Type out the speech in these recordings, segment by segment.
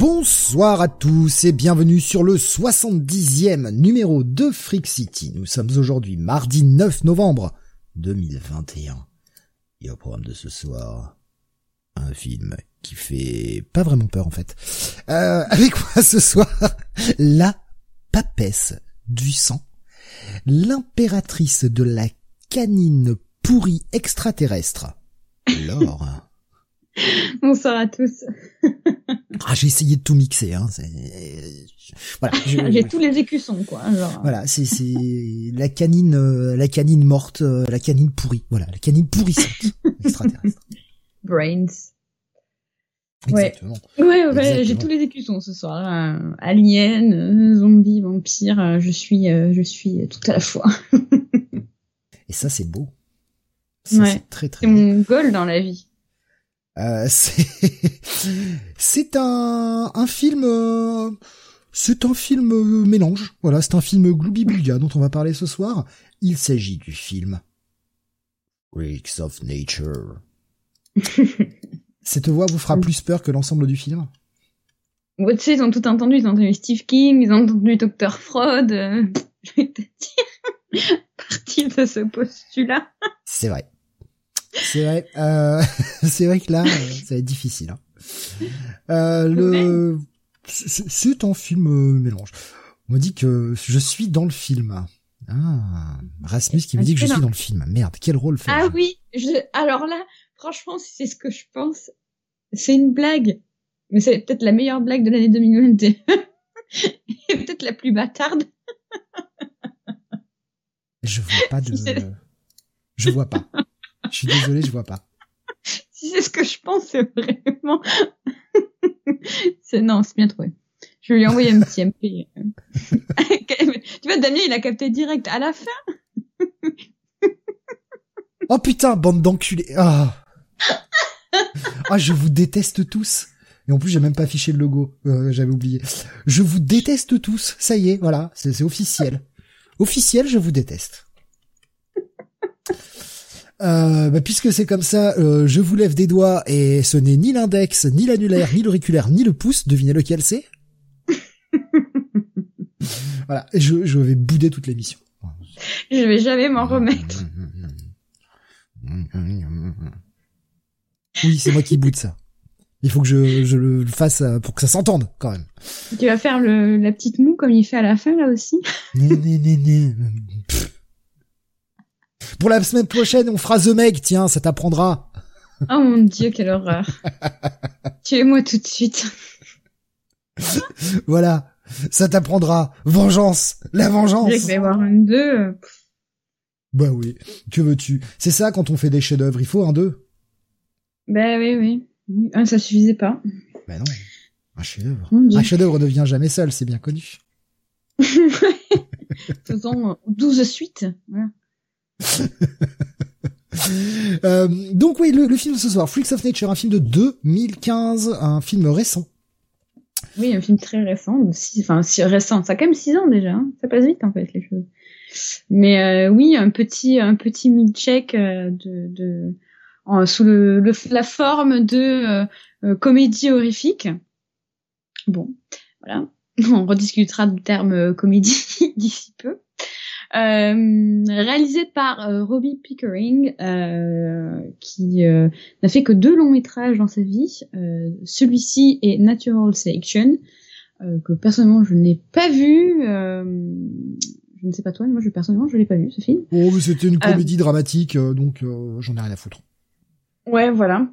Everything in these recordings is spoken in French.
Bonsoir à tous et bienvenue sur le 70e numéro de Freak City. Nous sommes aujourd'hui mardi 9 novembre 2021. Et au programme de ce soir, un film qui fait pas vraiment peur en fait. Euh, avec moi ce soir, la papesse du sang, l'impératrice de la canine pourrie extraterrestre, Laure. Bonsoir à tous. ah, j'ai essayé de tout mixer. Hein. Voilà, j'ai tous les écussons, quoi. Genre. Voilà, c'est c'est la canine, euh, la canine morte, euh, la canine pourrie. Voilà, la canine pourrissante extraterrestre. Brains. Exactement. Ouais, ouais, ouais j'ai tous les écussons ce soir. Hein. Alien, euh, zombie, vampire, je suis, je suis tout à la fois. Et ça, c'est beau. Ouais. Très très. C'est mon goal dans la vie. Euh, c'est un, un film euh, c'est un film euh, mélange. Voilà, c'est un film Glooby Bulga dont on va parler ce soir. Il s'agit du film Freaks of Nature. Cette voix vous fera plus peur que l'ensemble du film? Tu sais, ils ont tout entendu. Ils ont entendu Steve King, ils ont entendu Dr. Freud. je vais te dire, partir de ce postulat. C'est vrai. C'est vrai, euh, c'est vrai que là, euh, ça va être difficile. Hein. Euh, le, c'est un film euh, mélange. On me dit que je suis dans le film. Ah, Rasmus qui me dit que je suis dans le film. Merde, quel rôle fait Ah oui, je... alors là, franchement, si c'est ce que je pense, c'est une blague. Mais c'est peut-être la meilleure blague de l'année 2021. Et peut-être la plus bâtarde. je vois pas de... Je vois pas. Je suis désolé, je vois pas. Si c'est ce que je pense, c'est vraiment. c'est non, c'est bien trouvé. Je lui envoyer un petit MP. tu vois, Damien, il a capté direct à la fin. oh putain, bande d'enculés. Ah. ah, je vous déteste tous. Et en plus, j'ai même pas affiché le logo. Euh, J'avais oublié. Je vous déteste tous. Ça y est, voilà, c'est officiel. Officiel, je vous déteste. Euh, bah, puisque c'est comme ça, euh, je vous lève des doigts et ce n'est ni l'index, ni l'annulaire, ni l'auriculaire, ni le pouce. Devinez lequel c'est Voilà, je, je vais bouder toute l'émission. Je vais jamais m'en remettre. Oui, c'est moi qui boude ça. Il faut que je, je le fasse euh, pour que ça s'entende quand même. Tu vas faire le, la petite moue comme il fait à la fin là aussi pour la semaine prochaine, on fera The Meg, tiens, ça t'apprendra. Oh mon dieu, quelle horreur. Tuez-moi tout de suite. voilà, ça t'apprendra. Vengeance, la vengeance. Je vais avoir un 2. Bah oui, que veux-tu? C'est ça quand on fait des chefs-d'œuvre, il faut un 2. Bah oui, oui. Un, ça suffisait pas. Bah non, un chef-d'œuvre. Un chef-d'œuvre ne vient jamais seul, c'est bien connu. Faisons 12 suites. Voilà. Euh, donc oui, le, film de ce soir, Freaks of Nature, un film de 2015, un film récent. Oui, un film très récent, enfin récent, ça a quand même 6 ans déjà, hein. ça passe vite en fait les choses. Mais euh, oui, un petit un petit mid-check euh, de, sous la forme de comédie horrifique. Bon, voilà, on rediscutera du terme comédie d'ici peu. Euh, réalisé par euh, Robbie Pickering, euh, qui euh, n'a fait que deux longs métrages dans sa vie. Celui-ci est Natural Selection, que personnellement je n'ai pas vu. je ne sais pas toi, mais moi je, personnellement je l'ai pas vu ce film. Oh, mais c'était une comédie dramatique, donc j'en ai rien à foutre. Ouais, voilà.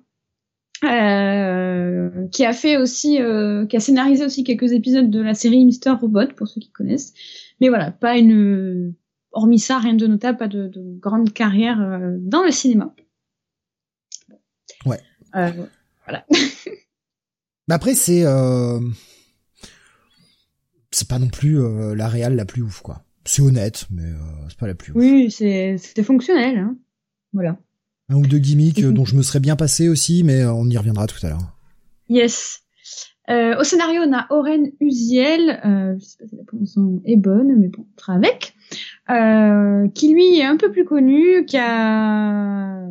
Euh, qui a fait aussi, euh, qui a scénarisé aussi quelques épisodes de la série Mister Robot pour ceux qui connaissent. Mais voilà, pas une hormis ça, rien de notable, pas de, grande carrière euh, dans le cinéma. Ouais. Euh, voilà. Mais après, c'est euh, c'est pas non plus la réale la plus ouf, quoi. C'est honnête, mais c'est pas la plus ouf. Oui, c'est c'était fonctionnel. Hein. Voilà. Un ou deux gimmicks dont je me serais bien passé aussi, mais on y reviendra tout à l'heure. Yes. Euh, au scénario, on a Oren Uziel, je sais pas si la prononciation est bonne, mais bon, on sera avec, euh, qui lui est un peu plus connu, qui a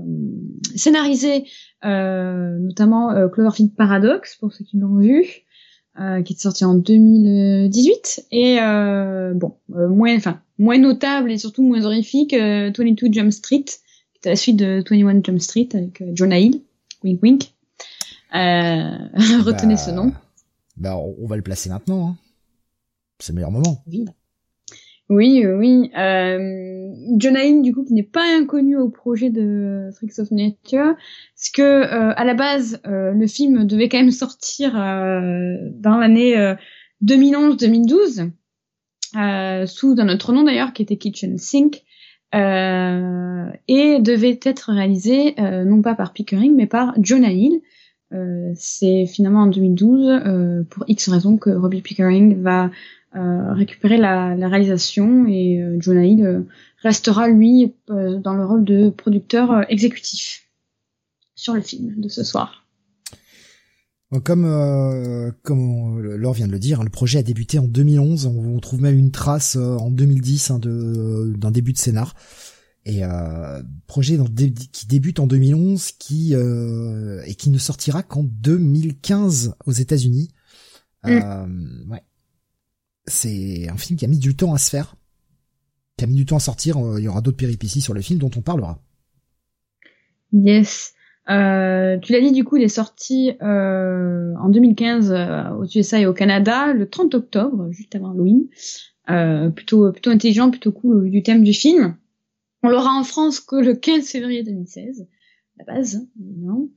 scénarisé euh, notamment euh, Cloverfield Paradox, pour ceux qui l'ont vu, euh, qui est sorti en 2018, et bon, moins, enfin, moins notable et surtout moins horrifique, 22 Jump Street, qui est la suite de 21 Jump Street avec Jonah Hill, wink wink. retenez ce bah, nom. Bah, on va le placer maintenant. Hein. C'est le meilleur moment. Oui. Oui, oui. Euh, John Hill, du coup, qui n'est pas inconnu au projet de Freaks of Nature, parce que euh, à la base, euh, le film devait quand même sortir euh, dans l'année 2011-2012, sous un autre nom d'ailleurs, qui était Kitchen Sink, et devait être réalisé non pas par Pickering, mais par Jonah Hill, euh, c'est finalement en 2012, euh, pour X raisons, que Robbie Pickering va euh, récupérer la, la, réalisation et Jonah Hill restera lui dans le rôle de producteur exécutif sur le film de ce soir. Comme euh, comme Laure vient de le dire, hein, le projet a débuté en 2011. On, trouve même une trace en 2010 hein, d'un début de scénar. Et euh, projet qui débute en 2011, qui euh, et qui ne sortira qu'en 2015 aux États-Unis. Mm. Euh, ouais, c'est un film qui a mis du temps à se faire, qui a mis du temps à sortir. Il y aura d'autres péripéties sur le film dont on parlera. Yes. Euh, tu l'as dit, du coup, il est sorti euh, en 2015 euh, aux USA et au Canada le 30 octobre, juste avant Halloween. plutôt plutôt intelligent, plutôt cool au vu du thème du film. On l'aura en France que le 15 février 2016, la base, non.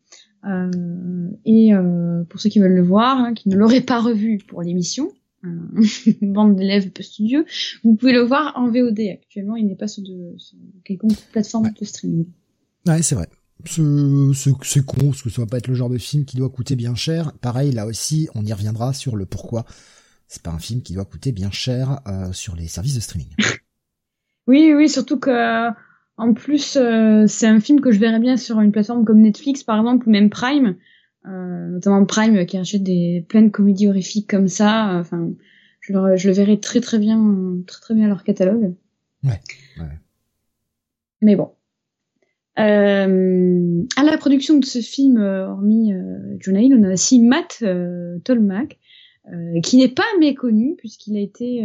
Euh, et euh, pour ceux qui veulent le voir, hein, qui ne l'auraient pas revu pour l'émission, euh, bande d'élèves peu studieux, vous pouvez le voir en VOD actuellement. Il n'est pas sur, de, sur quelconque plateforme de streaming. Ouais, c'est vrai. C'est con, parce que ça va pas être le genre de film qui doit coûter bien cher. Pareil, là aussi, on y reviendra sur le pourquoi. C'est pas un film qui doit coûter bien cher euh, sur les services de streaming. Oui, oui, surtout que en plus euh, c'est un film que je verrais bien sur une plateforme comme Netflix par exemple ou même Prime, euh, notamment Prime qui achète des pleines comédies horrifiques comme ça. Enfin, je le, je le verrais très très bien, très très bien leur catalogue. Ouais. ouais. Mais bon. Euh, à la production de ce film, euh, hormis euh, Jonah Hill, on a aussi Matt euh, Tolmack, qui n'est pas méconnu puisqu'il a été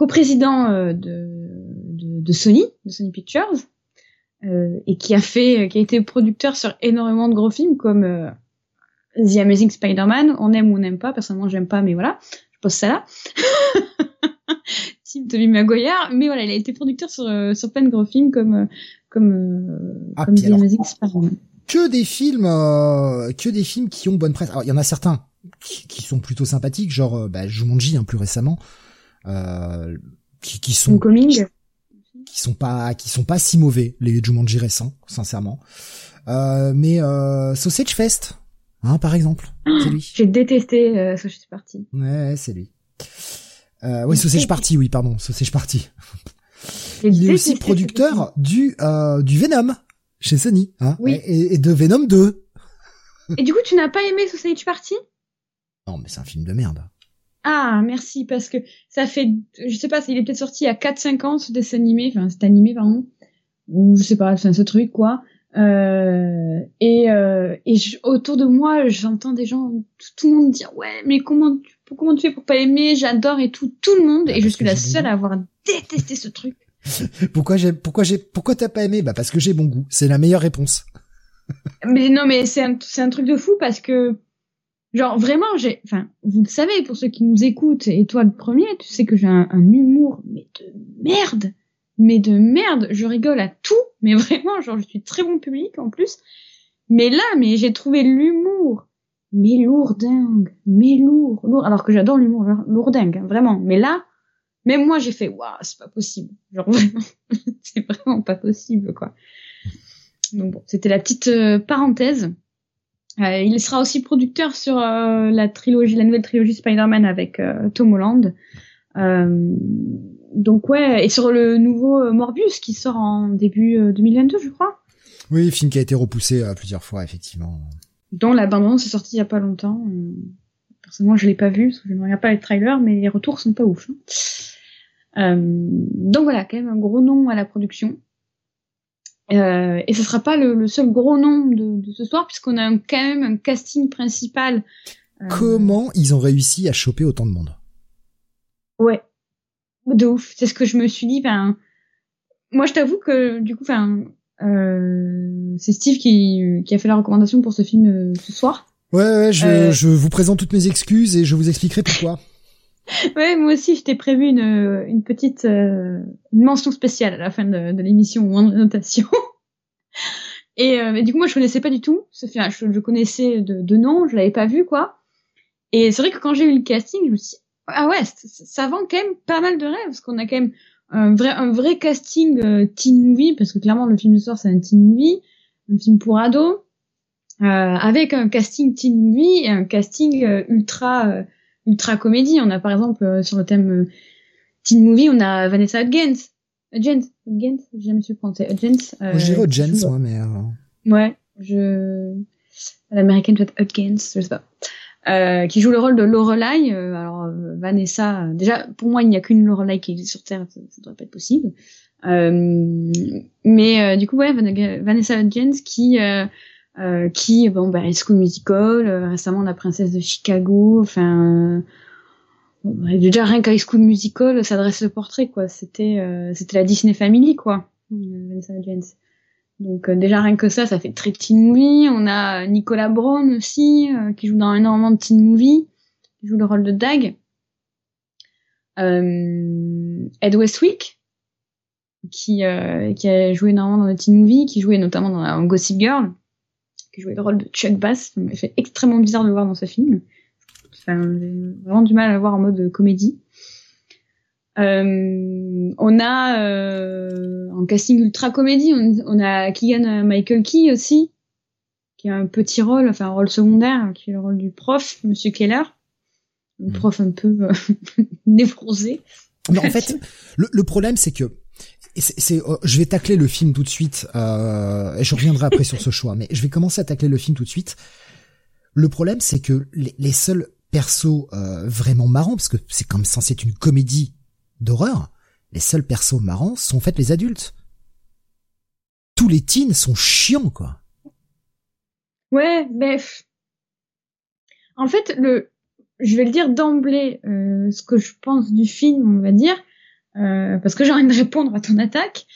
co-président euh, de, de, de, Sony, de Sony Pictures, euh, et qui a fait, qui a été producteur sur énormément de gros films comme euh, The Amazing Spider-Man. On aime ou on n'aime pas. Personnellement, j'aime pas, mais voilà, je pose ça là. Type Tobey Maguire, mais voilà, il a été producteur sur sur plein de gros films comme comme ah, comme The Amazing Spider-Man. Que des films, que des films qui ont bonne presse. Alors il y en a certains qui, qui sont plutôt sympathiques, genre bah, Jumanji hein, plus récemment euh, qui, qui sont qui, sont pas qui sont pas si mauvais les Jumanji récents sincèrement. Euh, mais euh, Sausage Fest hein par exemple c'est lui. J'ai détesté euh, Sausage Party. Ouais c'est lui. Euh, oui Sausage Party oui pardon Sausage Party. Il est aussi producteur du euh, du Venom chez Sony hein oui. et, et de Venom 2 et du coup tu n'as pas aimé Sausage Party? Non mais c'est un film de merde ah, merci, parce que ça fait, je sais pas, il est peut-être sorti il y a 4-5 ans, ce dessin animé, enfin, cet animé, pardon. Ou je sais pas, enfin, ce truc, quoi. Euh, et euh, et autour de moi, j'entends des gens, tout, le monde dire, ouais, mais comment tu, comment tu fais pour pas aimer, j'adore et tout, tout le monde, ah, et je suis la seule à avoir détesté ce truc. pourquoi j'ai, pourquoi j'ai, pourquoi t'as pas aimé? Bah, parce que j'ai bon goût. C'est la meilleure réponse. mais non, mais c'est un, c'est un truc de fou parce que, Genre vraiment, j'ai, enfin, vous le savez pour ceux qui nous écoutent et toi le premier, tu sais que j'ai un, humour mais de merde, mais de merde. Je rigole à tout, mais vraiment, genre je suis très bon public en plus. Mais là, mais j'ai trouvé l'humour, mais lourdingue, mais lourd, lourd. Alors que j'adore l'humour lourdingue, hein, vraiment. Mais là, même moi j'ai fait, waouh, c'est pas possible. Genre vraiment, c'est vraiment pas possible quoi. Donc bon, c'était la petite euh, parenthèse. Euh, il sera aussi producteur sur euh, la trilogie, la nouvelle trilogie Spider-Man avec euh, Tom Holland. donc ouais, et sur le nouveau Morbius qui sort en début 2022, je crois. Oui, film qui a été repoussé plusieurs fois, effectivement. Dont la bande-annonce est sortie il y a pas longtemps. Personnellement, je l'ai pas vu parce que je ne regarde pas les trailers, mais les retours sont pas ouf. Hein. donc voilà, quand même un gros nom à la production. Euh, et ce sera pas le, seul gros nom de, de ce soir puisqu'on a quand même un casting principal. Euh, Comment ils ont réussi à choper autant de monde? Ouais, de ouf. C'est ce que je me suis dit. Enfin, moi, je t'avoue que du coup, enfin, euh, c'est Steve qui, qui a fait la recommandation pour ce film euh, ce soir. Ouais, ouais, je, je vous présente toutes mes excuses et je vous expliquerai pourquoi. ouais, moi aussi, je t'ai prévu une, une petite une mention spéciale à la fin de, de l'émission ou en notation. Et, euh, du coup, moi, je connaissais pas du tout. Enfin, je, je connaissais de, de nom, je l'avais pas vu, quoi. Et c'est vrai que quand j'ai eu le casting, je me suis dit, ah ouais, ça, vend quand même pas mal de rêves, parce qu'on a quand même un vrai, un vrai casting euh, teen movie, parce que clairement, le film de soir, c'est un teen movie, un film pour ados, euh, avec un casting teen movie et un casting euh, ultra, euh, ultra comédie. On a par exemple, sur le thème teen movie, on a Vanessa Hudgens, Hudgens, Hudgens, j'ai jamais su prononcer Hudgens. Euh, je dirais Hudgens, moi, mais. Euh... Ouais, je. L'américaine peut-être Hudgens, je sais pas. Euh, qui joue le rôle de Lorelai. Euh, alors euh, Vanessa, euh, déjà pour moi il n'y a qu'une Lorelai qui existe sur Terre, ça, ça devrait pas être possible. mais du coup ouais, Vanessa Hudgens qui qui bon bah School Musical, récemment La Princesse de Chicago, enfin déjà rien qu'à School Musical, ça dresse le portrait quoi. C'était euh, c'était la Disney Family quoi. Vanessa Donc euh, déjà rien que ça, ça fait très teen movie. On a Nicolas Brown aussi euh, qui joue dans énormément de teen movie, qui joue le rôle de Dag. Ed Westwick qui qui a joué énormément dans des teen movie, qui jouait notamment dans, Gossip Girl, qui jouait le rôle de Chuck Bass. Ça fait extrêmement bizarre de le voir dans ce film. Enfin, j'ai vraiment du mal à voir en mode comédie. Euh, on a euh, en casting ultra comédie, on, a Keegan Michael Key aussi, qui a un petit rôle, enfin un rôle secondaire, qui est le rôle du prof, Monsieur Keller, un hmm. prof un peu euh, névrosé. Mais en fait, le, problème c'est que c'est, oh, je vais tacler le film tout de suite, euh, et je reviendrai après sur ce choix, mais je vais commencer à tacler le film tout de suite. Le problème c'est que les, les seuls persos euh, vraiment marrants, parce que c'est comme censé être une comédie d'horreur, les seuls persos marrants sont faits les adultes. Tous les teens sont chiants, quoi. Ouais, bref. En fait, le, je vais le dire d'emblée, euh, ce que je pense du film, on va dire, euh, parce que j'ai envie de répondre à ton attaque.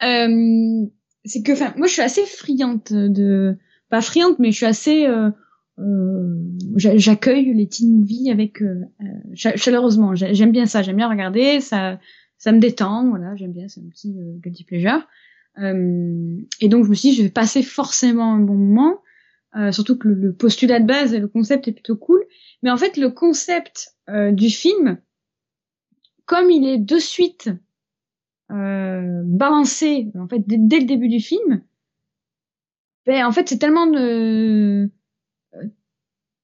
c'est que, enfin, moi, je suis assez friante de, pas friante, mais je suis assez euh, j'accueille les teen movies avec euh, euh, chaleureusement. J'aime bien ça, j'aime bien regarder, ça, ça me détend, voilà, j'aime bien, c'est un petit guilty pleasure. et donc je me suis dit, je vais passer forcément un bon moment, surtout que le, postulat de base et le concept est plutôt cool. Mais en fait, le concept du film, comme il est de suite balancé, en fait, dès, le début du film, ben en fait, c'est tellement de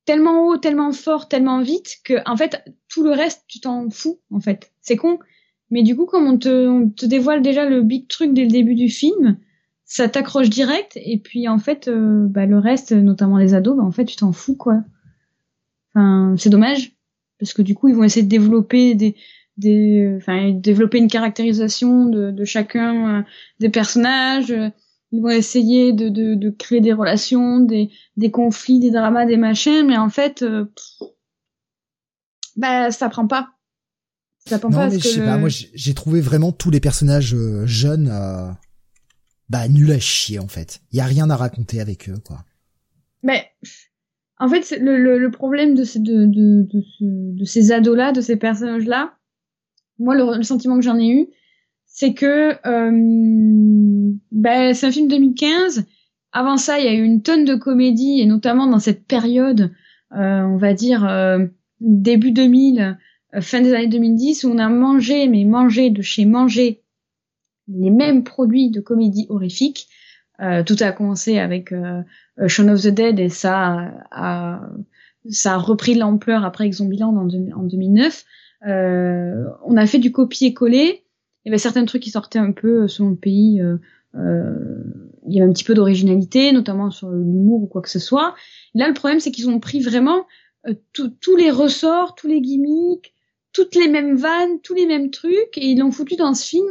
tellement haut, tellement fort, tellement vite que en fait tout le reste tu t'en fous en fait. C'est con, mais du coup comme on te, dévoile déjà le big truc dès le début du film, ça t'accroche direct et puis en fait euh, bah, le reste, notamment les ados, bah, en fait tu t'en fous quoi. Enfin c'est dommage parce que du coup ils vont essayer de développer des des enfin développer une caractérisation de, de chacun euh, des personnages ils vont essayer de, de, de, créer des relations, des, des conflits, des dramas, des machins, mais en fait, euh, bah ça prend pas. Ça prend non, pas. Mais je sais pas, moi j'ai trouvé vraiment tous les personnages euh, jeunes, euh, bah nuls à chier en fait. Il y a rien à raconter avec eux, quoi. Mais en fait, le, le, le problème de, de, de, de, de ces ados-là, de ces personnages-là, moi le, le sentiment que j'en ai eu, c'est que euh, ben, c'est un film 2015. Avant ça, il y a eu une tonne de comédies, et notamment dans cette période, euh, on va dire euh, début 2000, fin des années 2010, où on a mangé, mais mangé de chez manger, les mêmes produits de comédie horrifique. tout a commencé avec Shaun of the Dead et ça a, ça a repris l'ampleur après Zombieland en, en 2009. On a fait du copier-coller. Y avait certains trucs qui sortaient un peu selon le pays. il y avait un petit peu d'originalité, notamment sur l'humour ou quoi que ce soit. Là, le problème, c'est qu'ils ont pris vraiment tous les ressorts, tous les gimmicks, toutes les mêmes vannes, tous les mêmes trucs, et ils l'ont foutu dans ce film.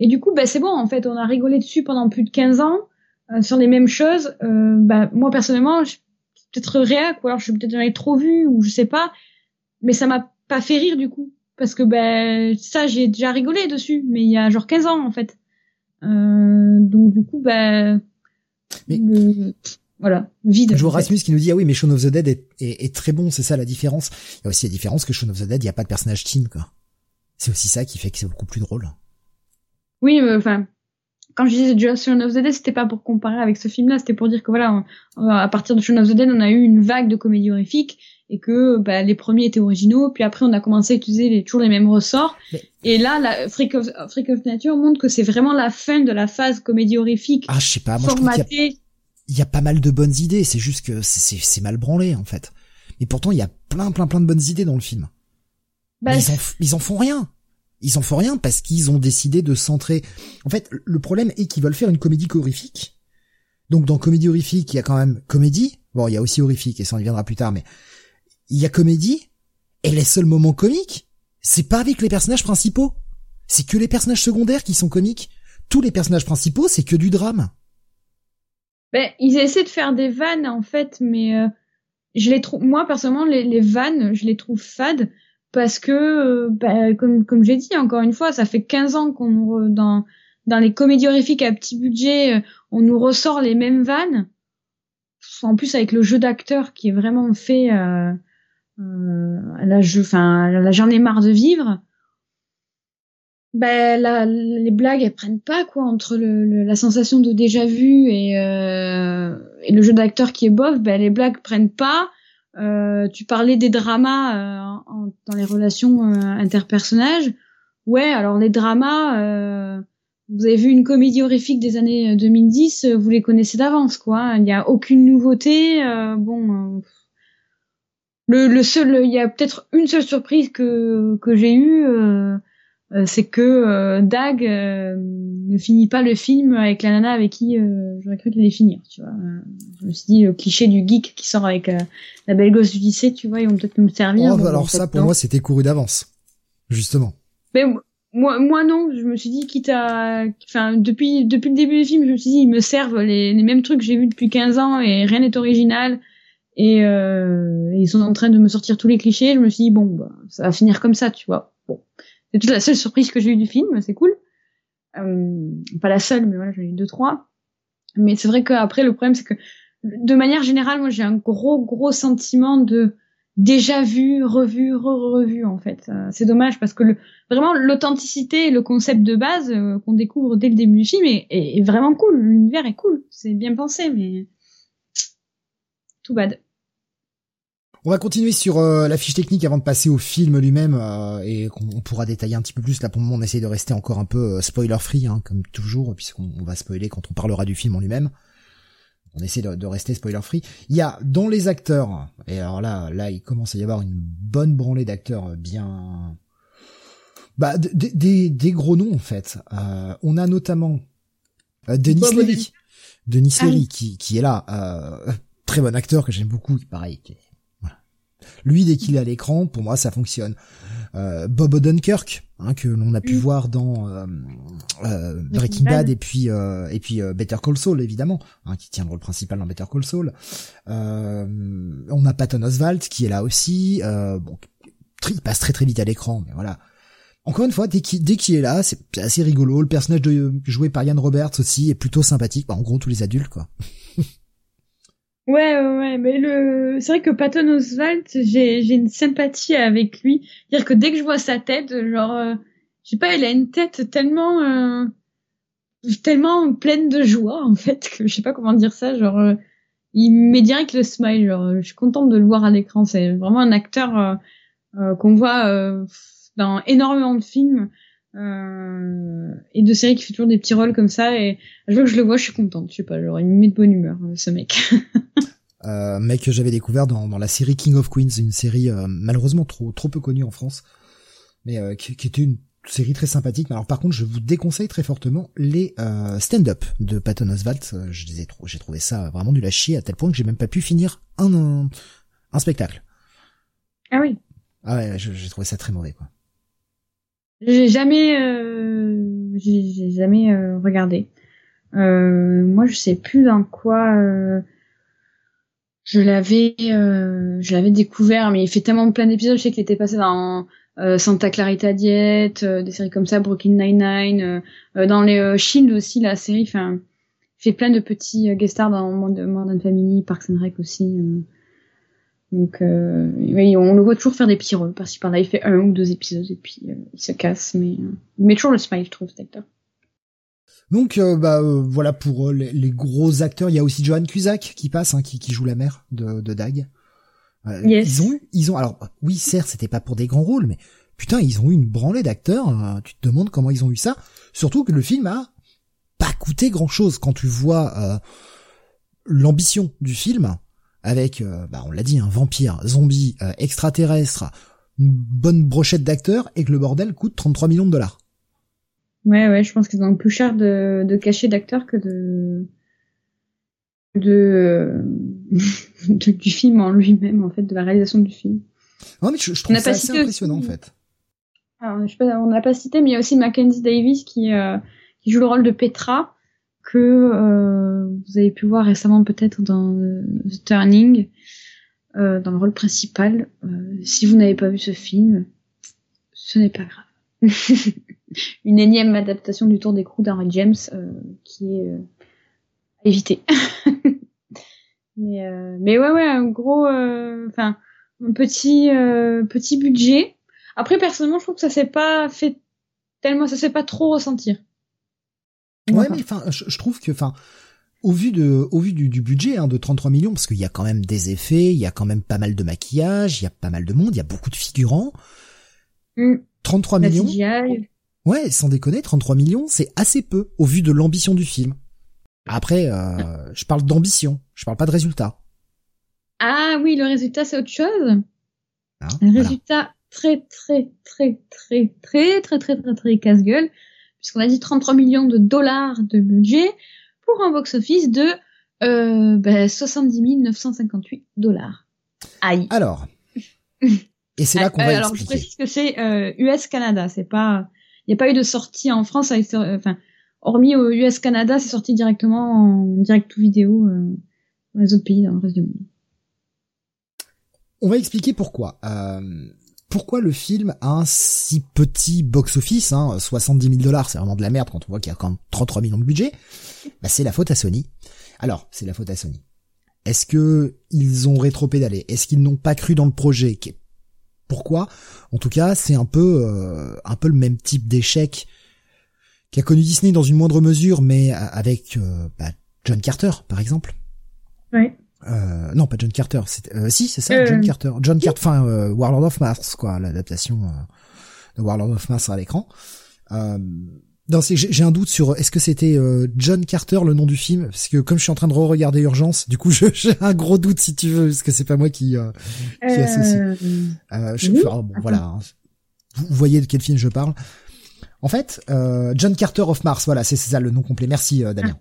Et du coup, bah, c'est bon, en fait, on a rigolé dessus pendant plus de 15 ans euh, sur les mêmes choses. Euh, bah, moi, personnellement, je peut-être réac, ou alors je suis peut-être trop vu, ou je sais pas, mais ça m'a pas fait rire du coup. Parce que ben ça, j'ai déjà rigolé dessus, mais il y a genre 15 ans, en fait. Euh, donc du coup, ben... Mais... voilà, vide. Je vois Rasmus qui nous dit ah oui mais Shaun of the Dead est, est, très bon, c'est ça la différence. Il y a aussi la différence que Shaun of the Dead, il y a pas de personnage teen quoi. C'est aussi ça qui fait que c'est beaucoup plus drôle. Oui, enfin, quand je disais Shaun of the Dead, c'était pas pour comparer avec ce film-là, c'était pour dire que voilà, à partir de Shaun of the Dead, on a eu une vague de comédies horrifiques et que bah, les premiers étaient originaux, puis après on a commencé à utiliser les, toujours les mêmes ressorts. Et là, la Freak of, Freak of Nature montre que c'est vraiment la fin de la phase comédie horrifique. Ah, je sais pas, moi je trouve qu'il y, a... pas mal de bonnes idées, c'est juste que c'est mal branlé en fait. Mais pourtant, il y a plein, plein, plein de bonnes idées dans le film. Bah, ils, en, ils en font rien. Ils en font rien parce qu'ils ont décidé de centrer. En fait, le problème est qu'ils veulent faire une comédie horrifique. Donc dans comédie horrifique, il y a quand même comédie. Bon, il y a aussi horrifique et ça en viendra plus tard, mais il y a comédie et les seuls moments comiques, c'est pas avec les personnages principaux. C'est que les personnages secondaires qui sont comiques. Tous les personnages principaux, c'est que du drame. Ben, ils essaient de faire des vannes en fait, mais euh, je les trouve, moi personnellement, les, vannes, je les trouve fades parce que, euh, bah, comme, comme j'ai dit encore une fois, ça fait 15 ans qu'on dans dans les comédies horrifiques à petit budget, euh, on nous ressort les mêmes vannes. En plus avec le jeu d'acteur qui est vraiment fait, là je, enfin là j'en ai marre de vivre. Ben la, les blagues elles prennent pas quoi entre le, la sensation de déjà vu et, euh, et le jeu d'acteur qui est bof. Ben les blagues prennent pas. Euh, tu parlais des dramas euh, dans les relations euh, interpersonnelles. Ouais, alors les dramas, vous avez vu une comédie horrifique des années 2010, vous les connaissez d'avance, quoi. Il n'y a aucune nouveauté. bon, le, le seul, il y a peut-être une seule surprise que que j'ai eue euh, c'est que euh, Dag euh, ne finit pas le film avec la nana avec qui j'aurais cru qu'il allait finir, tu vois. je me suis dit le cliché du geek qui sort avec la belle gosse du lycée, tu vois, ils vont peut-être me servir. Oh, alors ça pour moi c'était couru d'avance, justement. Mais moi, moi non, je me suis dit quitte à, enfin depuis depuis le début du film, je me suis dit ils me servent les, les mêmes trucs que j'ai vus depuis 15 ans et rien n'est original. Et, euh, ils sont en train de me sortir tous les clichés. Je me suis dit bon, bah, ça va finir comme ça, tu vois. Bon, c'est toute la seule surprise que j'ai eue du film, c'est cool. Euh, pas la seule, mais voilà, j'en ai eu deux, trois. Mais c'est vrai qu'après, le problème, c'est que de manière générale, moi, j'ai un gros, gros sentiment de déjà vu, revu, re-revu, en fait. Euh, c'est dommage parce que le, vraiment, l'authenticité le concept de base euh, qu'on découvre dès le début du film est, est vraiment cool. L'univers est cool. C'est bien pensé, mais tout bad. On va continuer sur euh, la fiche technique avant de passer au film lui-même euh, et qu'on pourra détailler un petit peu plus. Là pour le moment on essaie de rester encore un peu euh, spoiler free hein, comme toujours puisqu'on va spoiler quand on parlera du film en lui-même. On essaie de, rester spoiler free. Il y a dans les acteurs et alors là là il commence à y avoir une bonne branlée d'acteurs bien bah des des gros noms en fait. on a notamment Denis Lely, Denis ah qui qui est là. très bon acteur que j'aime beaucoup, pareil, lui, dès qu'il est à l'écran, pour moi, ça fonctionne. Euh, Bob Odenkirk, hein, que l'on a pu voir dans euh, euh, Breaking Bad et puis et puis Better Call Saul, évidemment, hein, qui tient le rôle principal dans Better Call Saul. on a Patton Oswalt qui est là aussi. bon, il passe très très vite à l'écran, mais voilà. Encore une fois, dès qu'il est là, c'est assez rigolo. Le personnage de, joué par Ian Roberts aussi est plutôt sympathique. Bah, en gros, tous les adultes, quoi. Ouais, ouais, mais le, c'est vrai que Patton Oswalt, j'ai, j'ai une sympathie avec lui. Dire que dès que je vois sa tête, genre, euh, je sais pas, il a une tête tellement, euh, tellement pleine de joie, en fait, que je sais pas comment dire ça, genre, euh, il met direct le smile, genre, je suis contente de le voir à l'écran. C'est vraiment un acteur qu'on voit dans énormément de films. Et de séries qui fait toujours des petits rôles comme ça et à chaque fois que je le vois je suis contente je sais pas genre il me met de bonne humeur ce mec euh, mec que j'avais découvert dans, dans, la série King of Queens, une série euh, malheureusement trop trop peu connue en France. mais qui, qui, était une série très sympathique. Mais alors par contre, je vous déconseille très fortement les stand-up de Patton Oswalt. Je les ai j'ai trouvé ça vraiment du à chier à tel point que j'ai même pas pu finir un, un, un spectacle. Ah oui. Ah ouais, j'ai trouvé ça très mauvais quoi. J'ai jamais, euh, j'ai jamais euh, regardé. Euh, moi, je sais plus dans quoi euh, je l'avais, euh, je l'avais découvert, mais il fait tellement plein d'épisodes. Je sais qu'il était passé dans Santa Clarita Diet, des séries comme ça, Brooklyn Nine Nine, dans les Shield aussi, la série. Enfin, fait plein de petits guest stars dans Modern Family, Parks and Rec aussi. Donc, euh, oui, on le voit toujours faire des petits rôles par-ci par-là. Il fait un ou deux épisodes et puis euh, il se casse, mais euh, il met toujours le smile, je trouve, cet acteur. Donc, euh, bah voilà pour les, les, gros acteurs. Il y a aussi Johan Cusack qui passe, hein, qui, qui, joue la mère de, de Dag. Yes. Ils ont eu, ils ont. Alors, oui, certes, c'était pas pour des grands rôles, mais putain, ils ont eu une branlée d'acteurs. tu te demandes comment ils ont eu ça. Surtout que le film a pas coûté grand-chose quand tu vois l'ambition du film avec, euh, bah on l'a dit, un vampire, zombie, euh, extraterrestre, une bonne brochette d'acteurs, et que le bordel coûte 33 millions de dollars. Ouais, ouais, je pense qu'ils ont plus cher de, de cachet d'acteurs que de de, du film en lui-même, en fait, de la réalisation du film. Non, mais je, trouve ça assez impressionnant, en fait. Alors, je sais pas, on n'a pas cité, mais il y a aussi Mackenzie Davis qui, euh, qui joue le rôle de Petra, que euh, vous avez pu voir récemment peut-être dans euh, The Turning, euh, dans le rôle principal. si vous n'avez pas vu ce film, ce n'est pas grave. Une énième adaptation du Tour des d'écrou d'Henry James qui est à éviter. mais mais ouais ouais un gros enfin un petit petit budget. Après personnellement je trouve que ça s'est pas fait tellement ça s'est pas trop ressentir. Ouais, mais enfin, je, trouve que, enfin, au vu de, au vu du, budget hein, de 33 millions, parce qu'il y a quand même des effets, il y a quand même pas mal de maquillage, il y a pas mal de monde, il y a beaucoup de figurants. 33 mm. millions. Ouais, sans déconner, 33 millions, c'est assez peu au vu de l'ambition du film. Après, euh, je parle d'ambition, je parle pas de résultat. Ah oui, le résultat c'est autre chose. Ah, un résultat très très très très très très très très très casse-gueule puisqu'on a dit 33 millions de dollars de budget pour un box-office de euh, ben, 70 958 dollars. Aïe. Alors. Et c'est là qu'on va alors, expliquer. Alors, je précise que c'est euh, US-Canada, c'est pas... Il n'y a pas eu de sortie en France, avec, enfin, hormis au US-Canada, c'est sorti directement en direct ou vidéo euh, dans les autres pays, dans le reste du monde. On va expliquer pourquoi. Euh, pourquoi le film a un si petit box-office, hein, 70 000 dollars, c'est vraiment de la merde quand on voit qu'il y a quand même 33 millions de budget, bah c'est la faute à Sony. Alors, c'est la faute à Sony. Est-ce que ils ont rétro-pédalé? Est-ce qu'ils n'ont pas cru dans le projet? Pourquoi? En tout cas, c'est un peu euh, un peu le même type d'échec qu'a connu Disney dans une moindre mesure, mais avec euh, bah, John Carter, par exemple. Euh, non, pas John Carter. C'est, euh, si, c'est ça, euh, John Carter. John Carter, enfin, euh, Warlord of Mars, quoi, l'adaptation de Warlord of Mars à l'écran. non, j'ai un doute sur est-ce que c'était John Carter le nom du film, parce que comme je suis en train de re-regarder Urgence, du coup, j'ai un gros doute si tu veux, parce que c'est pas moi qui qui associe. Je, bon, voilà. Hein. Vous voyez de quel film je parle. En fait, John Carter of Mars, voilà, c'est ça le nom complet. Merci, Damien.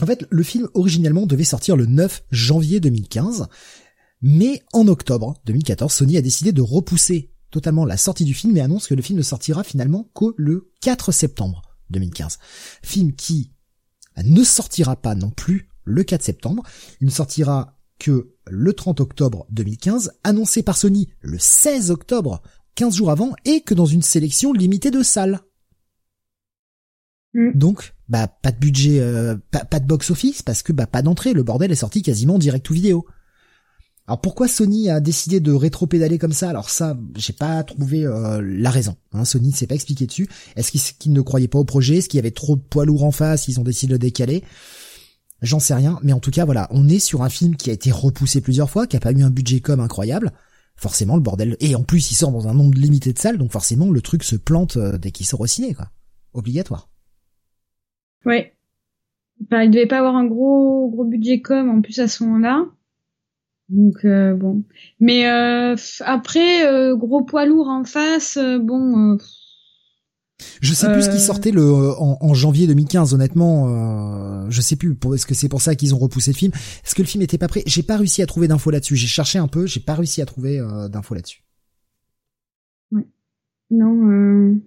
En fait, le film originellement devait sortir le 9 janvier 2015, mais en octobre 2014, Sony a décidé de repousser totalement la sortie du film et annonce que le film ne sortira finalement que le 4 septembre 2015. Film qui ne sortira pas non plus le 4 septembre, il ne sortira que le 30 octobre 2015, annoncé par Sony le 16 octobre, 15 jours avant, et que dans une sélection limitée de salles. Mm. Donc, bah pas de budget, euh, pas, de box office parce que bah pas d'entrée. Le bordel est sorti quasiment direct ou vidéo. Alors pourquoi Sony a décidé de rétro-pédaler comme ça? Alors ça, j'ai pas trouvé euh, la raison. Hein. Sony ne s'est pas expliqué dessus. Est-ce qu'ils ne croyaient pas au projet? Est-ce qu'il y avait trop de poids lourds en face? Ils ont décidé de le décaler? J'en sais rien. Mais en tout cas, voilà, on est sur un film qui a été repoussé plusieurs fois, qui a pas eu un budget comme incroyable. Forcément, le bordel. Et en plus, il sort dans un nombre limité de salles, donc forcément, le truc se plante euh, dès qu'il sort au ciné, quoi. Obligatoire. Ouais. Il devait pas avoir un gros gros budget com en plus à ce moment-là. Donc bon, mais après gros poids lourd en face, bon. Je sais plus ce qui sortait le en, en janvier 2015 honnêtement euh, je sais plus est-ce que c'est pour ça qu'ils ont repoussé le film est-ce que le film était pas prêt? J'ai pas réussi à trouver d'infos là-dessus j'ai cherché un peu j'ai pas réussi à trouver d'infos là-dessus ouais. non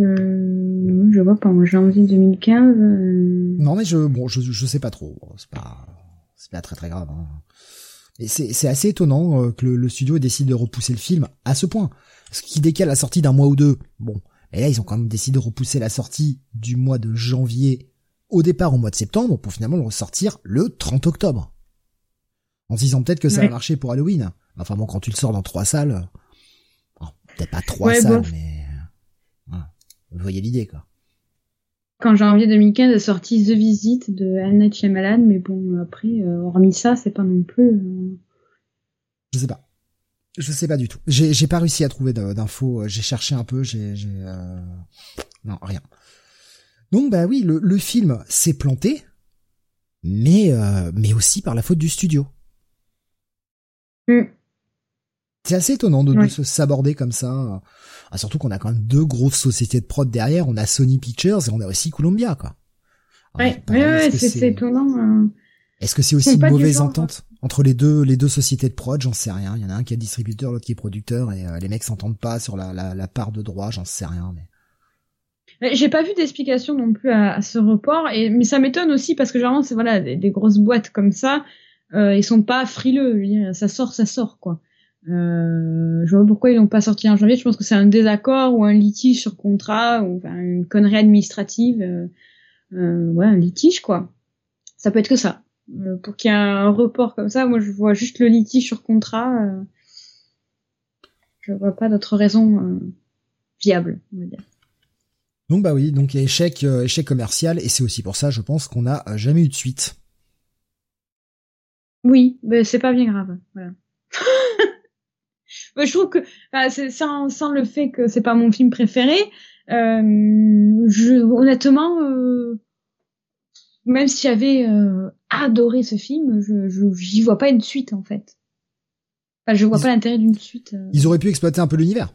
euh... je vois pas en janvier 2015 euh... non mais je bon je je sais pas trop c'est pas c'est pas très très grave hein. et c'est c'est assez étonnant euh, que le, le studio décide de repousser le film à ce point ce qui décale la sortie d'un mois ou deux. Bon, et là ils ont quand même décidé de repousser la sortie du mois de janvier au départ au mois de septembre pour finalement le ressortir le 30 octobre. En se disant peut-être que ça va marcher pour Halloween. Enfin bon, quand tu le sors dans trois salles, peut-être pas trois salles, mais vous voyez l'idée quoi. Quand janvier 2015 est sorti The Visit de Annette Shyamalan, mais bon après, euh, hormis ça, c'est pas non plus. Euh... Je sais pas. Je sais pas du tout. J'ai, pas réussi à trouver d'infos. J'ai cherché un peu. J'ai, j'ai euh... non rien. Donc bah oui, le, le film s'est planté, mais euh, mais aussi par la faute du studio. Mm. C'est assez étonnant de, de, se saborder comme ça. Ah, surtout qu'on a quand même deux grosses sociétés de prod derrière. On a Sony Pictures et on a aussi Columbia, quoi. ouais, ouais, c'est, étonnant. Hein. Est-ce que c'est aussi une mauvaise entente entre les deux les deux sociétés de prod? J'en sais rien. Il y en a un qui est distributeur, l'autre qui est producteur, et euh, les mecs s'entendent pas sur la, la, la, part de droit. J'en sais rien, mais. J'ai pas vu d'explication non plus à, à, ce report, et mais ça m'étonne aussi parce que généralement c'est voilà des, des, grosses boîtes comme ça, euh, ils sont pas frileux. Je veux dire, ça sort, ça sort quoi. Euh, je vois pourquoi ils l'ont pas sorti en janvier. Je pense que c'est un désaccord ou un litige sur contrat ou enfin, une connerie administrative. Euh, euh, ouais, un litige quoi. Ça peut être que ça. Euh, pour qu'il y ait un report comme ça, moi je vois juste le litige sur contrat. Euh, je vois pas d'autre raison euh, viable, on va dire. Donc bah oui, donc il y a échec, échec commercial, et c'est aussi pour ça, je pense, qu'on n'a jamais eu de suite. Oui, mais c'est pas bien grave. Voilà. je trouve que sans, sans, le fait que c'est pas mon film préféré, euh, je, honnêtement, euh, même si j'avais euh, adoré ce film, je j'y vois pas une suite en fait. Enfin, je vois pas l'intérêt d'une suite. Ils auraient pu exploiter un peu l'univers.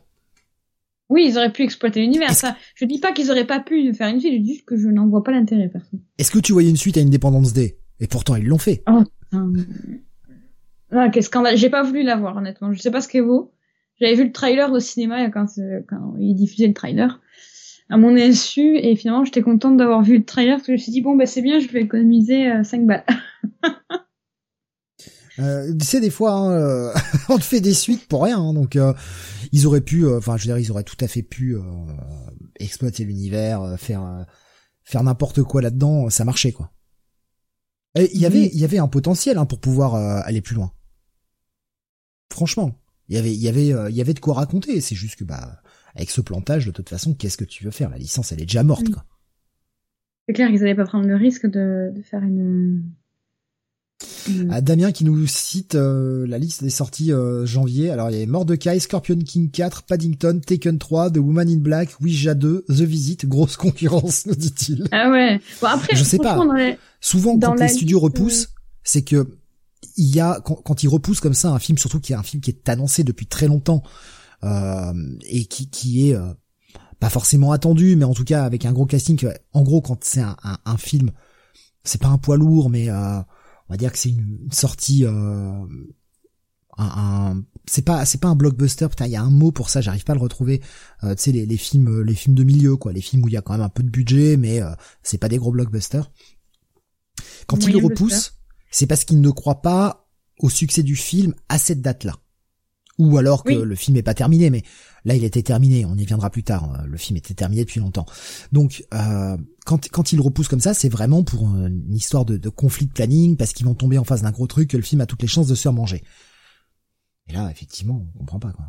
Oui, ils auraient pu exploiter l'univers. Ça, je dis pas qu'ils auraient pas pu faire une suite, je dis juste que je n'en vois pas l'intérêt personne. Est-ce que tu voyais une suite à Independence Day? Et pourtant ils l'ont fait. Oh, ah, quel scandale. J'ai pas voulu la voir honnêtement. Je sais pas ce qu'est vaut. J'avais vu le trailer au cinéma quand, quand ils diffusaient le trailer à mon insu et finalement j'étais contente d'avoir vu le trailer parce que je me suis dit bon bah c'est bien je vais économiser 5 euh, balles. euh, tu sais des fois hein, euh, on te fait des suites pour rien hein, donc euh, ils auraient pu enfin je veux dire ils auraient tout à fait pu exploiter l'univers faire faire n'importe quoi là-dedans ça marchait quoi. Il y avait il y avait un potentiel hein, pour pouvoir aller plus loin. Franchement, il y avait il y avait il y avait de quoi raconter, c'est juste que bah avec ce plantage, de toute façon, qu'est-ce que tu veux faire? La licence, elle est déjà morte, quoi. C'est clair qu'ils n'allaient pas prendre le risque de, de faire une... Ah, Damien qui nous cite euh, la liste des sorties euh, janvier. Alors il y a Mordecai, Scorpion King 4, Paddington, Taken 3, The Woman in Black, Ouija 2, The Visit, grosse concurrence, nous dit-il. Ah ouais. Bon après, je sais pas. Souvent quand les studios repoussent, c'est que il y a quand, quand ils repoussent comme ça un film, surtout qui est un film qui est annoncé depuis très longtemps, euh, et qui, qui est euh, pas forcément attendu, mais en tout cas avec un gros casting. En gros, quand c'est un, un, un, film, c'est pas un poids lourd, mais euh, on va dire que c'est une sortie, euh, un, c'est pas c'est pas un blockbuster. Putain, il y a un mot pour ça, j'arrive pas à le retrouver. Euh, tu sais les, les films les films de milieu quoi, les films où il y a quand même un peu de budget, mais c'est pas des gros blockbusters. Quand il le repousse, c'est parce qu'il ne croit pas au succès du film à cette date-là ou alors que le film est pas terminé, mais là il était terminé, on y viendra plus tard, euh, le film était terminé depuis longtemps. Donc euh, quand, quand il repousse comme ça, c'est vraiment pour une histoire de, de conflit de planning, parce qu'ils vont tomber en face d'un gros truc que le film a toutes les chances de se faire manger. Et là, effectivement, on comprend pas quoi.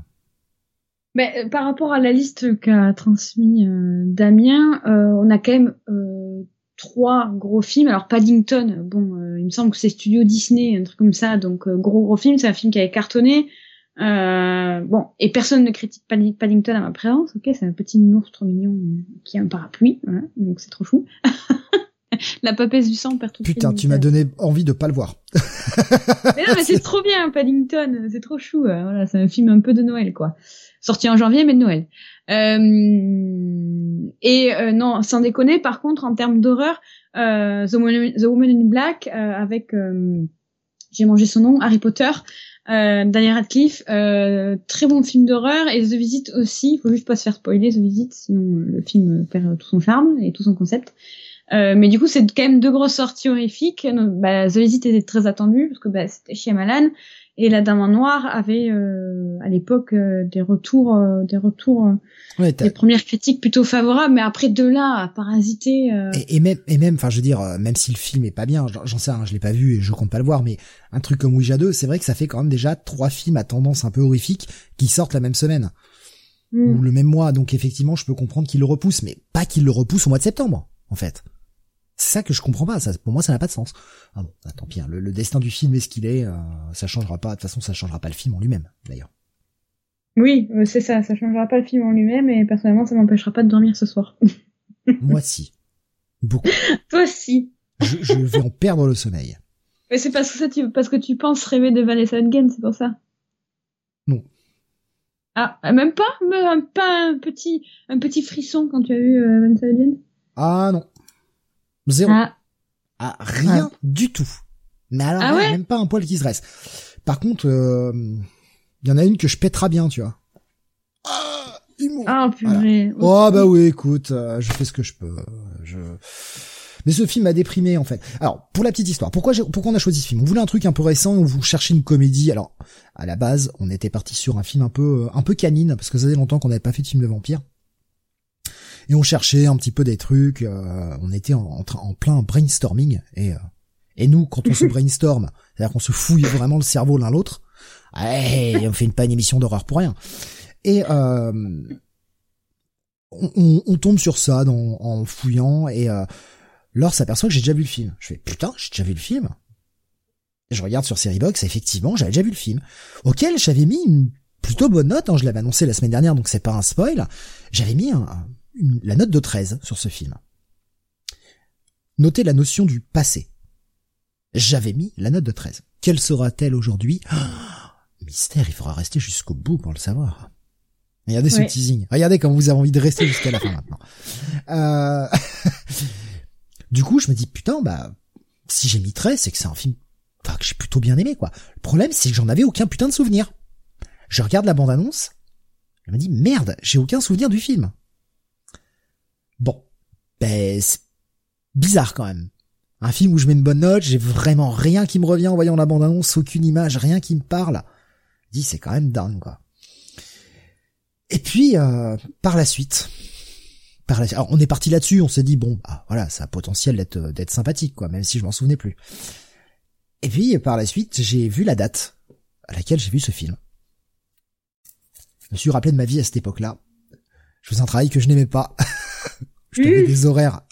Mais euh, par rapport à la liste qu'a transmis euh, Damien, on a quand même trois gros films. Alors Paddington, bon, il me semble que c'est Studio Disney, un truc comme ça, donc gros gros film. C'est un film qui avait cartonné. Euh, bon, et personne ne critique Paddington à ma présence, ok, c'est un petit monstre mignon qui a un parapluie, voilà, donc c'est trop chou. la papesse du sang perd tout Putain, tu m'as donné envie de pas le voir. mais non, mais c'est trop bien, Paddington, c'est trop chou. Euh, voilà, c'est un film un peu de Noël, quoi. Sorti en janvier, mais de Noël. Euh, et euh, non, sans déconner, par contre, en termes d'horreur, euh, The, Woman, in Black, avec, j'ai mangé son nom, Harry Potter, Daniel Radcliffe, très bon film d'horreur, et The Visit aussi, il faut juste pas se faire spoiler The Visit, sinon le film perd tout son charme et tout son concept. Euh, mais du coup, c'est quand même deux grosses sorties horrifiques. Bah, The Visit était très attendu parce que bah, c'était chez Malan et La Dame en Noir avait euh, à l'époque euh, des retours, euh, des retours, des premières critiques plutôt favorables. Mais après de là à parasiter. Et, et, même, et même, enfin, je veux dire, même si le film est pas bien, j'en sais rien, je l'ai pas vu et je compte pas le voir, mais un truc comme Ouija 2, c'est vrai que ça fait quand même déjà trois films à tendance un peu horrifique qui sortent la même semaine. Mm. Ou le même mois, donc effectivement, je peux comprendre qu'il le repousse, mais pas qu'il le repousse au mois de septembre, en fait. C'est ça que je comprends pas. Ça, pour moi, ça n'a pas de sens. Ah bon, bah, tant pis. Hein. Le, destin du film est ce qu'il est. Euh, ça changera pas. De toute façon, ça changera pas le film en lui-même, d'ailleurs. Oui, euh, c'est ça. Ça changera pas le film en lui-même, et personnellement, ça m'empêchera pas de dormir ce soir. moi, si. Beaucoup. Toi, si. Je, vais en perdre le sommeil. Mais c'est parce que ça, tu, parce que tu penses rêver de Vanessa Hudgens, c'est pour ça. Non. Ah, même pas, même pas un petit, un petit frisson quand tu as vu euh, Vanessa Hudgens? Ah non. Zéro. Ah. ah rien ah. du tout. Mais alors, ah même pas un poil qui se dresse. Par contre, il euh, y en a une que je pèterai bien, tu vois. Ah, ah purée. Oh bah oui, écoute, euh, je fais ce que je peux. Je... Mais ce film m'a déprimé en fait. Alors pour la petite histoire, pourquoi pourquoi on a choisi ce film? On voulait un truc un peu récent, on voulait chercher une comédie. Alors à la base, on était parti sur un film un peu un peu canine parce que ça faisait longtemps qu'on n'avait pas fait de film de vampire et on cherchait un petit peu des trucs. Euh, on était en, en, plein brainstorming et euh, et nous, quand on se brainstorm, c'est-à-dire qu'on se fouille vraiment le cerveau l'un l'autre, on fait une pas une émission d'horreur pour rien. Et euh, on, on, tombe sur ça dans, en fouillant et euh, Laure s'aperçoit que j'ai déjà vu le film. Je fais putain, j'ai déjà vu le film. Et je regarde sur Seriebox, effectivement, j'avais déjà vu le film, auquel j'avais mis une plutôt bonne note. Hein, je l'avais annoncé la semaine dernière, donc c'est pas un spoil. J'avais mis un, la note de 13 sur ce film. Notez la notion du passé. J'avais mis la note de 13. Quelle sera-t-elle aujourd'hui? Mystère, il faudra rester jusqu'au bout pour le savoir. Regardez ce teasing. Regardez comme vous avez envie de rester jusqu'à la fin maintenant. Euh... du coup, je me dis, putain, bah, si j'ai mis 13, c'est que c'est un film enfin, que j'ai plutôt bien aimé, quoi. Le problème, c'est que j'en avais aucun putain de souvenir. Je regarde la bande-annonce, je me dis, merde, j'ai aucun souvenir du film. Ben c'est bizarre quand même. Un film où je mets une bonne note, j'ai vraiment rien qui me revient en voyant la bande-annonce, aucune image, rien qui me parle. Dis c'est quand même dingue quoi. Et puis euh, par la suite, par la... Alors, on est parti là-dessus, on s'est dit bon, bah, voilà, ça a potentiel d'être d'être sympathique quoi, même si je m'en souvenais plus. Et puis par la suite, j'ai vu la date à laquelle j'ai vu ce film. Je me suis rappelé de ma vie à cette époque-là. Je faisais un travail que je n'aimais pas. je mmh. des horaires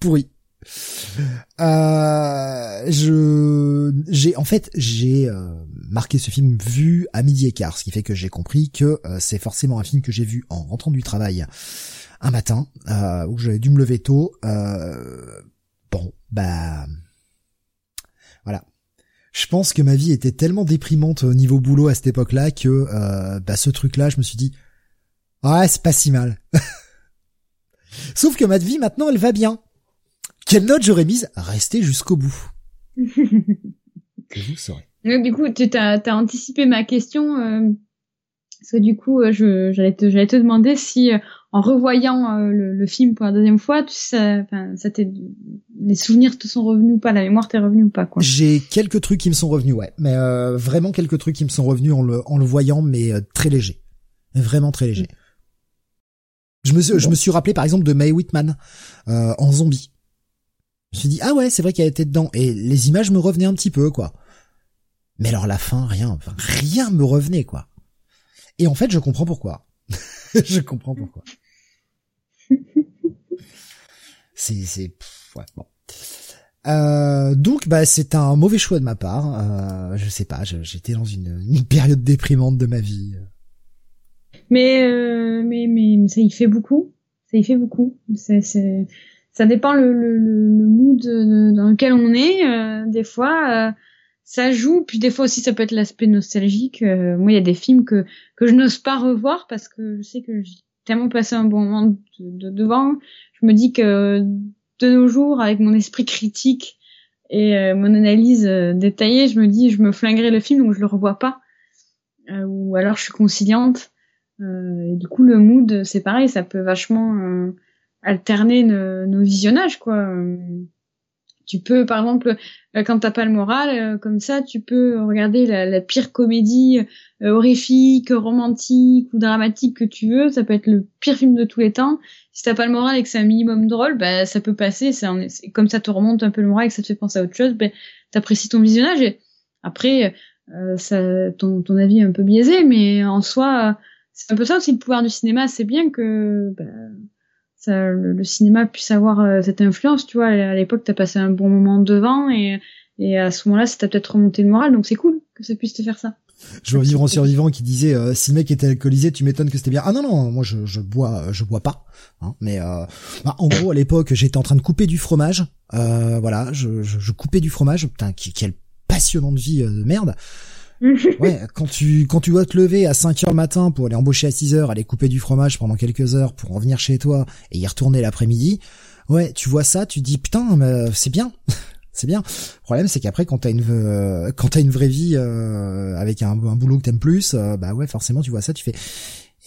pourris. Euh, je, j'ai, en fait, j'ai euh, marqué ce film vu à midi et quart, ce qui fait que j'ai compris que euh, c'est forcément un film que j'ai vu en rentrant du travail un matin euh, où j'avais dû me lever tôt. bon, bah, voilà. Je pense que ma vie était tellement déprimante au niveau boulot à cette époque-là que bah ce truc-là, je me suis dit, ouais, c'est pas si mal. Sauf que ma vie maintenant elle va bien. Quelle note j'aurais mise Restez jusqu'au bout. que vous saurez. du coup, tu as, anticipé ma question. Euh, parce que du coup, euh, je, j'allais te, te demander si, euh, en revoyant le, film pour la deuxième fois, tu, ça, ça les souvenirs te sont revenus ou pas, la mémoire t'est revenue ou pas, quoi. J'ai quelques trucs qui me sont revenus, ouais. Mais vraiment quelques trucs qui me sont revenus en le, en le voyant, mais très léger. Vraiment très léger. Je me, suis, je me suis rappelé par exemple de Mae Whitman euh, en zombie. Je me suis dit ah ouais c'est vrai qu'elle était dedans et les images me revenaient un petit peu quoi. Mais alors la fin rien, rien me revenait quoi. Et en fait je comprends pourquoi. je comprends pourquoi. c'est c'est ouais bon. Euh, donc bah c'est un mauvais choix de ma part. Euh, je sais pas, j'étais dans une, une période déprimante de ma vie. Mais, euh, mais, mais ça y fait beaucoup. Ça y fait beaucoup. C'est, ça dépend le, le, le mood dans lequel on est. des fois, ça joue. Puis des fois aussi, ça peut être l'aspect nostalgique. moi, il y a des films que que je n'ose pas revoir parce que je sais que j'ai tellement passé un bon moment de, devant. Je me dis que de nos jours, avec mon esprit critique et mon analyse détaillée, je me dis, je me flinguerai le film donc je le revois pas. ou alors je suis conciliante euh, et du coup, le mood, c'est pareil, ça peut vachement euh, alterner nos, visionnages, quoi. Euh, tu peux, par exemple, quand t'as pas le moral, comme ça, tu peux regarder la, pire comédie horrifique, romantique ou dramatique que tu veux. Ça peut être le pire film de tous les temps. Si t'as pas le moral et que c'est un minimum drôle, bah ça peut passer. C'est comme ça te remonte un peu le moral et que ça te fait penser à autre chose. Ben t'apprécies ton visionnage. Et après, ça, ton, ton avis est un peu biaisé, mais en soi, c'est un peu ça aussi le pouvoir du cinéma. C'est bien que bah, ça, le, cinéma puisse avoir euh, cette influence. Tu vois, à l'époque, t'as passé un bon moment devant et, et à ce moment-là, ça peut-être remonté le moral. Donc c'est cool que ça puisse te faire ça. Je vois vivre en survivant qui disait euh, si le mec était alcoolisé, tu m'étonnes que c'était bien. Ah non non, moi je, je bois je bois pas. Hein, mais euh, bah, en gros à l'époque j'étais en train de couper du fromage. Euh, voilà, je, je, je, coupais du fromage. Putain, quelle passionnante vie de merde. Ouais, quand tu quand tu dois te lever à 5 heures le matin pour aller embaucher à 6 heures, aller couper du fromage pendant quelques heures pour revenir chez toi et y retourner l'après-midi, ouais, tu vois ça, tu dis putain, c'est bien. c'est bien. Le problème c'est qu'après quand t'as une euh, quand t'as une vraie vie euh, avec un, un, boulot que t'aimes plus, euh, bah ouais, forcément tu vois ça, tu fais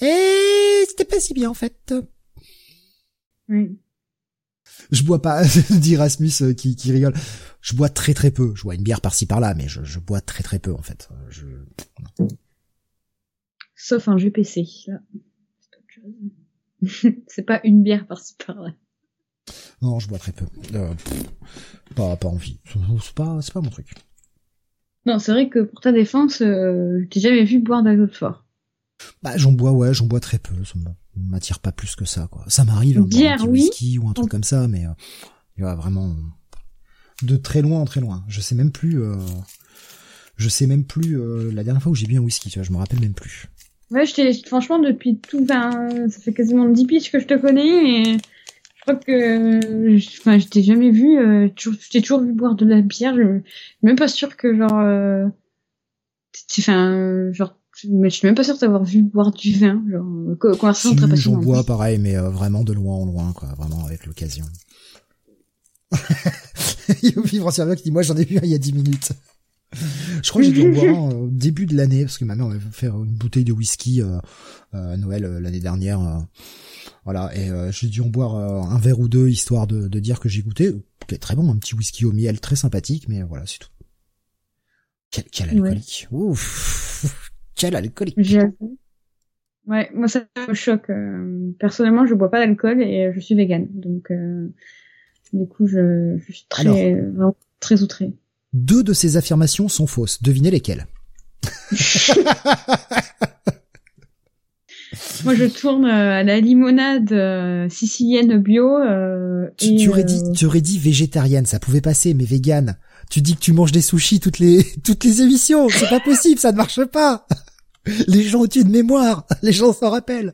eh, c'était pas si bien en fait. Oui je bois pas, dit Rasmus euh, qui, qui rigole. Je bois très très peu. Je bois une bière par-ci par-là, mais je, je, bois très très peu en fait. Euh, je... Sauf un GPC. C'est pas une bière par-ci par-là. Non, je bois très peu. Euh, pas, pas envie. C'est pas, c'est pas mon truc. Non, c'est vrai que pour ta défense, euh, je t'ai jamais vu boire d'un fort. Bah, j'en bois, ouais, j'en bois très peu m'attire pas plus que ça quoi. Ça m'arrive un petit whisky ou un truc comme ça mais euh, vraiment de très loin en très loin. Je sais même plus euh, je sais même plus euh, la dernière fois où j'ai bu un whisky, tu vois, je me rappelle même plus. Ouais, je franchement depuis tout ben ça fait quasiment 10 pitchs que je te connais et je crois que enfin je t'ai jamais vu euh, je t'ai toujours vu boire de la bière, je, je suis même pas sûr que genre euh, enfin genre mais je suis même pas sûre d'avoir vu boire du vin, genre conversation très J'en bois pareil, mais euh, vraiment de loin en loin, quoi, vraiment avec l'occasion. Il y a vivre en qui dit moi j'en ai bu un il y a 10 minutes. Je crois que j'ai dû en boire un au début de l'année parce que ma mère avait fait une bouteille de whisky euh, euh à Noël euh, l'année dernière. voilà et j'ai dû en boire un verre ou deux histoire de, de dire que j'ai goûté. Est très bon, un petit whisky au miel très sympathique, mais voilà c'est tout. Quel, quel alcoolique. Ouf. Quel alcoolique. Ouais, moi ça me choque. Euh, personnellement, je bois pas d'alcool et je suis végane, donc euh, du coup, je, je suis très, Alors, très outrée. Deux de ces affirmations sont fausses. Devinez lesquelles? Moi, je tourne euh, à la limonade sicilienne bio. tu, tu, aurais dit, tu aurais dit végétarienne, ça pouvait passer, mais végane. Tu dis que tu manges des sushis toutes les toutes les émissions, c'est pas possible, ça ne marche pas. Les gens ont de mémoire, les gens s'en rappellent.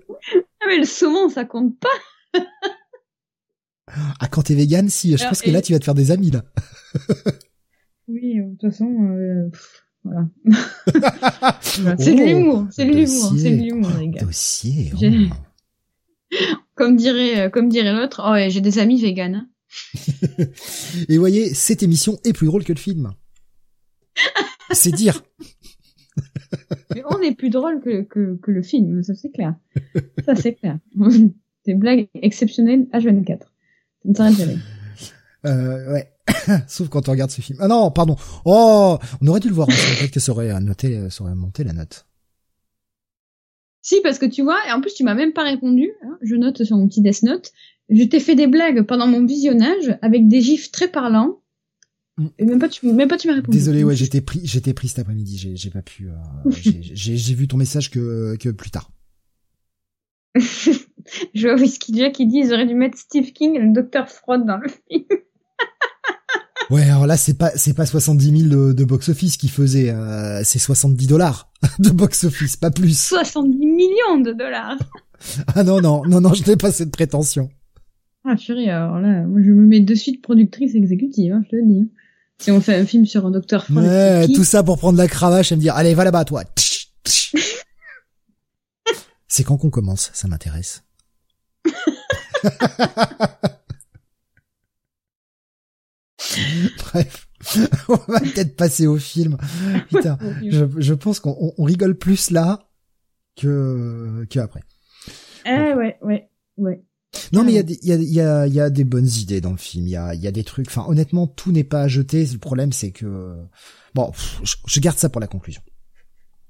Ah mais le saumon, ça compte pas. ah quand t'es vegan, si, je pense que là tu vas te faire des amis là. oui, de toute façon, euh, voilà. c'est de l'humour, c'est de l'humour, c'est de l'humour, les gars. Dossier. Oh. comme dirait, comme dirait l'autre, oh j'ai des amis véganes. Et voyez, cette émission est plus drôle que le film. C'est dire. Mais on est plus drôle que, que, que le film, ça c'est clair. Ça c'est clair. Des blagues exceptionnelles à 24. Ça ne s'arrête jamais. Euh, ouais. Sauf quand on regarde ce film. Ah non, pardon. Oh, on aurait dû le voir. Peut-être que ça aurait noté, ça aurait monté la note. Si, parce que tu vois, et en plus tu m'as même pas répondu. Hein, je note sur mon petit Death Note. Je t'ai fait des blagues pendant mon visionnage avec des gifs très parlants. Mm. Et même pas tu, même pas tu m'as répondu. Désolé, ouais, j'étais pris, j'étais pris cet après-midi. J'ai, j'ai pas pu. Euh, j'ai, vu ton message que, que plus tard. je vois Whisky Jack qui dit ils auraient dû mettre Steve King et le docteur Freud dans le film. ouais, alors là c'est pas c'est pas 70 000 de, de box office qui faisait, euh, c'est 70 dollars de box office, pas plus. 70 millions de dollars. ah non non non non, je n'ai pas cette prétention. Ah, chérie, alors là, moi, je me mets de suite productrice exécutive, hein, je te le dis. Hein. Si on fait un film sur un docteur Freud. Ouais, tout ça pour prendre la cravache et me dire, allez, va là-bas, toi. C'est quand qu'on commence, ça m'intéresse. Bref, on va peut-être passer au film. Putain, je, je pense qu'on on rigole plus là que que après. Ah ouais, ouais, ouais. Non, mais il y a, des, y, a, y, a, y a des bonnes idées dans le film. Il y a, y a des trucs. Enfin, honnêtement, tout n'est pas à jeter. Le problème, c'est que bon, je, garde ça pour la conclusion.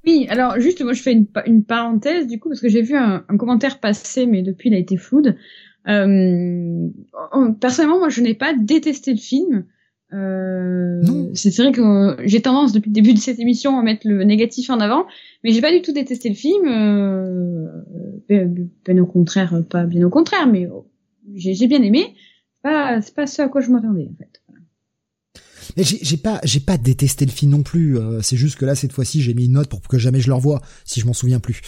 Oui, alors juste, moi, je fais une, une parenthèse du coup parce que j'ai vu un, un, commentaire passer, mais depuis, il a été flou. Euh, personnellement, moi, je n'ai pas détesté le film. Euh, c'est vrai que j'ai tendance depuis le début de cette émission à mettre le négatif en avant, mais j'ai pas du tout détesté le film. Euh, bien au contraire, pas bien au contraire, mais j'ai bien aimé. Pas, c'est pas ce à quoi je m'attendais en fait. Mais j'ai pas, j'ai pas détesté le film non plus. Euh, c'est juste que là cette fois-ci j'ai mis une note pour que jamais je le revoie, si je m'en souviens plus.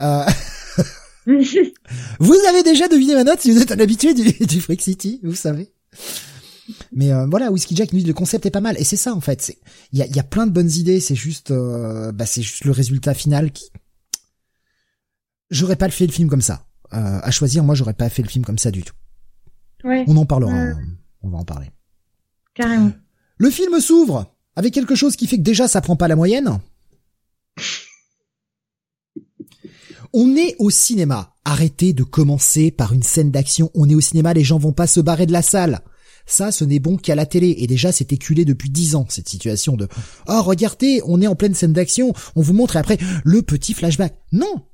Euh... vous avez déjà deviné ma note si vous êtes un habitué du, du Freak City, vous savez. Mais euh, voilà, Whiskey Jack dit le concept est pas mal et c'est ça en fait. Il y a, y a plein de bonnes idées, c'est juste, euh, bah, c'est juste le résultat final qui. J'aurais pas fait le film comme ça. Euh, à choisir, moi j'aurais pas fait le film comme ça du tout. Ouais. On en parlera, on va en parler. Carrément. Le film s'ouvre avec quelque chose qui fait que déjà ça prend pas la moyenne. On est au cinéma. Arrêtez de commencer par une scène d'action. On est au cinéma, les gens vont pas se barrer de la salle. Ça, ce n'est bon qu'à la télé. Et déjà, c'est éculé depuis dix ans, cette situation de « Oh, regardez, on est en pleine scène d'action, on vous montre et après, le petit flashback. » Non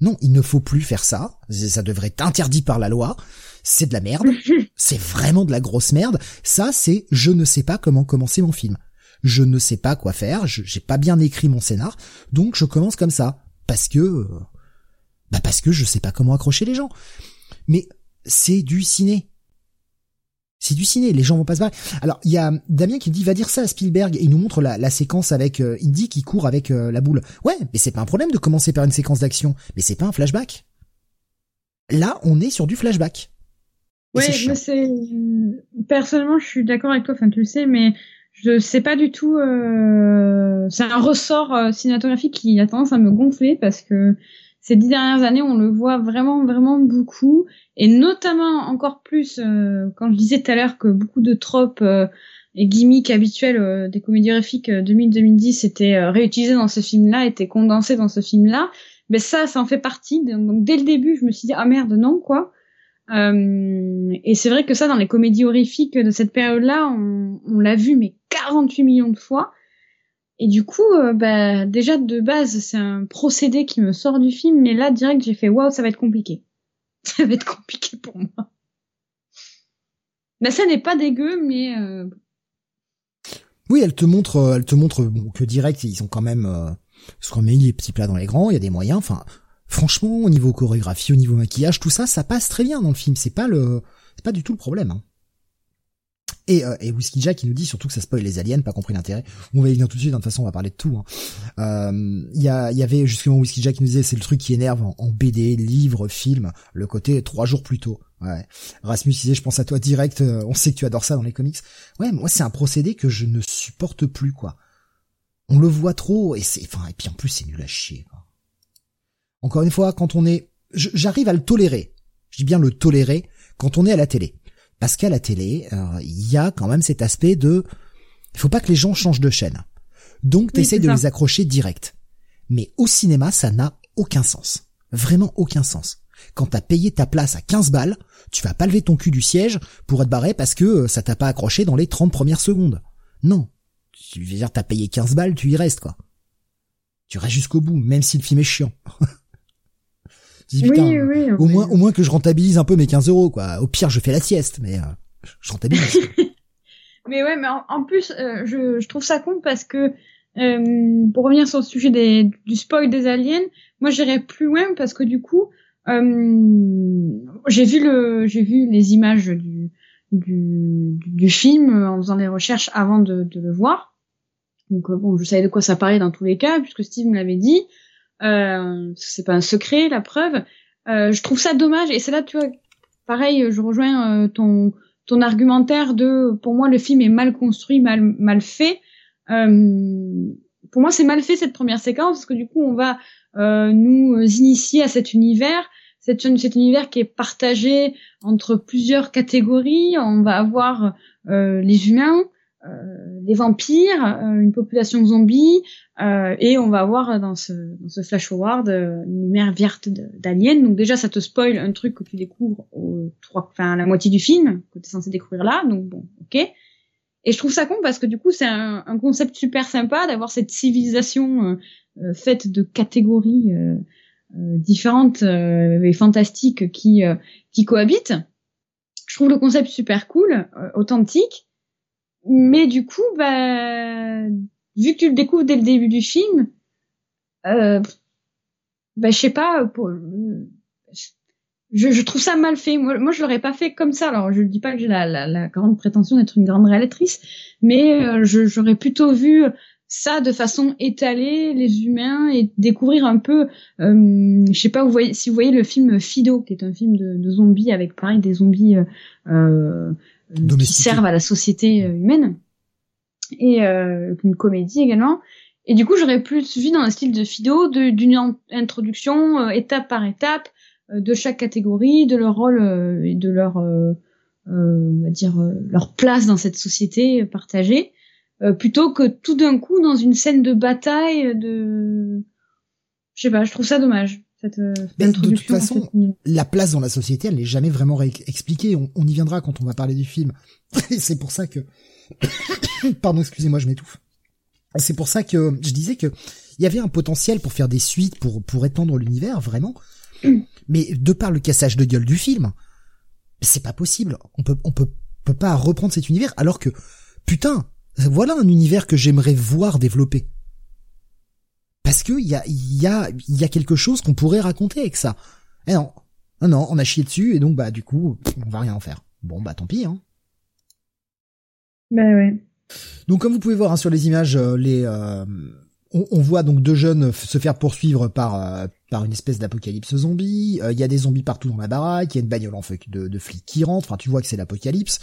Non, il ne faut plus faire ça. Ça devrait être interdit par la loi. C'est de la merde. C'est vraiment de la grosse merde. Ça, c'est « Je ne sais pas comment commencer mon film. » Je ne sais pas quoi faire, j'ai pas bien écrit mon scénar, donc je commence comme ça. Parce que... Bah parce que je sais pas comment accrocher les gens. Mais c'est du ciné. C'est du ciné, les gens vont pas se barrer. Alors, il y a Damien qui dit, va dire ça à Spielberg, et il nous montre la, séquence avec euh, Indy qui court avec euh, la boule. Ouais, mais c'est pas un problème de commencer par une séquence d'action, mais c'est pas un flashback. Là, on est sur du flashback. Ouais, mais c'est... Personnellement, je suis d'accord avec toi, enfin tu le sais, mais je sais pas du tout... Euh... C'est un ressort cinématographique qui a tendance à me gonfler, parce que ces dix dernières années, on le voit vraiment, vraiment beaucoup, et notamment encore plus euh, quand je disais tout à l'heure que beaucoup de tropes euh, et gimmicks habituels euh, des comédies horrifiques 2000-2010 étaient réutilisés dans ce film-là, étaient condensés dans ce film-là. Mais ça, ça en fait partie. Donc dès le début, je me suis dit ah merde, non quoi. et c'est vrai que ça, dans les comédies horrifiques de cette période-là, on l'a vu mais 48 millions de fois. Et du coup, euh, bah, déjà de base, c'est un procédé qui me sort du film, mais là, direct, j'ai fait waouh, ça va être compliqué. Ça va être compliqué pour moi. ça n'est pas dégueu, mais. Euh... Oui, elle te montre, euh, elle te montre que direct, ils ont quand même, euh, ont mis les petits plats dans les grands. Il y a des moyens. Enfin, franchement, au niveau chorégraphie, au niveau maquillage, tout ça, ça passe très bien dans le film. C'est pas le, c'est pas du tout le problème. Hein. Et, euh, et Whiskey Jack qui nous dit surtout que ça spoil les aliens, pas compris l'intérêt. On va y venir tout de suite, de toute façon on va parler de tout. Il hein. euh, y, a, y avait justement Whiskey Jack qui nous disait c'est le truc qui énerve en, BD, livre, film, le côté trois jours plus tôt. Ouais. Rasmus disait je pense à toi direct, euh, on sait que tu adores ça dans les comics. Ouais, moi c'est un procédé que je ne supporte plus quoi. On le voit trop et c'est enfin et puis en plus c'est nul à chier. Encore une fois, quand on est j'arrive à le tolérer. Je dis bien le tolérer quand on est à la télé. Parce qu'à la télé, il y a quand même cet aspect de, il faut pas que les gens changent de chaîne. Donc tu de les accrocher direct. Mais au cinéma, ça n'a aucun sens. Vraiment aucun sens. Quand t'as payé ta place à 15 balles, tu vas pas lever ton cul du siège pour être barré parce que euh, ça t'a pas accroché dans les 30 premières secondes. Non. Tu veux dire, t'as payé 15 balles, tu y restes, quoi. Tu restes jusqu'au bout, même si le film est chiant. oui, oui, au moins, au moins que je rentabilise un peu mes 15 euros, quoi. Au pire, je fais la sieste, mais euh, je rentabilise. mais ouais, mais en, plus, euh, je, je, trouve ça con parce que euh, pour revenir sur le sujet des, du spoil des aliens, moi j'irais plus loin parce que du coup, j'ai vu le, j'ai vu les images du, du, du film en faisant les recherches avant de, de le voir. Donc bon, je savais de quoi ça parlait dans tous les cas puisque Steve me l'avait dit euh, c'est pas un secret la preuve. Euh, je trouve ça dommage et c'est là tu vois pareil, je rejoins ton ton argumentaire de, pour moi, le film est mal construit, mal mal fait. pour moi, c'est mal fait cette première séquence parce que du coup, on va nous initier à cet univers c'est un, cet univers qui est partagé entre plusieurs catégories. On va avoir euh, les humains, euh, les vampires, euh, une population zombie, euh, et on va avoir dans ce, dans ce flash forward une lumière verte d'aliens. Donc déjà, ça te spoil un truc que tu découvres au trois, enfin la moitié du film que tu es censé découvrir là. Donc bon, ok. Et je trouve ça con parce que du coup, c'est un, un, concept super sympa d'avoir cette civilisation faite de catégories euh, différentes euh, et fantastiques qui euh, qui cohabitent. Je trouve le concept super cool, authentique, mais du coup, bah, vu que tu le découvres dès le début du film, euh, bah, je sais pas, je, trouve ça mal fait. Moi, je l'aurais pas fait comme ça. Alors, je dis pas que j'ai la, grande prétention d'être une grande réalisatrice, mais euh, j'aurais plutôt vu ça de façon étalée, les humains, et découvrir un peu, euh, je sais pas si vous voyez le film Fido, qui est un film de, de zombies avec pareil des zombies euh, euh qui servent à la société euh, humaine, et euh, une comédie également. Et du coup, j'aurais plus vu dans un style de Fido, d'une introduction étape par étape de chaque catégorie, de leur rôle et de leur, on va dire, leur place dans cette société partagée. Euh, plutôt que tout d'un coup dans une scène de bataille de je sais pas je trouve ça dommage cette, euh, de toute façon la place dans la société elle n'est jamais vraiment expliquée. On, on, y viendra quand on va parler du film. C'est pour ça que pardon excusez-moi je m'étouffe. C'est pour ça que je disais que il y avait un potentiel pour faire des suites pour pour étendre l'univers vraiment. Mais de par le cassage de gueule du film c'est pas possible. On peut on peut peut pas reprendre cet univers alors que putain voilà un univers que j'aimerais voir développer. Parce que il y a, y, a, y a quelque chose qu'on pourrait raconter avec ça. Eh non, non, non, on a chié dessus et donc bah du coup, on va rien en faire. Bon bah tant pis. Hein. Bah ouais. Donc comme vous pouvez voir hein, sur les images, euh, les euh, on, voit donc deux jeunes se faire poursuivre par euh, par une espèce d'apocalypse zombie. Il y a des zombies partout dans la baraque. Il y a une bagnole en feu de, de flics qui rentre. Enfin, tu vois que c'est l'apocalypse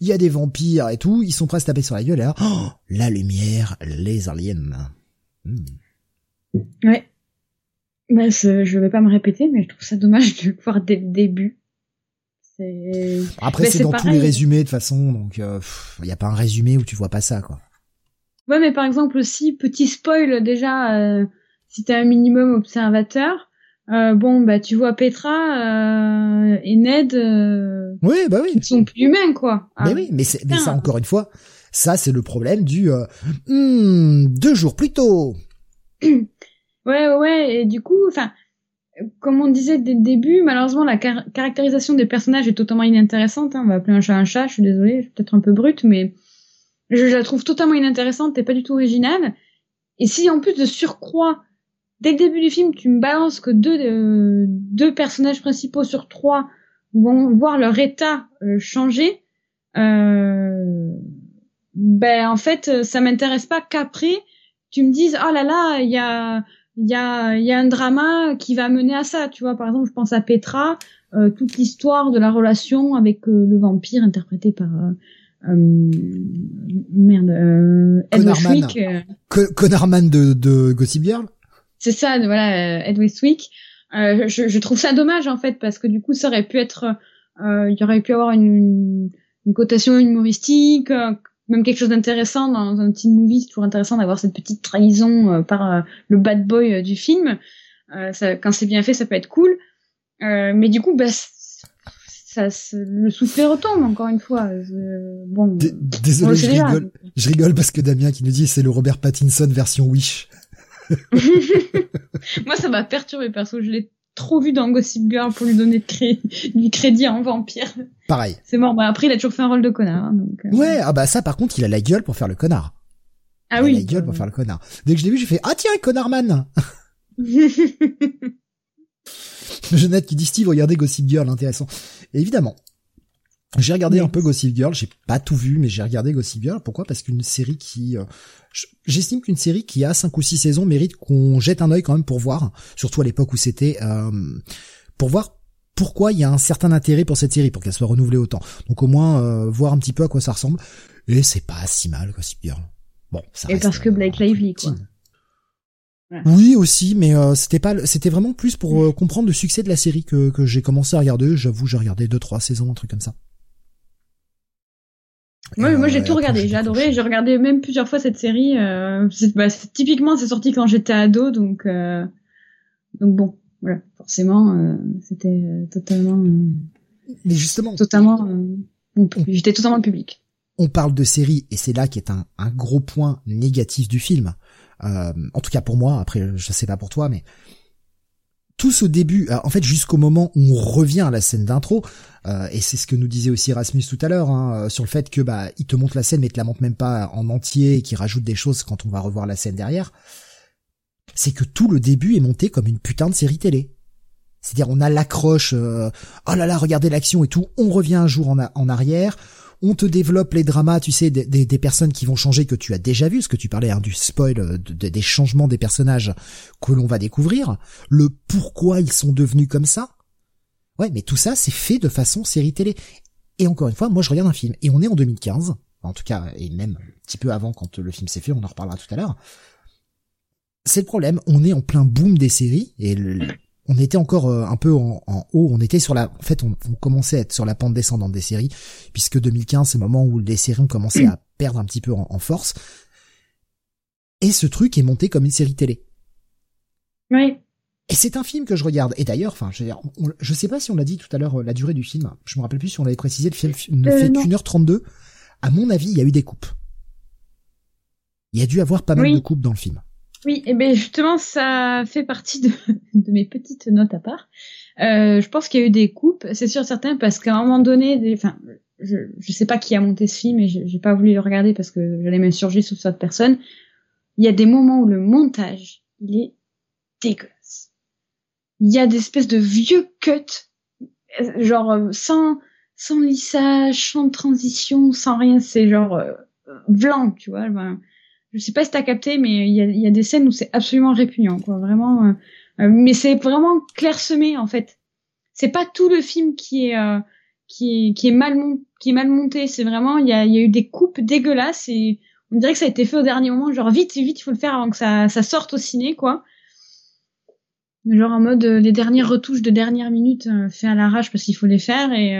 il y a des vampires et tout, ils sont prêts à se taper sur la gueule, et là, oh, la lumière, les aliens. Hmm. Ouais. Bah, je vais pas me répéter, mais je trouve ça dommage de le voir dès le début. Après, c'est dans tous les résumés de toute façon, donc il euh, y a pas un résumé où tu vois pas ça, quoi. Ouais, mais par exemple aussi, petit spoil déjà, euh, si t'es un minimum observateur, euh, bon bah tu vois Petra et Ned oui bah oui ils sont plus humains quoi mais ah, oui mais, ça encore une fois ça c'est le problème du hmm, deux jours plus tôt ouais ouais ouais et du coup enfin comme on disait dès le début malheureusement la caractérisation des personnages est totalement inintéressante hein. on va appeler un chat un chat je suis désolée je suis peut-être un peu brute mais je, je la trouve totalement inintéressante et pas du tout originale et si en plus de surcroît dès le début du film, tu me balances que deux, euh, deux personnages principaux sur trois vont voir leur état euh, changer. Euh, ben en fait, ça m'intéresse pas qu'après tu me dises oh là là, il y a il y a il y a un drama qui va mener à ça. Tu vois, par exemple, je pense à Petra, euh, toute l'histoire de la relation avec le vampire interprété par merde, euh, Connorman de, de Gossip Girl? C'est ça, voilà, Ed Westwick. Euh, je, je, trouve ça dommage en fait parce que du coup ça aurait pu être, euh, il y aurait pu avoir une, une cotation humoristique, euh, même quelque chose d'intéressant dans un petit movie. C'est toujours intéressant d'avoir cette petite trahison euh, par euh, le bad boy du film. Ça, quand c'est bien fait, ça peut être cool. mais du coup, bah, ça, le soufflet retombe encore une fois. bon, désolé, je rigole. Je rigole parce que Damien qui nous dit c'est le Robert Pattinson version Wish. Moi, ça m'a perturbé perso. Je l'ai trop vu dans Gossip Girl pour lui donner du crédit en vampire. Pareil. C'est mort. Bah, après, il a toujours fait un rôle de connard. Hein, donc, euh. Ouais, ah bah ça, par contre, il a la gueule pour faire le connard. Ah oui. Il a la gueule pour faire le connard. Dès que je l'ai vu, j'ai fait ah tiens, connardman. Jeannette qui dit Steve, regardez Gossip Girl, intéressant. évidemment, j'ai regardé un peu Gossip Girl, j'ai pas tout vu, mais j'ai regardé Gossip Girl. Pourquoi? Parce qu'une série qui, euh, j'estime qu'une série qui a cinq ou six saisons mérite qu'on jette un œil quand même pour voir, surtout à l'époque où c'était, euh, pour voir pourquoi il y a un certain intérêt pour cette série, pour qu'elle soit renouvelée autant. Donc au moins euh, voir un petit peu à quoi ça ressemble. Et c'est pas si mal, quoi, si bien. Bon, ça Et parce que Blake Lively, quoi. Oui aussi, mais euh, c'était pas, c'était vraiment plus pour euh, comprendre le succès de la série que, que j'ai commencé à regarder. J'avoue, j'ai regardé deux trois saisons, un truc comme ça. Ouais, moi j'ai tout regardé, j'ai adoré, j'ai regardé même plusieurs fois cette série. Euh, bah, typiquement, c'est sorti quand j'étais ado, donc donc bon, voilà, forcément, c'était totalement. Mais justement. Totalement. j'étais totalement le public. On parle de série et c'est là qui est un, un gros point négatif du film euh, en tout cas pour moi, après je sais pas pour toi, mais tout ce début, euh, en fait jusqu'au moment où on revient à la scène d'intro, euh, et c'est ce que nous disait aussi Rasmus tout à l'heure, hein, sur le fait que bah il te montre la scène mais te la montre même pas en entier et qu'il rajoute des choses quand on va revoir la scène derrière, c'est que tout le début est monté comme une putain de série télé. C'est-à-dire on a l'accroche, oh là là, regardez l'action et tout, on revient un jour en, en arrière, on te développe les dramas, tu sais, des, personnes qui vont changer que tu as déjà vu, ce que tu parlais hein, du spoil, euh, des changements des personnages que l'on va découvrir, le pourquoi ils sont devenus comme ça. Ouais, mais tout ça, c'est fait de façon série télé. Et encore une fois, moi je regarde un film, et on est en 2015, en tout cas, et même un petit peu avant quand le film s'est fait, on en reparlera tout à l'heure. C'est le problème, on est en plein boom des séries, et le, on était encore euh, un peu en, haut, on était sur la, en fait, on, commençait à être sur la pente descendante des séries, puisque 2015, c'est le moment où les séries ont commencé à perdre un petit peu en, force. Et ce truc est monté comme une série télé. Oui. Et c'est un film que je regarde. Et d'ailleurs, enfin, je, je sais pas si on l'a dit tout à l'heure, euh, la durée du film. Je me rappelle plus si on l'avait précisé. Le film ne euh, fait qu'une heure 32. À mon avis, il y a eu des coupes. Il y a dû avoir pas mal de coupes dans le film. Oui, et ben justement, ça fait partie de, de mes petites notes à part. Euh, je pense qu'il y a eu des coupes, c'est sûr certain, parce qu'à un moment donné, des, enfin, je je sais pas qui a monté ce film et j'ai pas voulu le regarder parce que j'allais m'insurger sur cette personne. Il y a des moments où le montage, il est dégueulasse. Il y a des espèces de vieux cuts, genre euh, sans sans lissage, sans transition, sans rien. C'est genre euh, blanc, tu vois je sais pas si t'as capté, mais il y a, des scènes où c'est absolument répugnant, quoi. Vraiment. Euh, euh, mais c'est vraiment clairsemé en fait. C'est pas tout le film qui est euh, qui qui est mal qui est mal monté. C'est vraiment il y a, y a eu des coupes dégueulasses et on dirait que ça a été fait au dernier moment. Genre vite vite il faut le faire avant que ça ça sorte au ciné quoi. Genre en mode les dernières retouches de dernière minute fait à l'arrache parce qu'il faut les faire et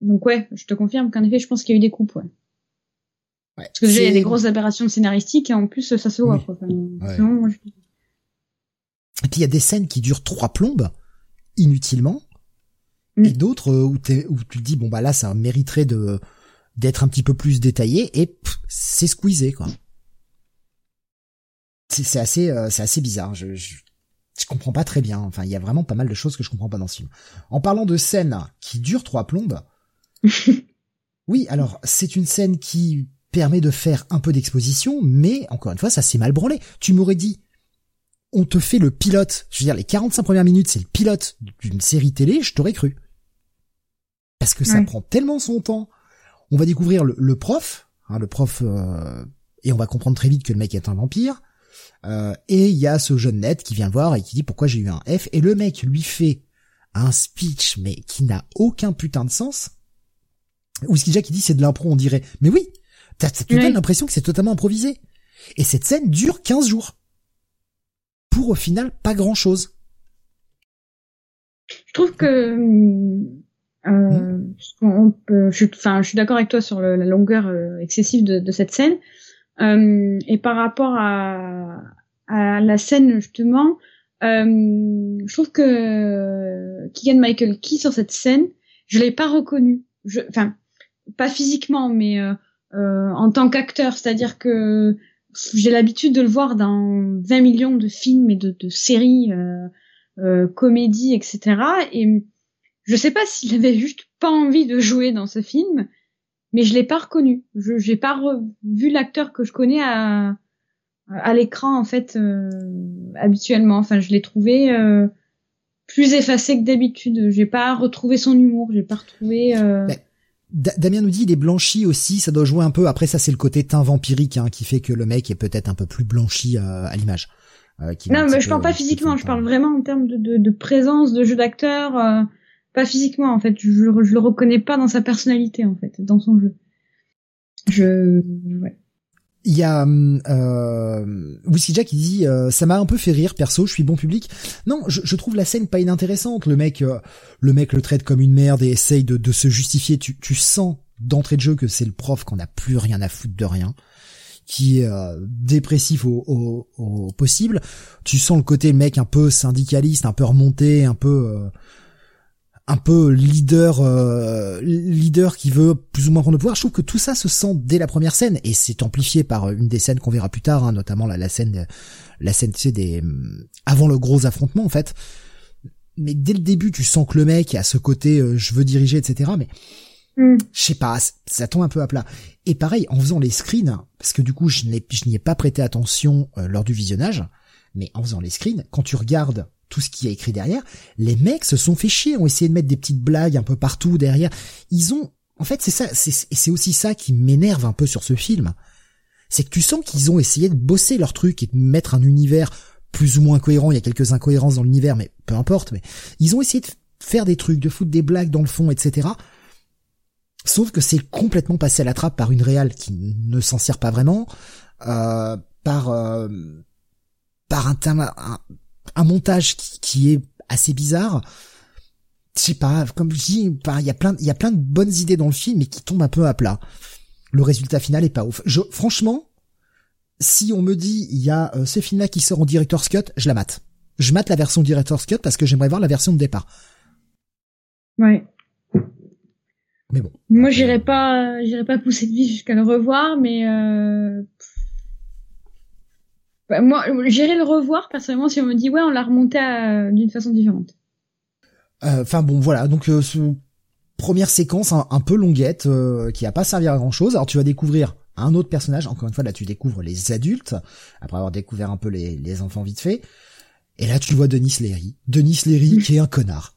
donc ouais, je te confirme qu'en effet je pense qu'il y a eu des coupes ouais. Parce que déjà, il y a des grosses aberrations scénaristiques et en plus, ça se voit. Quoi. Et puis, il y a des scènes qui durent trois plombes, inutilement. Et mm. d'autres euh, où, où tu te dis, bon, bah là, ça mériterait de d'être un petit peu plus détaillé et c'est squeezé, quoi. C'est assez, euh, c'est assez bizarre. Je, je, je, comprends pas très bien. Enfin, il y a vraiment pas mal de choses que je comprends pas dans ce film. En parlant de scènes qui durent trois plombes, oui, alors c'est une scène qui permet de faire un peu d'exposition, mais encore une fois, ça s'est mal branlé. Tu m'aurais dit, on te fait le pilote, je veux dire, les 45 premières minutes, c'est le pilote d'une série télé, je t'aurais cru. Parce que ça prend tellement son temps. On va découvrir le, prof, hein, le prof, euh, et on va comprendre très vite que le mec est un vampire. Euh, et il y a ce jeune net qui vient voir et qui dit pourquoi j'ai eu un F, et le mec lui fait un speech, mais qui n'a aucun putain de sens. Ou ce qui dit c'est de l'impro, on dirait. Mais oui, te donne l'impression que c'est totalement improvisé. Et cette scène dure 15 jours. Pour au final pas grand chose. Je trouve que euh, hmm. on peut, je, enfin, je suis d'accord avec toi sur la longueur euh, excessive de, de, cette scène. Euh, et par rapport à, à la scène justement, euh, je trouve que Keegan Michael Key sur cette scène, je l'ai pas reconnu. Enfin, pas physiquement, mais euh, euh, en tant qu'acteur, c'est-à-dire que j'ai l'habitude de le voir dans 20 millions de films et de, de séries, euh, euh, comédies, etc. Et je sais pas s'il avait juste pas envie de jouer dans ce film, mais je l'ai pas reconnu. Je j'ai pas vu l'acteur que je connais à à l'écran en fait euh, habituellement. Enfin, je l'ai trouvé euh, plus effacé que d'habitude. J'ai pas retrouvé son humour. J'ai pas retrouvé. Damien nous dit il est blanchi aussi, ça doit jouer un peu. Après ça c'est le côté teint vampirique hein, qui fait que le mec est peut-être un peu plus blanchi euh, à l'image. Euh, non mais je parle pas physiquement, je parle vraiment en termes de, de, de présence, de jeu d'acteur, euh, pas physiquement en fait. Je, je le reconnais pas dans sa personnalité en fait, dans son jeu. Je ouais. Il y a euh, Whiskey Jack qui dit euh, ça m'a un peu fait rire perso, je suis bon public. Non, je, trouve la scène pas inintéressante. Le mec, euh, le mec le traite comme une merde et essaye de, se justifier. Tu, sens d'entrée de jeu que c'est le prof qu'on a plus rien à foutre de rien, qui est euh, dépressif au, au, au, possible. Tu sens le côté mec un peu syndicaliste, un peu remonté, un peu un peu leader euh, leader qui veut plus ou moins prendre le pouvoir. Je trouve que tout ça se sent dès la première scène et c'est amplifié par une des scènes qu'on verra plus tard, hein, notamment la, la scène la scène tu sais, des avant le gros affrontement en fait. Mais dès le début, tu sens que le mec a ce côté euh, je veux diriger, etc. Mais mm. je sais pas, ça tombe un peu à plat. Et pareil, en faisant les screens, parce que du coup je n'y ai pas prêté attention euh, lors du visionnage, mais en faisant les screens, quand tu regardes tout ce qui est écrit derrière, les mecs se sont fait chier, ont essayé de mettre des petites blagues un peu partout derrière. Ils ont, en fait, c'est ça, c'est aussi ça qui m'énerve un peu sur ce film. C'est que tu sens qu'ils ont essayé de bosser leur truc et de mettre un univers plus ou moins cohérent. Il y a quelques incohérences dans l'univers, mais peu importe. Mais ils ont essayé de faire des trucs, de foutre des blagues dans le fond, etc. Sauf que c'est complètement passé à la trappe par une réale qui ne s'en sert pas vraiment, euh, par euh, par un, un, un montage qui, est assez bizarre. Je sais pas, comme je dis, il y a plein, il y a plein de bonnes idées dans le film, mais qui tombent un peu à plat. Le résultat final est pas ouf. Je, franchement, si on me dit il y a euh, ce film-là qui sort en director's cut, je la mate. Je mate la version director's cut parce que j'aimerais voir la version de départ. Ouais. Mais bon. Moi, j'irai pas, j'irai pas pousser de vie jusqu'à le revoir, mais euh, bah, moi, j'irai le revoir personnellement si on me dit ouais, on l'a remonté d'une façon différente. Euh, enfin bon, voilà. Donc euh, première séquence un, peu longuette euh, qui a pas servi à grand chose. Alors tu vas découvrir un autre personnage. Encore une fois, là tu découvres les adultes après avoir découvert un peu les, les enfants vite fait. Et là tu vois Denis Leary. Denis Leary qui est un connard.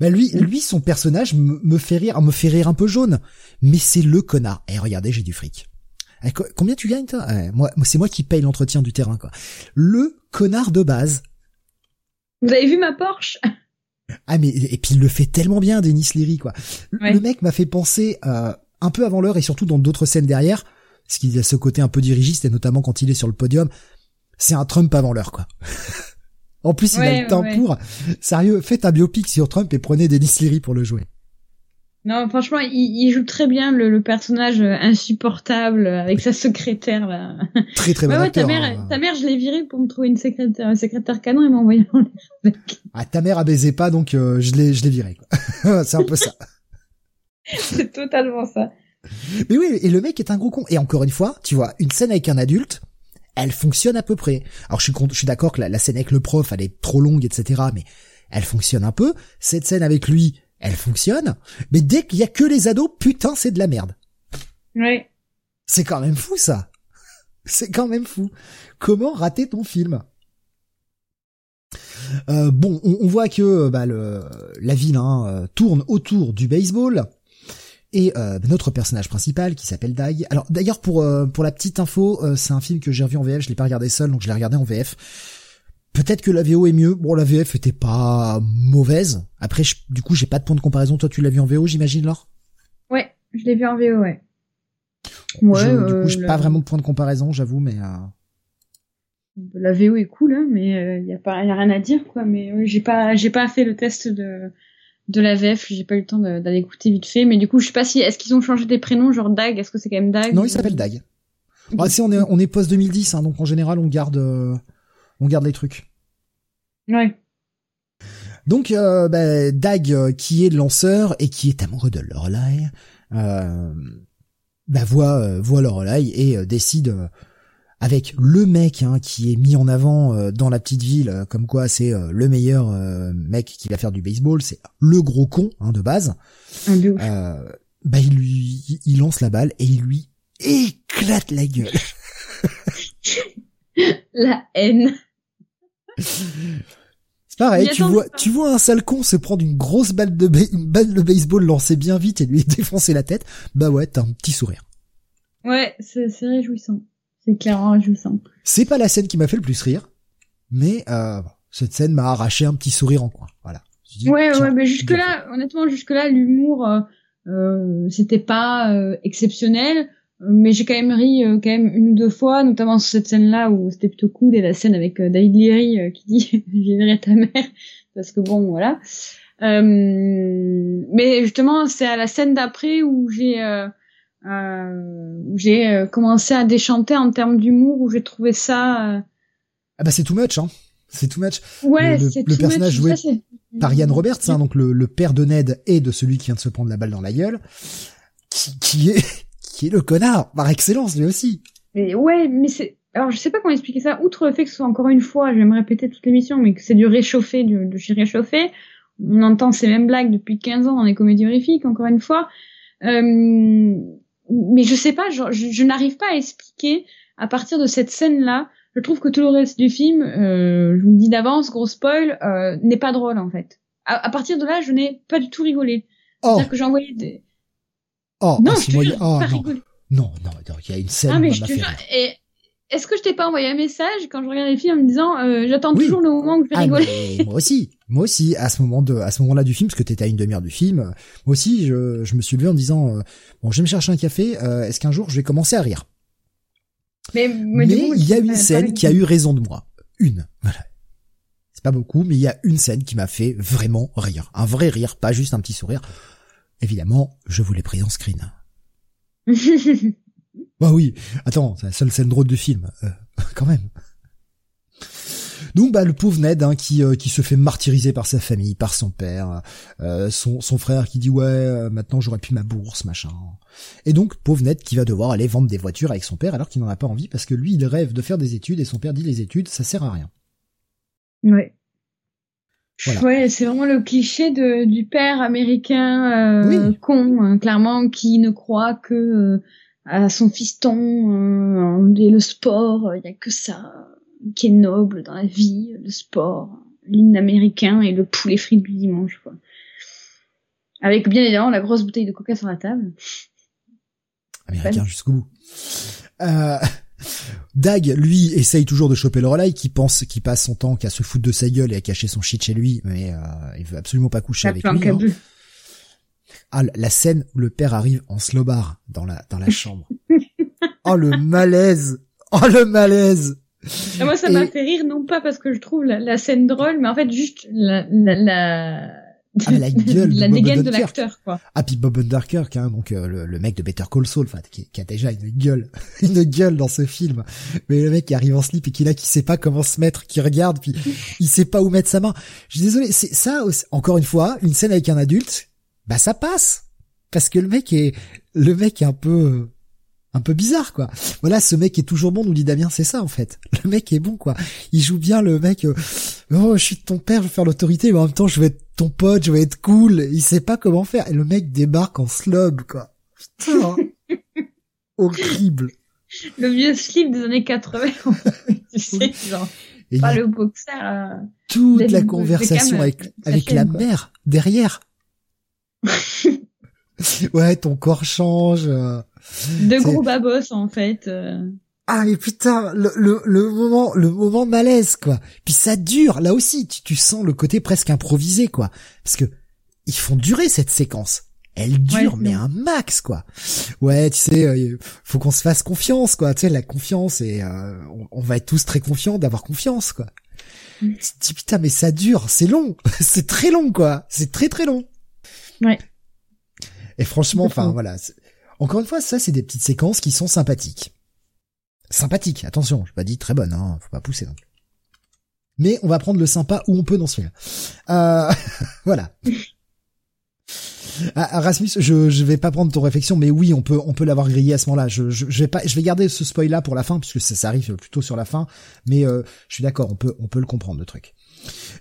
Ben lui, lui son personnage me fait rire, me fait rire un peu jaune, mais c'est le connard. Et regardez, j'ai du fric. Eh, combien tu gagnes toi? Eh, Moi, c'est moi qui paye l'entretien du terrain quoi. Le connard de base. Vous avez vu ma Porsche? Ah mais et puis il le fait tellement bien Denis Leary quoi. Le mec m'a fait penser euh, un peu avant l'heure et surtout dans d'autres scènes derrière, parce qu'il a ce côté un peu dirigiste et notamment quand il est sur le podium, c'est un Trump avant l'heure quoi. en plus il a le temps pour. Sérieux, faites un biopic sur Trump et prenez Denis Leary pour le jouer. Non, franchement, il, joue très bien le, personnage insupportable avec sa secrétaire là. Très très bien. ouais, ta mère, hein. ta mère, je l'ai virée pour me trouver une secrétaire, un secrétaire canon et m'a envoyé en l'air Ah, ta mère a baisé pas, donc euh, je l'ai, je l'ai viré. C'est un peu ça. C'est totalement ça. Mais oui, et le mec est un gros con. Et encore une fois, tu vois, une scène avec un adulte, elle fonctionne à peu près. Alors je suis, je suis d'accord que la, la scène avec le prof, elle est trop longue, etc. Mais elle fonctionne un peu. Cette scène avec lui, elle fonctionne, mais dès qu'il y a que les ados, putain, c'est de la merde. Oui. C'est quand même fou ça. C'est quand même fou. Comment rater ton film? Euh, bon, on, voit que bah, le, la ville hein, euh, tourne autour du baseball et euh, notre personnage principal qui s'appelle Dag. Alors d'ailleurs pour pour la petite info, c'est un film que j'ai revu en VF, je l'ai pas regardé seul donc je l'ai regardé en VF. Peut-être que la VO est mieux. Bon, la VF était pas mauvaise. Après, du coup, j'ai pas de point de comparaison. Toi, tu l'as vu en VO, j'imagine, Laure? Ouais, je l'ai vu en VO, ouais. Ouais. du coup, euh, j'ai pas vraiment de point de comparaison, j'avoue, mais. Euh... La VO est cool, hein, mais il euh, y a pas, y a rien à dire, quoi. Mais j'ai pas, j'ai pas fait le test de de la VF. J'ai pas eu le temps d'aller écouter vite fait. Mais du coup, je sais pas si est-ce qu'ils ont changé des prénoms, genre Dag? Est-ce que c'est quand même Dag? Non, il s'appelle Dag. Ah, si on est on est post 2010, hein, donc en général, on garde. Euh, on garde les trucs. Ouais. Donc euh, bah, Dag, euh, qui est lanceur et qui est amoureux de Lorelai, euh, bah, voit euh, voit Lorelai et décide avec le mec hein, qui est mis en avant dans la petite ville, comme quoi c'est le meilleur mec qui va faire du baseball, c'est le gros con hein, de base. bah il lui il lance la balle et il lui éclate la gueule. la haine. Pareil, tu vois, tu vois un sale con se prendre une grosse balle de, une balle de baseball lancée bien vite et lui défoncer la tête. Bah ouais, t'as un petit sourire. Ouais, c'est réjouissant. C'est clairement réjouissant. C'est pas la scène qui m'a fait le plus rire, mais euh, cette scène m'a arraché un petit sourire en coin. Voilà. ouais, ouais, mais jusque là, honnêtement, jusque là, l'humour, euh, euh c'était pas euh, exceptionnel mais j'ai quand même ri euh, quand même une ou deux fois, notamment sur cette scène-là où c'était plutôt cool et la scène avec euh, David Leary euh, qui dit j'ai viré ta mère parce que bon voilà. mais justement c'est à la scène d'après où j'ai où j'ai commencé à déchanter en termes d'humour où j'ai trouvé ça. Ah bah c'est too much hein. C'est too much. Ouais, le, le, le personnage joué par Ian Roberts, hein, donc le, le, père de Ned et de celui qui vient de se prendre la balle dans la gueule, qui, qui est qui est le connard par excellence lui aussi. Mais ouais, mais c'est alors je sais pas comment expliquer ça. Outre le fait que ce soit encore une fois, je vais me répéter toute l'émission, mais que c'est du réchauffé, du, chez réchauffé. On entend ces mêmes blagues depuis 15 ans dans les comédies horrifiques, encore une fois. Euh, mais je sais pas, je, je, n'arrive pas à expliquer à partir de cette scène-là. Je trouve que tout le reste du film, euh, je vous le dis d'avance, gros spoil, euh, n'est pas drôle en fait. À, partir de là, je n'ai pas du tout rigolé. Oh. C'est-à-dire que j'ai envoyé des, Oh, non, je moi, oh, non. non. non, il y a une scène. Ah, mais je te jure. Et est-ce que je t'ai pas envoyé un message quand je regardais le film en me disant euh, j'attends toujours le moment où je vais ah, rigoler? Moi aussi, moi aussi, à ce moment de, à ce moment-là du film, parce que t'étais à une demi-heure du film, moi aussi, je, je me suis levé en me disant euh, bon, je vais me chercher un café. Euh, est-ce qu'un jour je vais commencer à rire? Mais, mais, il y a une scène qui a eu raison de moi. Une, voilà. C'est pas beaucoup, mais il y a une scène qui m'a fait vraiment rire, un vrai rire, pas juste un petit sourire. Évidemment, je vous l'ai pris en screen. bah oui, attends, c'est la seule scène drôle du film, euh, quand même. Donc bah le pauvre Ned hein, qui euh, qui se fait martyriser par sa famille, par son père, euh, son son frère qui dit ouais maintenant j'aurais pu ma bourse machin. Et donc pauvre Ned qui va devoir aller vendre des voitures avec son père alors qu'il n'en a pas envie parce que lui il rêve de faire des études et son père dit les études ça sert à rien. Ouais. Ouais, c'est vraiment le cliché de, du père américain euh, con, hein, clairement, qui ne croit que euh, à son fiston euh, et le sport. Il y a que ça qui est noble dans la vie, le sport, l'hymne américain et le poulet frit du dimanche. Quoi. Avec bien évidemment la grosse bouteille de coca sur la table. Américain jusqu'au bout. Euh... Dag, lui, essaye toujours de choper le relais, qui pense qu'il passe son temps qu'à se foutre de sa gueule et à cacher son shit chez lui, mais euh, il veut absolument pas coucher avec lui. Hein. Ah, la scène où le père arrive en slowbar dans la dans la chambre. oh le malaise, oh le malaise. moi, ça m'a fait rire non pas parce que je trouve la, scène drôle, mais en fait juste la, la ah, la gueule la dégaine de l'acteur quoi. Ah puis Bob Underkirk hein, donc euh, le, mec de Better Call Saul enfin qui, a déjà une gueule une gueule dans ce film. Mais le mec qui arrive en slip et qui là qui sait pas comment se mettre, qui regarde puis il sait pas où mettre sa main. Je suis désolé, c'est ça encore une fois, une scène avec un adulte, bah ça passe parce que le mec est le mec est un peu un peu bizarre quoi. Voilà, ce mec est toujours bon, nous dit Damien, c'est ça en fait. Le mec est bon quoi. Il joue bien le mec. Euh, oh, je suis ton père, je vais faire l'autorité, mais en même temps, je vais être ton pote, je vais être cool. Il sait pas comment faire. Et le mec débarque en slog quoi. Putain, horrible. Le vieux slip des années 80. tu sais, genre. pas le boxer. Euh, toute la conversation avec avec la mère derrière. ouais, ton corps change. Euh, de gros babos en fait. Euh. Ah mais putain, le, le, le, moment le moment malaise quoi. Puis ça dure là aussi, tu, tu sens le côté presque improvisé quoi, parce que ils font durer cette séquence. Elle dure mais un max quoi. Ouais, tu sais, euh, faut qu'on se fasse confiance quoi. Tu sais, la confiance et euh, on, va être tous très confiants d'avoir confiance quoi. Mm. Tu te dis putain mais ça dure, c'est long, c'est très long quoi, c'est très très long. Ouais. Et franchement, enfin voilà, encore une fois, ça c'est des petites séquences qui sont sympathiques. Sympathiques, attention, je pas dit très bonnes, hein, faut pas pousser donc. Mais on va prendre le sympa où on peut dans ce film. Euh, voilà. Ah, Rasmus, je je vais pas prendre ton réflexion, mais oui, on peut on peut l'avoir grillé à ce moment-là. Je, je, vais pas, je vais garder ce spoil là pour la fin puisque ça, ça arrive plutôt sur la fin. Mais euh, je suis d'accord, on peut on peut le comprendre le truc.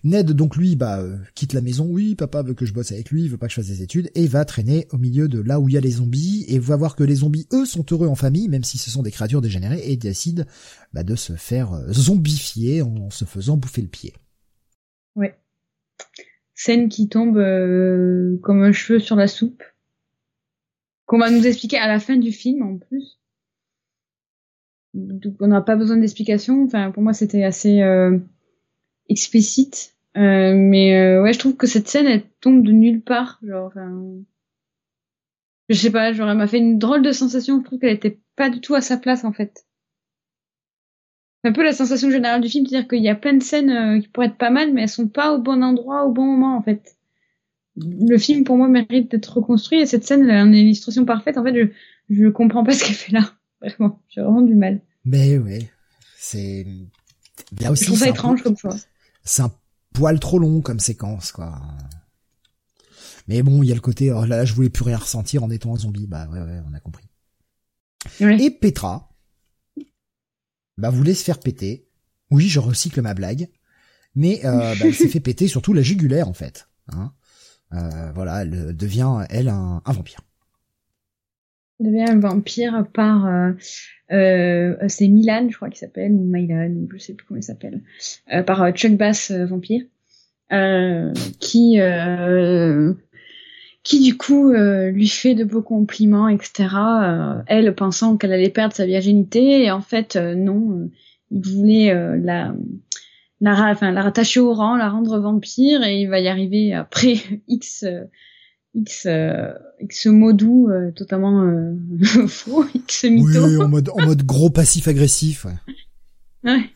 Ned, donc lui, bah, euh, quitte la maison. Oui, papa veut que je bosse avec lui, il veut pas que je fasse des études, et va traîner au milieu de là où il y a les zombies, et va voir que les zombies, eux, sont heureux en famille, même si ce sont des créatures dégénérées, et décide bah, de se faire euh, zombifier en se faisant bouffer le pied. Ouais. Scène qui tombe euh, comme un cheveu sur la soupe, qu'on va nous expliquer à la fin du film en plus. Donc on n'a pas besoin d'explication. Enfin, pour moi, c'était assez euh, explicite. Euh, mais euh, ouais, je trouve que cette scène, elle tombe de nulle part. Genre, enfin, je sais pas, genre, elle m'a fait une drôle de sensation. Je trouve qu'elle était pas du tout à sa place en fait. C'est un peu la sensation générale du film, c'est-à-dire qu'il y a plein de scènes euh, qui pourraient être pas mal, mais elles sont pas au bon endroit, au bon moment en fait. Le film, pour moi, mérite d'être reconstruit et cette scène, elle a une illustration parfaite. En fait, je je comprends pas ce qu'elle fait là. Vraiment, j'ai vraiment du mal. Mais ouais, c'est là aussi. Je trouve ça étrange comme choix. C'est un poil trop long comme séquence, quoi. Mais bon, il y a le côté, oh là, là, je voulais plus rien ressentir en étant un zombie. Bah ouais, ouais, on a compris. Et Petra, bah voulait se faire péter. Oui, je recycle ma blague. Mais euh, bah, elle s'est fait péter surtout la jugulaire en fait. Hein. Euh, voilà, elle devient elle un, un vampire. Elle devient un vampire par euh, euh, c'est Milan, je crois qu'il s'appelle, ou Milan, je sais plus comment il s'appelle, euh, par euh, Chuck Bass vampire, qui qui du coup lui fait de beaux compliments, etc. elle pensant qu'elle allait perdre sa virginité, et en fait non, il voulait la la, enfin, la rattacher au rang, la rendre vampire, et il va y arriver après X X, euh, X mot doux euh, totalement euh, faux, X mytho. Oui, en mode, en mode gros passif agressif. Ouais, ouais.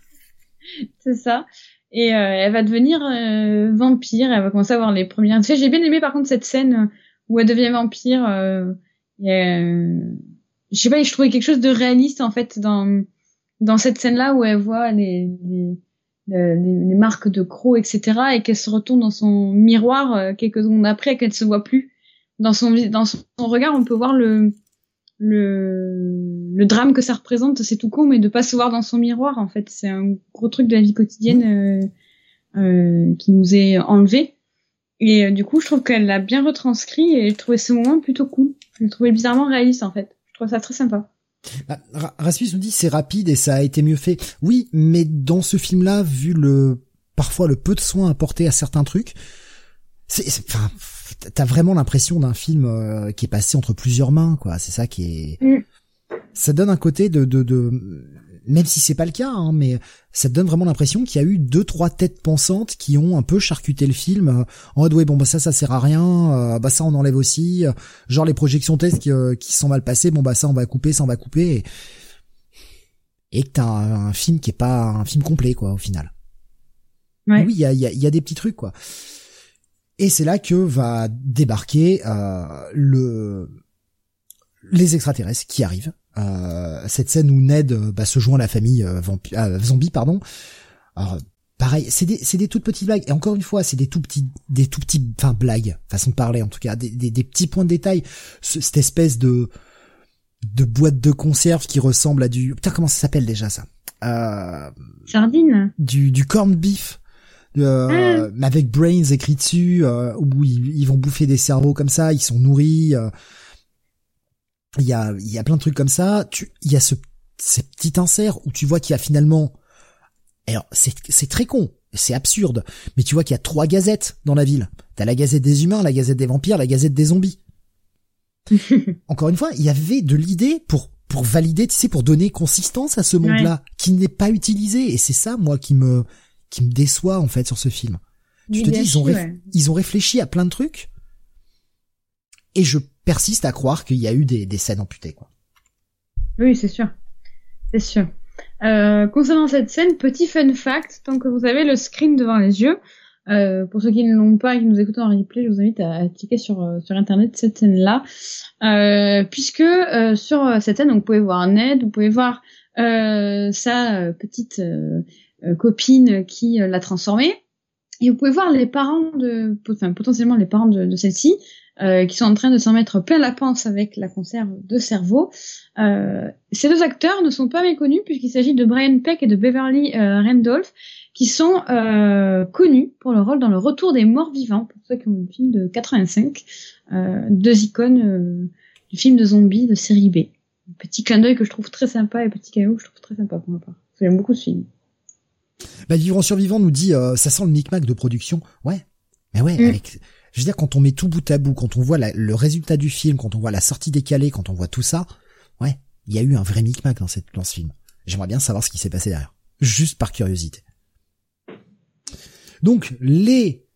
c'est ça. Et euh, elle va devenir euh, vampire. Elle va commencer à avoir les premières. J'ai bien aimé par contre cette scène où elle devient vampire. Euh, je sais pas, je trouvais quelque chose de réaliste en fait dans dans cette scène-là où elle voit les, les les, marques de crocs, etc., et qu'elle se retourne dans son miroir euh, quelques secondes après, qu'elle se voit plus. Dans son, dans son regard, on peut voir le, le, le drame que ça représente. C'est tout con, mais de pas se voir dans son miroir, en fait, c'est un gros truc de la vie quotidienne euh, euh, qui nous est enlevé. Et euh, du coup, je trouve qu'elle l'a bien retranscrit et je trouvais ce moment plutôt cool. Je le trouvais bizarrement réaliste, en fait. Je trouve ça très sympa. Bah, Rasmus nous dit c'est rapide et ça a été mieux fait. Oui, mais dans ce film-là, vu le parfois le peu de soins apportés à certains trucs, c'est, enfin, t'as vraiment l'impression d'un film euh, qui est passé entre plusieurs mains, quoi. C'est ça qui est. Mm. Ça donne un côté de, de, de même si c'est pas le cas, hein, mais ça te donne vraiment l'impression qu'il y a eu deux trois têtes pensantes qui ont un peu charcuté le film euh, en mode ouais bon bah ça ça sert à rien, euh, bah ça on enlève aussi, euh, genre les projections tests qui, qui sont mal passées, bon bah ça on va couper, ça on va couper, et, et que t'as un, un, film qui est pas un film complet quoi au final. Oui il y a, y, a, y a des petits trucs quoi. Et c'est là que va débarquer le les extraterrestres qui arrivent euh, cette scène où Ned euh, bah, se joint à la famille euh, zombie, pardon. Alors, pareil, c'est des, c'est des toutes petites blagues. Et encore une fois, c'est des tout petits, des tout petits, enfin blagues, façon de parler en tout cas, des, des, petits points de détail. cette espèce de de boîte de conserve qui ressemble à du, putain comment ça s'appelle déjà ça? Euh, Sardine. Du du corned beef. Euh, ah. avec brains écrit dessus où ils, ils, vont bouffer des cerveaux comme ça, ils sont nourris. Il y a, il y a plein de trucs comme ça. Tu, il y a ce, ces petits inserts où tu vois qu'il y a finalement, alors c'est, c'est très con, c'est absurde, mais tu vois qu'il y a trois gazettes dans la ville. T'as la gazette des humains, la gazette des vampires, la gazette des zombies. Encore une fois, il y avait de l'idée pour pour valider, tu sais, pour donner consistance à ce monde-là qui n'est pas utilisé. Et c'est ça, moi, qui me qui me déçoit en fait sur ce film. Tu te dis, ils ont ils ont réfléchi à plein de trucs. Et je persiste à croire qu'il y a eu des, des scènes amputées, quoi. Oui, c'est sûr. C'est sûr. Euh, concernant cette scène, petit fun fact, tant que vous avez le screen devant les yeux, euh, pour ceux qui ne l'ont pas et qui nous écoutent en replay, je vous invite à, cliquer sur, euh, sur internet cette scène-là, puisque sur cette scène, vous pouvez voir Ned, vous pouvez voir sa petite copine qui l'a transformée, et vous pouvez voir les parents de, enfin potentiellement les parents de, de celle-ci, euh, qui sont en train de s'en mettre plein la panse avec la conserve de cerveau. Euh, ces deux acteurs ne sont pas méconnus puisqu'il s'agit de Brian Peck et de Beverly euh, Randolph qui sont euh, connus pour leur rôle dans Le Retour des Morts Vivants, pour ceux qui ont vu le film de 85, deux icônes du film de zombies de série B. Petit clin d'œil que je trouve très sympa et petit caillou que je trouve très sympa pour ma part. J'aime beaucoup ce film. Bah, Vivre en survivant nous dit ça sent le micmac de production. Ouais, Mais ouais, mm. avec, je veux dire, quand on met tout bout à bout, quand on voit le résultat du film, quand on voit la sortie décalée, quand on voit tout ça, ouais, il y a eu un vrai micmac dans, cette, dans ce film. J'aimerais bien savoir ce qui s'est passé derrière. Juste par curiosité. Donc, les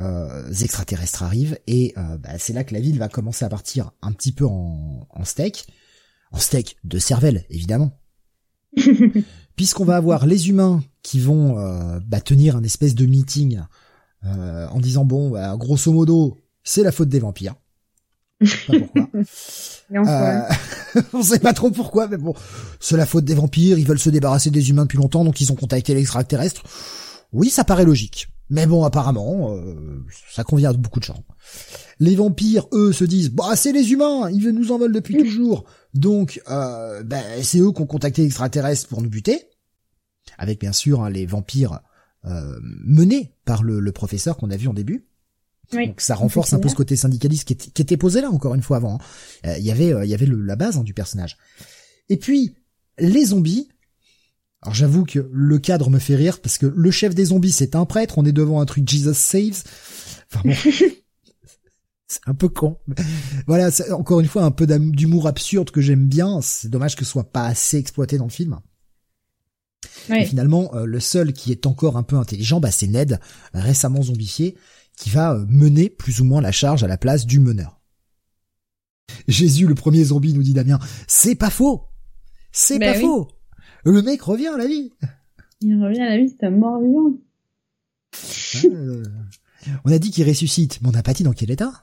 euh, extraterrestres arrivent et euh, bah, c'est là que la ville va commencer à partir un petit peu en, en steak. En steak de cervelle, évidemment. Puisqu'on va avoir les humains qui vont euh, bah, tenir un espèce de meeting euh, en disant bon, bah, grosso modo, c'est la faute des vampires. Pas pourquoi. euh, on sait pas trop pourquoi, mais bon, c'est la faute des vampires. Ils veulent se débarrasser des humains depuis longtemps, donc ils ont contacté l'extraterrestre. Oui, ça paraît logique. Mais bon, apparemment, euh, ça convient à beaucoup de gens. Les vampires, eux, se disent, bah c'est les humains, ils nous en veulent depuis toujours. Donc, euh, ben, c'est eux qui ont contacté l'extraterrestre pour nous buter. Avec bien sûr hein, les vampires euh, menés par le, professeur qu'on a vu en début. Donc ça renforce un peu ce côté syndicaliste qui, était posé là encore une fois avant. Hein. Il y avait, il y avait la base hein, du personnage. Et puis les zombies, alors j'avoue que le cadre me fait rire parce que le chef des zombies c'est un prêtre, on est devant un truc Jesus Saves. Enfin bon, c'est un peu con. Voilà, encore une fois un peu d'humour absurde que j'aime bien. C'est dommage que ce soit pas assez exploité dans le film. Et finalement, euh, le seul qui est encore un peu intelligent, bah, c'est Ned, récemment zombifié, qui va euh, mener plus ou moins la charge à la place du meneur. Jésus, le premier zombie, nous dit Damien, c'est pas faux, c'est bah pas faux. Le mec revient à la vie. Il revient à la vie, c'est un mort vivant. Euh, on a dit qu'il ressuscite, mais on n'a pas dit dans quel état.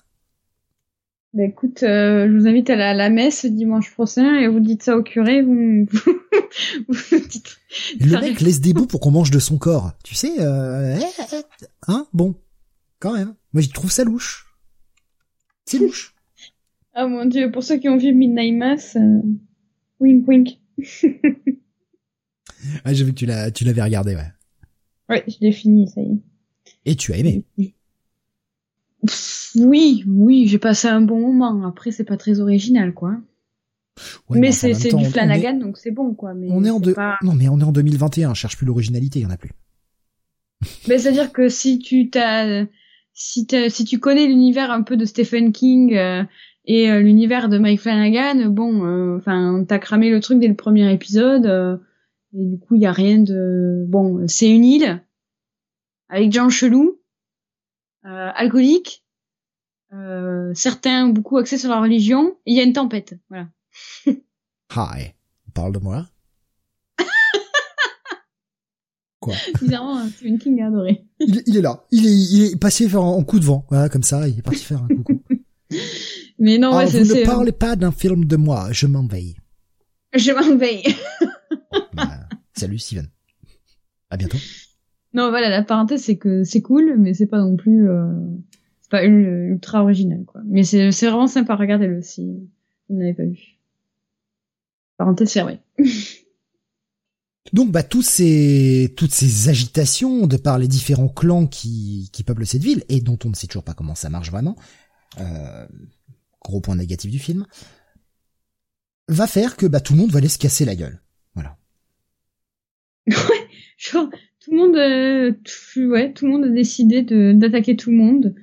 Bah écoute, euh, je vous invite à la, la, messe dimanche prochain et vous dites ça au curé, vous, vous, dites... Le mec laisse des bouts pour qu'on mange de son corps. Tu sais, euh... hein, bon, quand même. Moi, je trouve ça louche. C'est louche. ah mon dieu, pour ceux qui ont vu Midnight Mass, euh... wink wink. Ah, j'ai vu que tu l'as, tu l'avais regardé, ouais. Ouais, je l'ai fini, ça y est. Et tu as aimé. Oui, oui, j'ai passé un bon moment. Après, c'est pas très original, quoi. mais c'est, c'est du Flanagan, donc c'est bon, quoi. Mais on est en non, mais on est en 2021. Cherche plus l'originalité, il y en a plus. mais c'est à dire que si tu t'as, si si tu connais l'univers un peu de Stephen King euh, et euh, l'univers de Mike Flanagan, bon, euh, enfin, t'as cramé le truc dès le premier épisode. Et du coup, il y a rien de bon. C'est une île avec gens chelous, euh, alcooliques, euh, certains beaucoup axés sur la religion. Il y a une tempête. Voilà. Hi, parle de moi. Quoi? Bizarrement, hein, Stephen King a adoré. il, il, est là. Il est, il est passé faire un coup de vent. Voilà, comme ça, il est parti faire un coucou. Mais non, ouais, ah, Vous ne parlez pas d'un film de moi. Je m'en veille. Je m'en veille. Bah, salut Steven. À bientôt. Non, voilà, la parenthèse, c'est que c'est cool, mais c'est pas non plus, euh, c'est pas ultra original, quoi. Mais c'est, c'est vraiment sympa, regardez-le si vous n'avez pas vu. Parenthèse fermée. Donc, bah, tous ces, toutes ces agitations de par les différents clans qui, qui peuplent cette ville, et dont on ne sait toujours pas comment ça marche vraiment, euh, gros point négatif du film, va faire que, bah, tout le monde va aller se casser la gueule. Voilà. Ouais, genre, tout le monde, euh, ouais, tout le monde a décidé de d'attaquer tout le monde.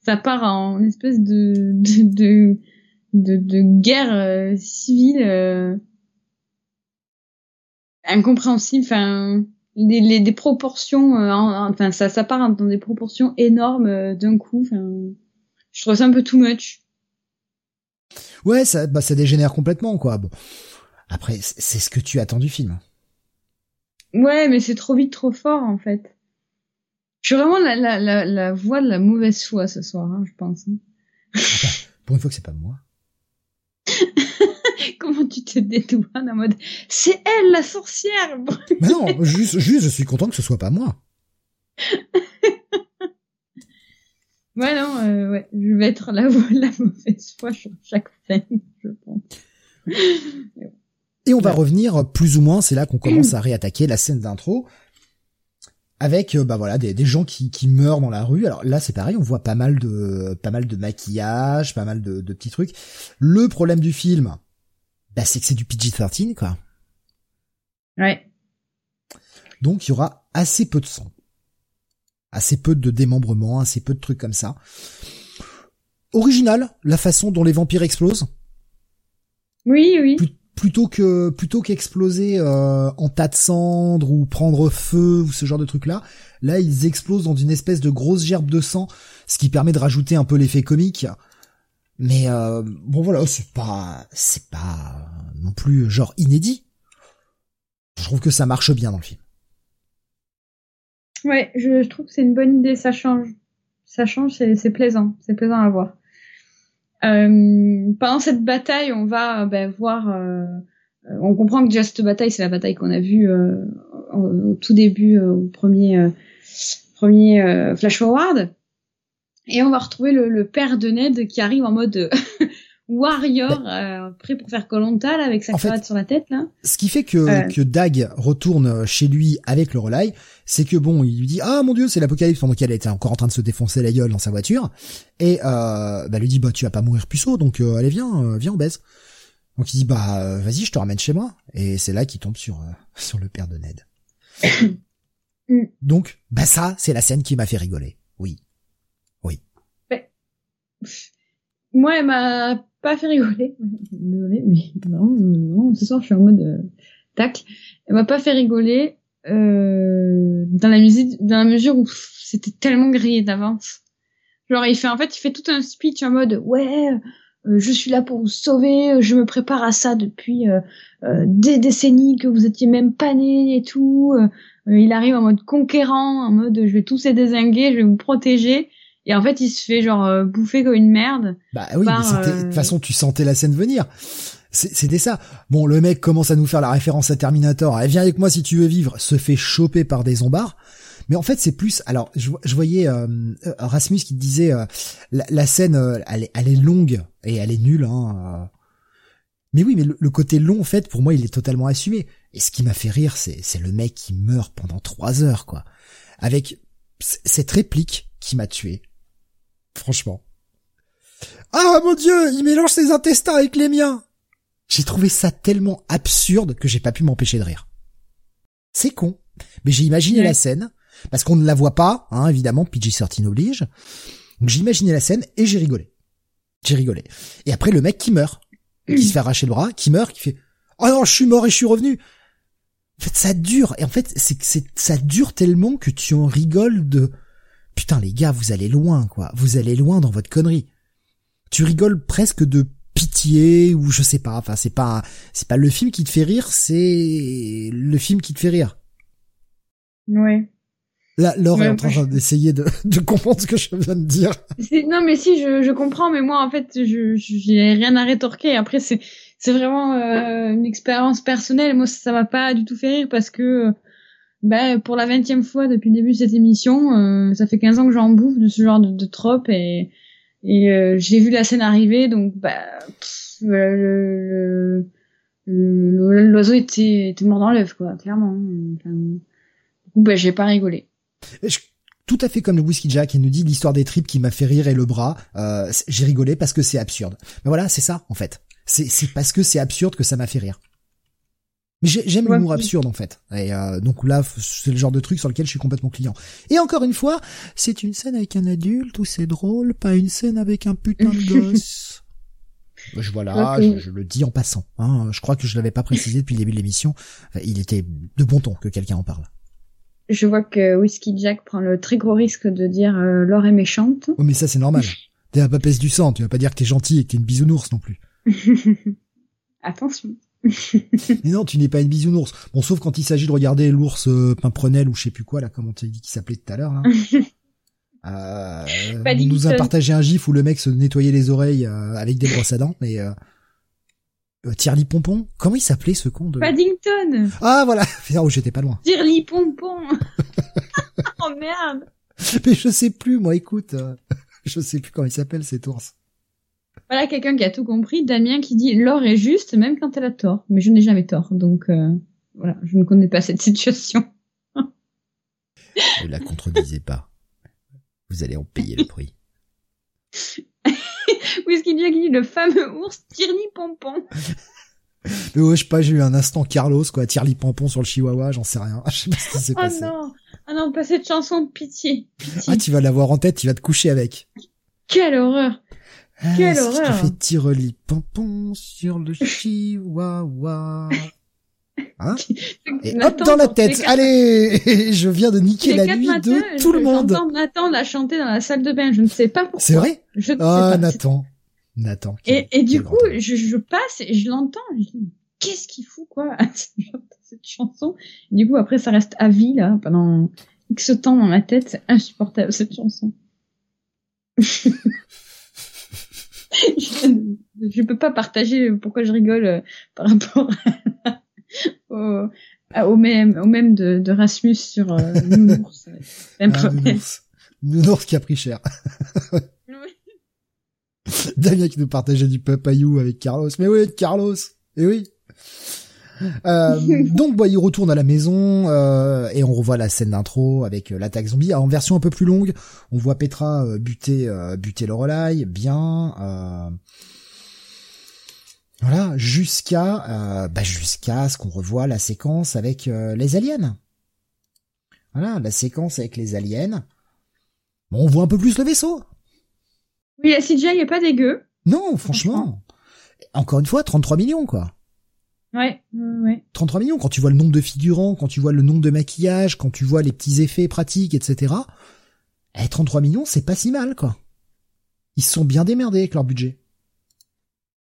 Ça part en espèce de de de, de, guerre euh, civile euh, incompréhensible. Enfin, les, les des proportions, enfin ça ça part dans des proportions énormes d'un coup. Je trouve ça un peu too much. Ouais, ça, bah, ça dégénère complètement, quoi. Bon. Après, c'est ce que tu attends du film. Ouais, mais c'est trop vite, trop fort en fait. Je suis vraiment la, la, la, la voix de la mauvaise foi ce soir, hein, je pense. Hein. pour une fois que c'est pas moi. Comment tu te dédouanes en mode c'est elle la sorcière Mais non, juste, juste, je suis content que ce soit pas moi. ouais, non, euh, ouais, je vais être la voix de la mauvaise foi sur chaque scène, je pense. Et on va revenir plus ou moins, c'est là qu'on commence à réattaquer la scène d'intro avec euh, bah voilà des, des gens qui, qui meurent dans la rue. Alors là c'est pareil, on voit pas mal de pas mal de maquillage, pas mal de, de petits trucs. Le problème du film, bah c'est que c'est du PG-13 quoi. Ouais. Donc il y aura assez peu de sang. Assez peu de démembrement, assez peu de trucs comme ça. Original, la façon dont les vampires explosent. Oui, oui. Plutôt que plutôt qu'exploser euh, en tas de cendres ou prendre feu ou ce genre de trucs là, là ils explosent dans une espèce de grosse gerbe de sang, ce qui permet de rajouter un peu l'effet comique. Mais euh, bon voilà, c'est pas c'est pas non plus genre inédit. Je trouve que ça marche bien dans le film. Ouais, je, trouve que c'est une bonne idée, ça change. Ça change, c'est plaisant, c'est plaisant à voir. Euh, pendant cette bataille, on va ben, voir. Euh, on comprend que déjà cette bataille, c'est la bataille qu'on a vue au, tout début, au premier premier flash forward. Et on va retrouver le, le, père de Ned qui arrive en mode warrior euh, prêt pour faire Colonta avec sa cravate sur la tête là. Ce qui fait que euh. que Dag retourne chez lui avec le relay, c'est que bon, il lui dit ah mon dieu c'est l'apocalypse pendant qu'elle était encore en train de se défoncer la gueule dans sa voiture et euh, bah lui dit bah tu vas pas mourir puceau donc euh, allez viens viens on baise. Donc il dit bah vas-y je te ramène chez moi et c'est là qu'il tombe sur sur le père de Ned. Mm. donc bah ça c'est la scène qui m'a fait rigoler. Oui. Oui. Moi, elle m'a pas fait rigoler. Désolée, mais non, non, ce soir je suis en mode euh, tac. Elle m'a pas fait rigoler euh, dans la musique, dans la mesure où c'était tellement grillé d'avance. Genre il fait en fait il fait tout un speech en mode ouais euh, je suis là pour vous sauver, je me prépare à ça depuis euh, euh des décennies que vous étiez même pas nés et tout. il arrive en mode conquérant, en mode je vais tous les désinguer, je vais vous protéger. Et en fait, il se fait genre euh, bouffer comme une merde. Bah oui, mais de toute euh, façon, tu sentais la scène venir. C'était ça. Bon, le mec commence à nous faire la référence à Terminator. Vient avec moi si tu veux vivre. Se fait choper par des zombards. Mais en fait, c'est plus. Alors, je, voyais euh, Rasmus qui disait la, scène, elle, est, elle, est, longue et elle est nulle. Hein, mais oui, mais le, côté long, en fait, pour moi, il est totalement assumé. Et ce qui m'a fait rire, c'est le mec qui meurt pendant trois heures, quoi, avec cette réplique qui m'a tué. Franchement. Ah mon dieu, il mélange ses intestins avec les miens. J'ai trouvé ça tellement absurde que j'ai pas pu m'empêcher de rire. C'est con, mais j'ai imaginé la scène parce qu'on ne la voit pas, hein, évidemment, PG-13 oblige. Donc j'ai imaginé la scène et j'ai rigolé. J'ai rigolé. Et après le mec qui meurt, qui se fait arracher le bras, qui meurt, qui fait "Oh non, je suis mort et je suis revenu." En fait, ça dure et en fait, c'est c'est ça dure tellement que tu en rigoles de putain les gars, vous allez loin quoi, vous allez loin dans votre connerie. Tu rigoles presque de pitié ou je sais pas, enfin c'est pas c'est pas le film qui te fait rire, c'est le film qui te fait rire. Ouais. Là, Laure est en train d'essayer de, de comprendre ce que je viens de dire. Non, mais si, je, je comprends, mais moi, en fait, je j'ai rien à rétorquer. Après, c'est c'est vraiment euh, une expérience personnelle. Moi, ça m'a pas du tout fait rire parce que ben, pour la vingtième fois depuis le début de cette émission, euh, ça fait 15 ans que j'en bouffe de ce genre de, de et, et euh, j'ai vu la scène arriver, donc bah, le, l'oiseau était, était mort dans l'œuf, quoi, clairement. Du coup, bah, j'ai pas rigolé. tout à fait comme le Whisky Jack, il nous dit l'histoire des tripes qui m'a fait rire et le bras. Euh, j'ai rigolé parce que c'est absurde. Mais voilà, c'est ça en fait. C'est parce que c'est absurde que ça m'a fait rire. Mais j'aime l'humour absurde en fait. Et euh, donc là, c'est le genre de truc sur lequel je suis complètement client. Et encore une fois, c'est une scène avec un adulte où c'est drôle, pas une scène avec un putain de gosse. je voilà, je, le dis en passant. Hein. Je crois que je l'avais pas précisé depuis le début de l'émission. Il était de bon ton que quelqu'un en parle. Je vois que Whiskey Jack prend le très gros risque de dire euh, Laure est méchante. Oh mais ça c'est normal. T'es un papesse du sang, tu vas pas dire que t'es gentil et que t'es une bisounours non plus. Attention. mais non, tu n'es pas une bisounours. Bon, sauf quand il s'agit de regarder l'ours euh, pimprenel ou je sais plus quoi, là, comment tu dit qu'il s'appelait tout à l'heure, là. euh, on nous a partagé un gif où le mec se nettoyait les oreilles euh, avec des brosses à dents, mais euh, euh Thierry Pompon Comment il s'appelait ce con de... Paddington Ah voilà Oh j'étais pas loin. Thierry Pompon Oh merde Mais je sais plus moi, écoute. je sais plus comment il s'appelle cet ours. Voilà quelqu'un qui a tout compris. Damien qui dit l'or est juste même quand elle a tort. Mais je n'ai jamais tort. Donc euh, voilà, je ne connais pas cette situation. ne la contredisez pas. Vous allez en payer le prix. Whisky Jack dit le fameux ours Tierney Pompon. Mais ouais, je sais pas, j'ai eu un instant Carlos, quoi, tire les pompons sur le chihuahua, j'en sais rien. Je sais pas ce qui s'est Oh passé. non Ah non, pas cette chanson, pitié, pitié. Ah, tu vas l'avoir en tête, tu vas te coucher avec. Quelle horreur Quelle si je te horreur. fais tire les pompons sur le chihuahua. Hein Et hop dans la tête. quatre- Allez, je viens de niquer la nuit matins, de tout le monde. J'entends Nathan la chanter dans la salle de bain, je ne sais pas pourquoi. C'est vrai? Je ne sais Ah, pas. Nathan. Nathan. Et, et du coup, je, je passe et je l'entends. Je dis, qu'est-ce qu'il fout, quoi, cette chanson? Et Du coup, après, ça reste à vie, là, pendant X temps dans ma tête. C'est insupportable, cette chanson. Je, je peux pas partager pourquoi je rigole euh, par rapport à- au, à- au même, au même de, de Rasmus sur euh, Nounours. Même Ah, nounours. Nounours qui a pris cher. Damien qui nous partageait du papayou avec Carlos. Mais oui, Carlos. Et oui. Euh, donc, bah, il retourne à la maison euh, et on revoit la scène d'intro avec euh, l'attaque zombie. Alors, en version un peu plus longue, on voit Petra euh, buter, euh, buter le relais, bien. euh, voilà, jusqu'à, euh, bah, jusqu'à ce qu'on revoit la séquence avec les aliens. Voilà, la séquence avec les aliens. Bon, on voit un peu plus le vaisseau. Oui, la CGI est pas dégueu. Non, franchement. Encore une fois, 33 millions, quoi. Ouais, ouais, ouais. 33 millions, quand tu vois le nombre de figurants, quand tu vois le nombre de maquillages, quand tu vois les petits effets pratiques, etc. Eh, 33 millions, c'est pas si mal, quoi. Ils se sont bien démerdés avec leur budget.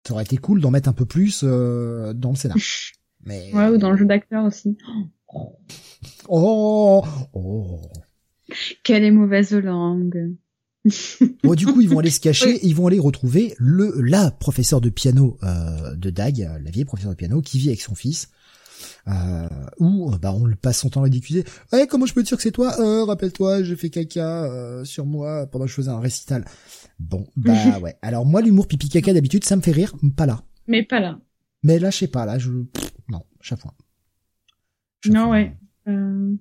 Ça aurait été cool d'en mettre un peu plus euh, dans le scénar. Mais... Ouais, ou dans le jeu d'acteur aussi. Oh, oh. Quelle est mauvaise langue. Bon, du coup, ils vont aller se cacher et ils vont aller retrouver le la professeur de piano euh, de Dag, la vieille professeure de piano qui vit avec son fils. Euh, où euh, bah on le passe son temps à ridiculiser. Ouais, comment je peux te dire que c'est toi euh, Rappelle-toi, j'ai fait caca euh, sur moi pendant que je faisais un récital. Bon, bah ouais. Alors moi, l'humour pipi caca d'habitude, ça me fait rire, pas là. Mais pas là. Mais là, je sais pas. Là, je pff, non, chaque fois. Chaque Non, fois. ouais. Euh...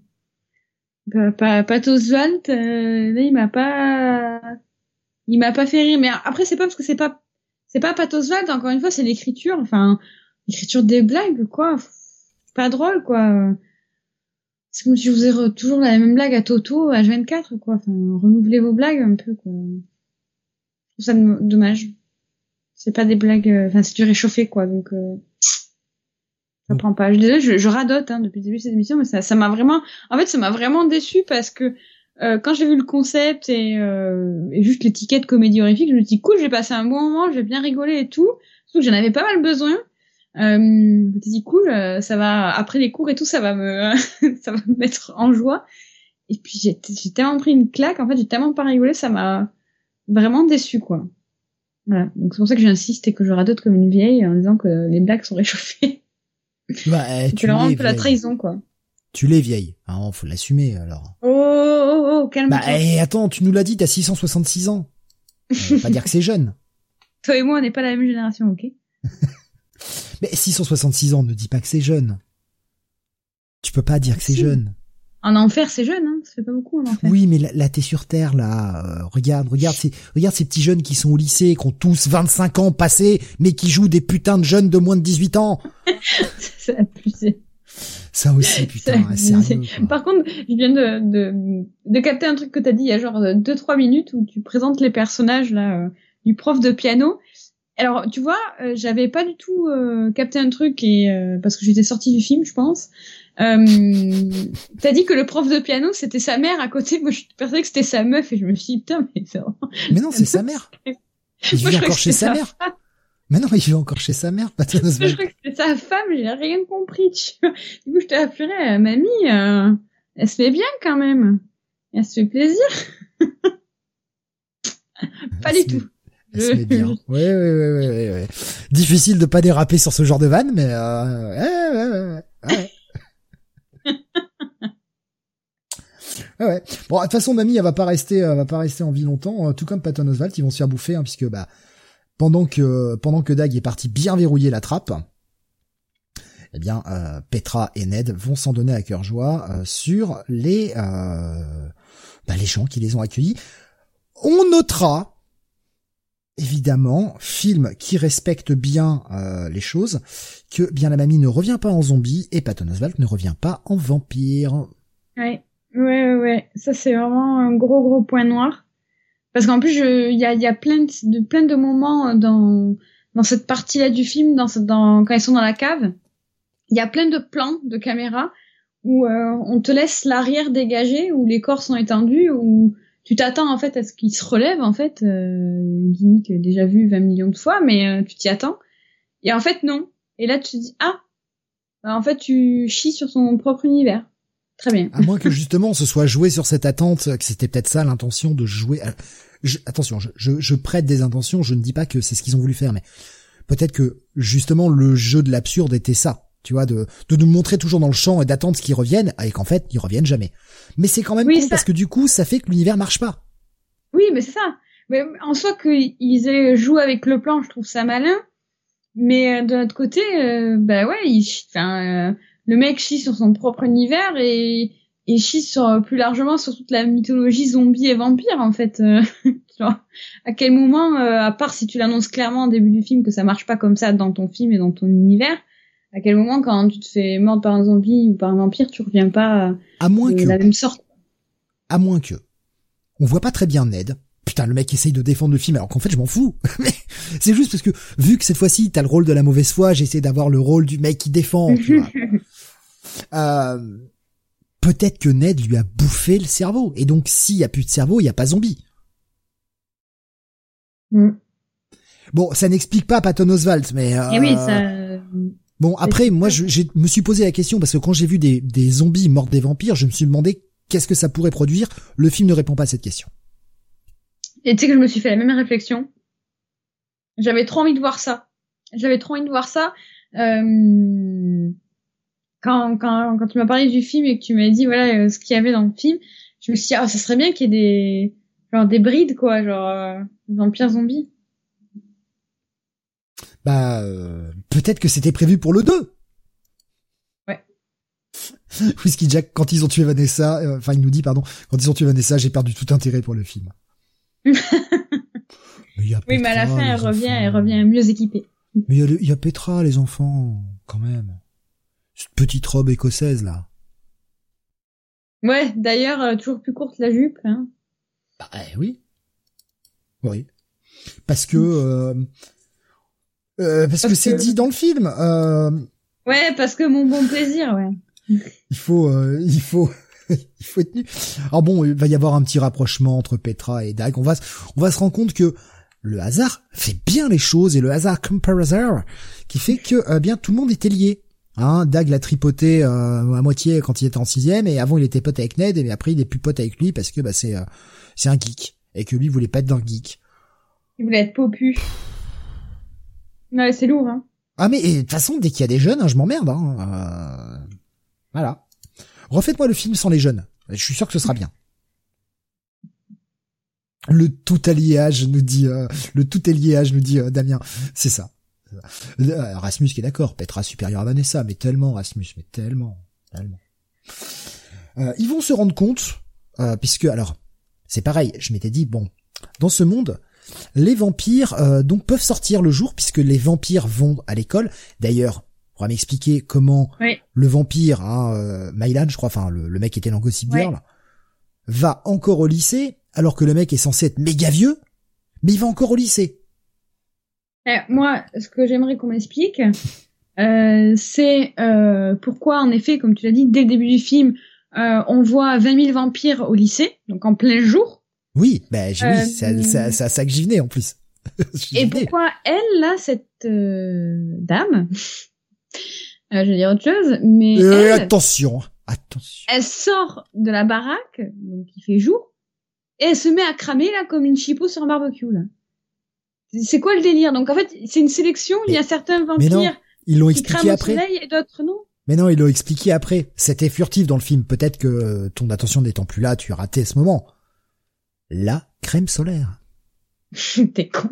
Bah, pas, Pat Oswalt, euh, là, il m'a pas, il m'a pas fait rire. Mais après, c'est pas parce que c'est pas, c'est pas Pat encore une fois, c'est l'écriture. Enfin, l'écriture des blagues, quoi. Pas drôle, quoi. C'est comme si je faisais toujours la même blague à Toto, à 24 quoi. Enfin, renouvelez vos blagues un peu, quoi. Je trouve ça dommage. C'est pas des blagues, euh, enfin, c'est du réchauffé, quoi. Donc, euh, ça prend pas. Je désolée, je, je radote hein, depuis le début de cette émission, mais ça, ça m'a vraiment, en fait, ça m'a vraiment déçu parce que euh, quand j'ai vu le concept et, euh, et juste l'étiquette comédie horrifique, je me suis dit cool, j'ai passé un bon moment, j'ai bien rigolé et tout. Surtout que j'en avais pas mal besoin. Euh, je me suis dit cool, euh, ça va après les cours et tout, ça va me, ça va me mettre en joie. Et puis j'ai j'ai tellement pris une claque, en fait, j'ai tellement pas rigolé, ça m'a vraiment déçu quoi. Voilà, donc c'est pour ça que j'insiste et que je radote comme une vieille en disant que les blagues sont réchauffées. Bah, eh, C'est tu vraiment un l'es peu la trahison quoi. Tu l'es vieille. Hein, faut l'assumer alors. Oh oh oh, calme-toi. Bah, eh, attends, tu nous l'as dit, t'as 666 ans. On va pas dire que c'est jeune. Toi et moi, on n'est pas la même génération, ok Mais 666 ans, ne dis pas que c'est jeune. Tu peux pas dire que c'est jeune. En enfer, c'est jeune, hein Ça fait pas beaucoup en enfer. Oui, mais là, là, t'es sur Terre, là. Euh, regarde, regarde ces, regarde ces petits jeunes qui sont au lycée, qui ont tous 25 ans passés, mais qui jouent des putains de jeunes de moins de 18 ans. c'est abusé. Ça aussi, putain, C'est- quoi. Par contre, je viens de, de, de capter un truc que t'as dit il y a genre 2-3 minutes où tu présentes les personnages là euh, du prof de piano. Alors, tu vois, euh, j'avais pas du tout euh, capté un truc et euh, parce que j'étais sortie du film, je pense. Euh, t'as dit que le prof de piano c'était sa mère à côté. Moi, je persuadée que c'était sa meuf et je me suis dit putain, mais c'est vraiment- Mais non, c'est sa mère. Il vit encore chez sa mère. Mais non, il vit encore chez sa mère, Moi, je croyais que c'était sa femme, j'ai rien compris, tu vois. Du coup, je t'ai appelé, euh, mamie, euh, elle se fait bien quand même. Elle se fait plaisir. Pas Elle du tout. Elle se met bien. Ouais, ouais, ouais, ouais, ouais, ouais. Difficile de pas déraper sur ce genre de vanne, mais euh, ouais, ouais, ouais, ouais, ouais. Bon, de toute façon, Mamie, elle va pas rester, elle va pas rester en vie longtemps, euh, tout comme Patton Oswalt, ils vont se faire bouffer, hein, puisque bah pendant que pendant que Dag est parti bien verrouiller la trappe, eh bien euh, Petra et Ned vont s'en donner à cœur joie euh, sur les euh, bah, les gens qui les ont accueillis. On notera évidemment, film qui respecte bien euh, les choses, que bien la mamie ne revient pas en zombie et Patton Oswalt ne revient pas en vampire. Ouais, ouais, ouais, ça c'est vraiment un gros gros point noir. Parce qu'en plus, il y a, y a plein de, plein de moments dans dans cette partie-là du film, dans, dans quand ils sont dans la cave, il y a plein de plans de caméra où euh, on te laisse l'arrière dégagé, où les corps sont étendus, où tu t'attends en fait à ce qu'ils se relèvent en fait, euh, gimmick déjà vu 20 millions de fois, mais euh, tu t'y attends. Et en fait non. Et là tu te dis ah, bah, en fait tu chies sur son propre univers. Très bien. À moins que justement on se soit joué sur cette attente, que c'était peut-être ça l'intention de jouer. attention, je, je, je, prête des intentions, je ne dis pas que c'est ce qu'ils ont voulu faire, mais peut-être que justement le jeu de l'absurde était ça tu vois, de, de nous montrer toujours dans le champ et d'attendre qu'ils reviennent, et qu'en fait, ils reviennent jamais. Mais c'est quand même oui, parce que du coup, ça fait que l'univers marche pas. Oui, mais c'est ça. Mais en soi, qu'ils jouent avec le plan, je trouve ça malin. Mais euh, de l'autre côté, euh, bah ouais, il, enfin, euh, le mec chie sur son propre univers et, et chie sur plus largement sur toute la mythologie zombie et vampire en fait. tu vois, à quel moment, à part si tu l'annonces clairement au début du film que ça marche pas comme ça dans ton film et dans ton univers, à quel moment, quand tu te fais mordre par un zombie ou par un vampire, tu reviens pas à moins de que, la même sorte? À moins que. On voit pas très bien Ned. Putain, le mec essaye de défendre le film alors qu'en fait je m'en fous. Mais c'est juste parce que vu que cette fois-ci t'as le rôle de la mauvaise foi, j'essaie d'avoir le rôle du mec qui défend. euh, Peut-être que Ned lui a bouffé le cerveau et donc s'il y a plus de cerveau, il y a pas zombie. Mm. Bon, ça n'explique pas Patton Oswalt, mais. Euh... Et oui, ça Bon, après, moi, je, me suis posé la question parce que quand j'ai vu des, des zombies morts des vampires, je me suis demandé qu'est-ce que ça pourrait produire. Le film ne répond pas à cette question. Et tu sais que je me suis fait la même réflexion. J'avais trop envie de voir ça. J'avais trop envie de voir ça. Euh, quand, quand, quand tu m'as parlé du film et que tu m'as dit voilà euh, ce qu'il y avait dans le film, je me suis dit ah ça serait bien qu'il y ait des genre des brides quoi, genre euh, vampires zombies. Bah, euh, peut-être que c'était prévu pour le 2. Ouais. Whisky Jack, quand ils ont tué Vanessa, euh, enfin, il nous dit, pardon, quand ils ont tué Vanessa, j'ai perdu tout intérêt pour le film. mais oui, mais à la fin, elle revient, elle revient mieux équipée. Mais il y, a Petra, les enfants, quand même. Cette petite robe écossaise, là. Ouais, d'ailleurs, euh, toujours plus courte la jupe, hein. Bah, eh oui. Oui. Parce que, euh, parce, que, c'est dit dans le film. Euh... Ouais, parce que mon bon plaisir, ouais. Il faut, euh, il faut, il faut être nu. Alors bon, il va y avoir un petit rapprochement entre Petra et Dag. On va, on va se rendre compte que le hasard fait bien les choses et le hasard comparator qui fait que euh, bien tout le monde était lié. Hein, Dag l'a tripoté à moitié quand il était en sixième et avant il était pote avec Ned et après il est plus pote avec lui parce que bah c'est c'est un geek et que lui voulait pas être dans le geek. Il voulait être popu. Ouais, c'est lourd, hein. Ah mais de toute façon, dès qu'il y a des jeunes, hein, je m'emmerde. Hein. Euh... Voilà. Refaites-moi le film sans les jeunes. Je suis sûr que ce sera bien. Le tout alliage nous dit, euh, le tout alliage nous dit euh, Damien. C'est ça. Euh, Rasmus qui est d'accord, Petra supérieur à Vanessa, mais tellement Rasmus, mais tellement, tellement. ils vont se rendre compte, puisque alors, c'est pareil. Je m'étais dit bon, dans ce monde, les vampires euh, donc peuvent sortir le jour puisque les vampires vont à l'école. D'ailleurs, on va m'expliquer comment le vampire, hein, euh, Mylan, je crois, enfin le, mec qui était dans Gossip Girl, va encore au lycée alors que le mec est censé être méga vieux, mais il va encore au lycée. Eh, moi, ce que j'aimerais qu'on m'explique, euh, c'est pourquoi, en effet, comme tu l'as dit, dès le début du film, on voit 20 000 vampires au lycée, donc en plein jour. Oui, ben oui, c'est ça que j'y venais en plus. Et pourquoi elle, là, cette euh, dame, euh, je vais dire autre chose, mais euh, attention, attention. Elle sort de la baraque, donc il fait jour, et elle se met à cramer là comme une chipot sur un barbecue là. C'est quoi le délire? Donc en fait, c'est une sélection. il y a certains vampires mais non, ils l'ont expliqué après. et d'autres non? Mais non, ils l'ont expliqué après. C'était furtif dans le film. Peut-être que ton attention n'étant plus là, tu as raté ce moment la crème solaire. T'es con.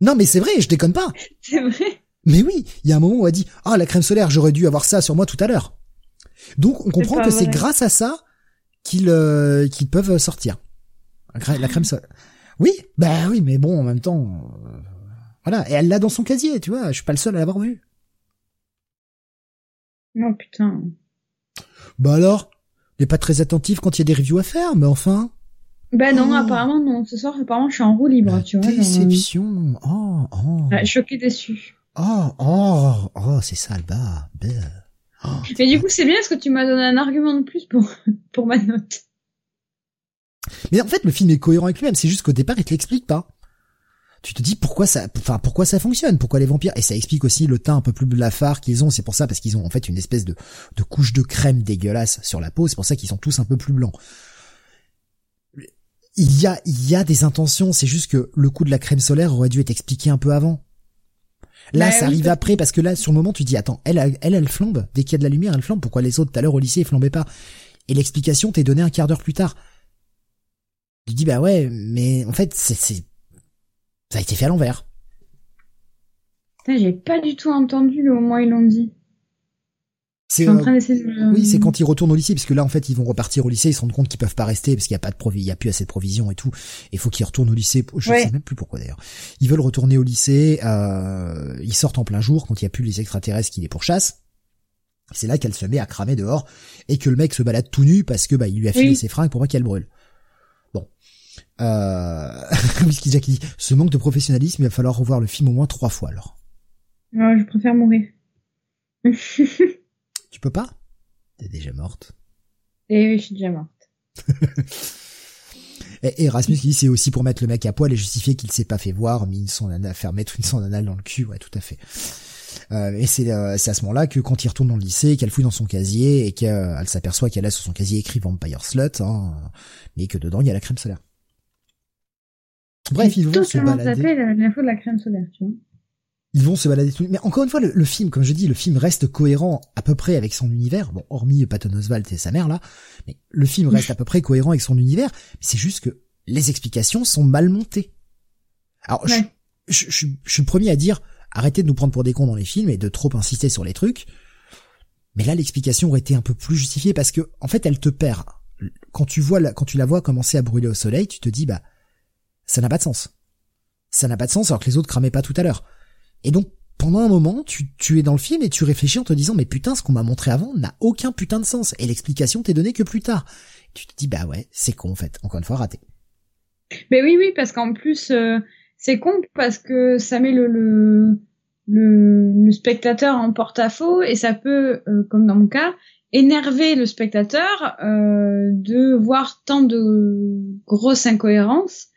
Non, mais c'est vrai, je déconne pas. C'est vrai? Mais oui, il y a un moment où elle dit ah la crème solaire, j'aurais dû avoir ça sur moi tout à l'heure. Donc on comprend que c'est grâce à ça qu'ils euh, qu'ils peuvent sortir. La crème solaire. Oui, bah oui, mais bon, en même temps, euh, voilà. Et elle l'a dans son casier, tu vois. Je suis pas le seul à l'avoir vu. Oh putain. Bah alors, n'est pas très attentif quand il y a des reviews à faire, mais enfin. Bah non, Oh. apparemment non. Ce soir, apparemment, je suis en roue libre, La tu vois. genre, déception. Oh, oh. euh, ouais, choquée déçue. Oh, oh, oh, c'est ça le bas. Oh, Mais du coup, c'est bien parce que tu m'as donné un argument de plus pour pour ma note. Mais en fait, le film est cohérent avec lui-même. C'est juste qu'au départ, il te l'explique pas. Tu te dis pourquoi ça, enfin pourquoi ça fonctionne, pourquoi les vampires? Et ça explique aussi le teint un peu plus blafard qu'ils ont. C'est pour ça parce qu'ils ont en fait une espèce de de couche de crème dégueulasse sur la peau. C'est pour ça qu'ils sont tous un peu plus blancs. Il y a il y a des intentions. C'est juste que le coup de la crème solaire aurait dû être expliqué un peu avant. Là, Bah ça arrive après parce que là, sur le moment, tu dis attends, elle, elle, elle, elle flambe. Dès qu'il y a de la lumière, elle flambe. Pourquoi les autres tout à l'heure au lycée ils flambaient pas? Et l'explication t'est donnée un quart d'heure plus tard. Tu dis bah ouais, mais en fait c'est ça a été fait à l'envers. J'ai pas du tout entendu le moment où ils l'ont dit. C'est euh, de oui, c'est quand ils retournent au lycée parce que là en fait ils vont repartir au lycée, ils se rendent compte qu'ils peuvent pas rester parce qu'il y a pas de provi, il y a plus assez de provisions et tout. Il faut qu'ils retournent au lycée. Je Ouais. sais même plus pourquoi d'ailleurs. Ils veulent retourner au lycée. Euh, ils sortent en plein jour quand il y a plus les extraterrestres qui les pourchassent. C'est là qu'elle se met à cramer dehors et que le mec se balade tout nu parce que bah il lui a filé Oui. ses fringues pour pas qu'elle brûle. Euh... Whisky Jack dit ce manque de professionnalisme, il va falloir revoir le film au moins trois fois alors. Ouais, je préfère mourir. Tu peux pas? T'es déjà morte. Et oui, je suis déjà morte. Et et Erasmus qui dit c'est aussi pour mettre le mec à poil et justifier qu'il s'est pas fait voir, mis une sonde anale, faire mettre une sonde anale dans le cul, ouais tout à fait. Euh, et c'est euh, c'est à ce moment-là que quand il retourne dans le lycée, qu'elle fouille dans son casier et qu'elle s'aperçoit qu'elle a sur son casier écrit Vampire Slut, hein, mais que dedans il y a la crème solaire. Bref, ils vont se balader. l'info de la crème solaire, tu vois. Ils vont se balader tout. Mais encore une fois, le, le film, comme je dis, le film reste cohérent à peu près avec son univers. Bon, hormis Patton Oswalt et sa mère là, mais le film reste à peu près cohérent avec son univers. C'est juste que les explications sont mal montées. Alors, je- Ouais. je, je, je suis le premier à dire, arrêtez de nous prendre pour des cons dans les films et de trop insister sur les trucs. Mais là, l'explication aurait été un peu plus justifiée parce que, en fait, elle te perd. Quand tu vois, la, quand tu la vois commencer à brûler au soleil, tu te dis, bah, ça n'a pas de sens. Ça n'a pas de sens alors que les autres cramaient pas tout à l'heure. Et donc, pendant un moment, tu, tu es dans le film et tu réfléchis en te disant, mais putain, ce qu'on m'a montré avant n'a aucun putain de sens. Et l'explication t'est donnée que plus tard. Tu te dis, bah ouais, c'est con en fait. Encore une fois, raté. Mais oui, oui, parce qu'en plus, euh, c'est con parce que ça met le, le, le, le spectateur en porte-à-faux et ça peut, euh, comme dans mon cas, énerver le spectateur euh, de voir tant de grosses incohérences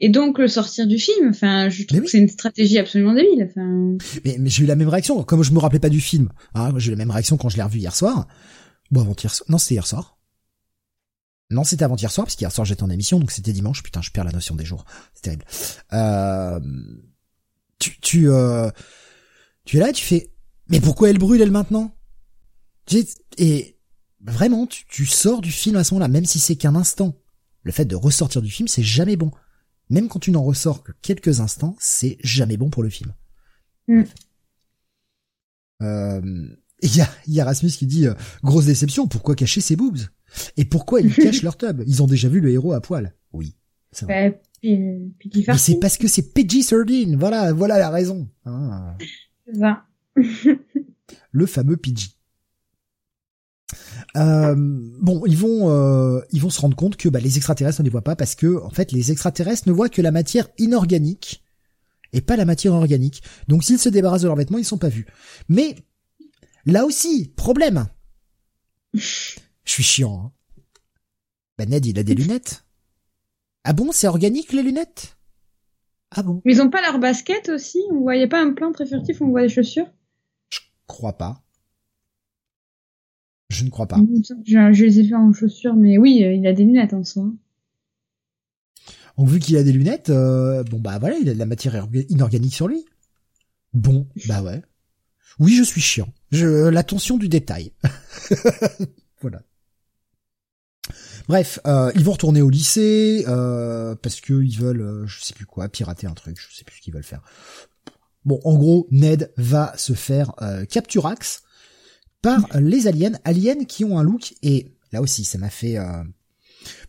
et donc le sortir du film. Enfin, je trouve oui. que c'est une stratégie absolument débile. Enfin, Mais, mais j'ai eu la même réaction. Comme je me rappelais pas du film, hein, j'ai eu la même réaction quand je l'ai revu hier soir. Bon, avant-hier soir. Non, c'était hier soir. Non, c'était avant-hier soir, parce qu'hier soir j'étais en émission, donc c'était dimanche. Putain, je perds la notion des jours. C'est terrible. Euh, tu, tu, euh, tu es là, tu fais, mais pourquoi elle brûle elle maintenant? Et vraiment, tu, tu sors du film à ce moment-là, même si c'est qu'un instant. Le fait de ressortir du film, c'est jamais bon. Même quand tu n'en ressors que quelques instants, c'est jamais bon pour le film. Mm. Euh, il y a, y a Rasmus qui dit euh, grosse déception. Pourquoi cacher ses boobs? Et pourquoi ils cachent leur tub? Ils ont déjà vu le héros à poil. Oui, c'est vrai. bah, puis, puis qu'il Mais fasse c'est parce que c'est PG-13. Voilà, voilà la raison. Ça. le fameux PG. Euh, bon, ils vont, euh, ils vont se rendre compte que bah, les extraterrestres ne les voient pas parce que, en fait, les extraterrestres ne voient que la matière inorganique et pas la matière organique. Donc, s'ils se débarrassent de leurs vêtements, ils sont pas vus. Mais là aussi, problème. Je suis chiant. Hein. Bah Ned, il a des lunettes. Ah bon, c'est organique les lunettes? Ah bon? Mais ils ont pas leur basket aussi? On voyait pas un plan très furtif où on voit des chaussures? Crois pas. Je ne crois pas. Je, je les ai vus en chaussures, mais oui, euh, il a des lunettes en soi. Donc vu qu'il a des lunettes, euh, bon bah voilà, il a de la matière orga- inorganique sur lui. Bon, bah ouais. Oui, je suis chiant. Je l'attention du détail. voilà. Bref, euh, ils vont retourner au lycée euh, parce que ils veulent, je sais plus quoi, pirater un truc, je sais plus ce qu'ils veulent faire. Bon, en gros, Ned va se faire euh, capturax par les aliens, aliens qui ont un look. Et là aussi, ça m'a fait euh,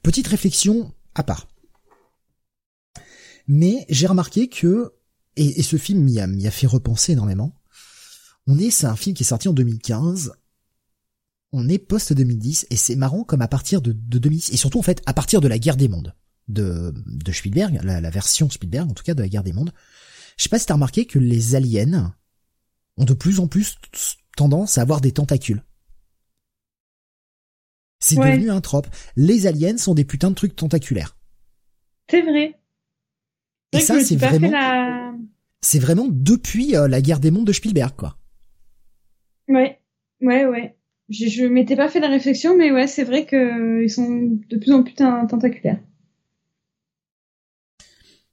petite réflexion à part. Mais j'ai remarqué que, et, ce film m'y a, fait repenser énormément, on est, c'est un film qui est sorti en 2015, on est post-2010, et c'est marrant comme à partir de, de 2010, et surtout en fait à partir de la guerre des mondes de, de Spielberg, la, la version Spielberg en tout cas de la guerre des mondes, je sais pas si t'as remarqué que les aliens ont de plus en plus tendance à avoir des tentacules. C'est devenu un trope. Les aliens sont des putains de trucs tentaculaires. C'est vrai. Et ça, c'est vraiment, c'est vraiment depuis euh, la guerre des mondes de Spielberg, quoi. Ouais, ouais, ouais. Je, je m'étais pas fait la réflexion, mais ouais, c'est vrai que ils sont de plus en plus tentaculaires.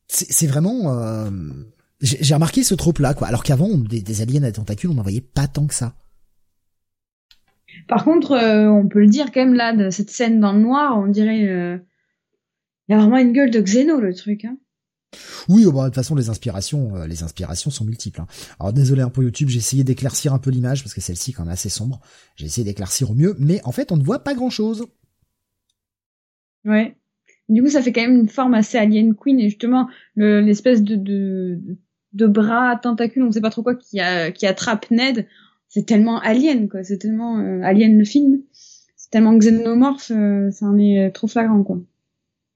C'est vraiment, euh, j'ai remarqué ce trope-là, quoi. Alors qu'avant, des, des aliens à tentacules, on n'en voyait pas tant que ça. Par contre, euh, on peut le dire quand même là, de cette scène dans le noir, on dirait, euh, il y a vraiment une gueule de Xeno le truc. Hein. Oui, oh, bah, de toute façon, les inspirations, euh, les inspirations sont multiples. Hein. Alors désolé un peu YouTube, j'ai essayé d'éclaircir un peu l'image parce que celle-ci quand même assez sombre. J'ai essayé d'éclaircir au mieux, mais en fait, on ne voit pas grand-chose. Ouais. Du coup, ça fait quand même une forme assez Alien Queen et justement l'espèce de, de, de bras tentacules, on ne sait pas trop quoi, qui, a, qui attrape Ned c'est tellement alien quoi, c'est tellement euh, alien le film, c'est tellement xénomorphe, euh, ça en est trop flagrant quoi.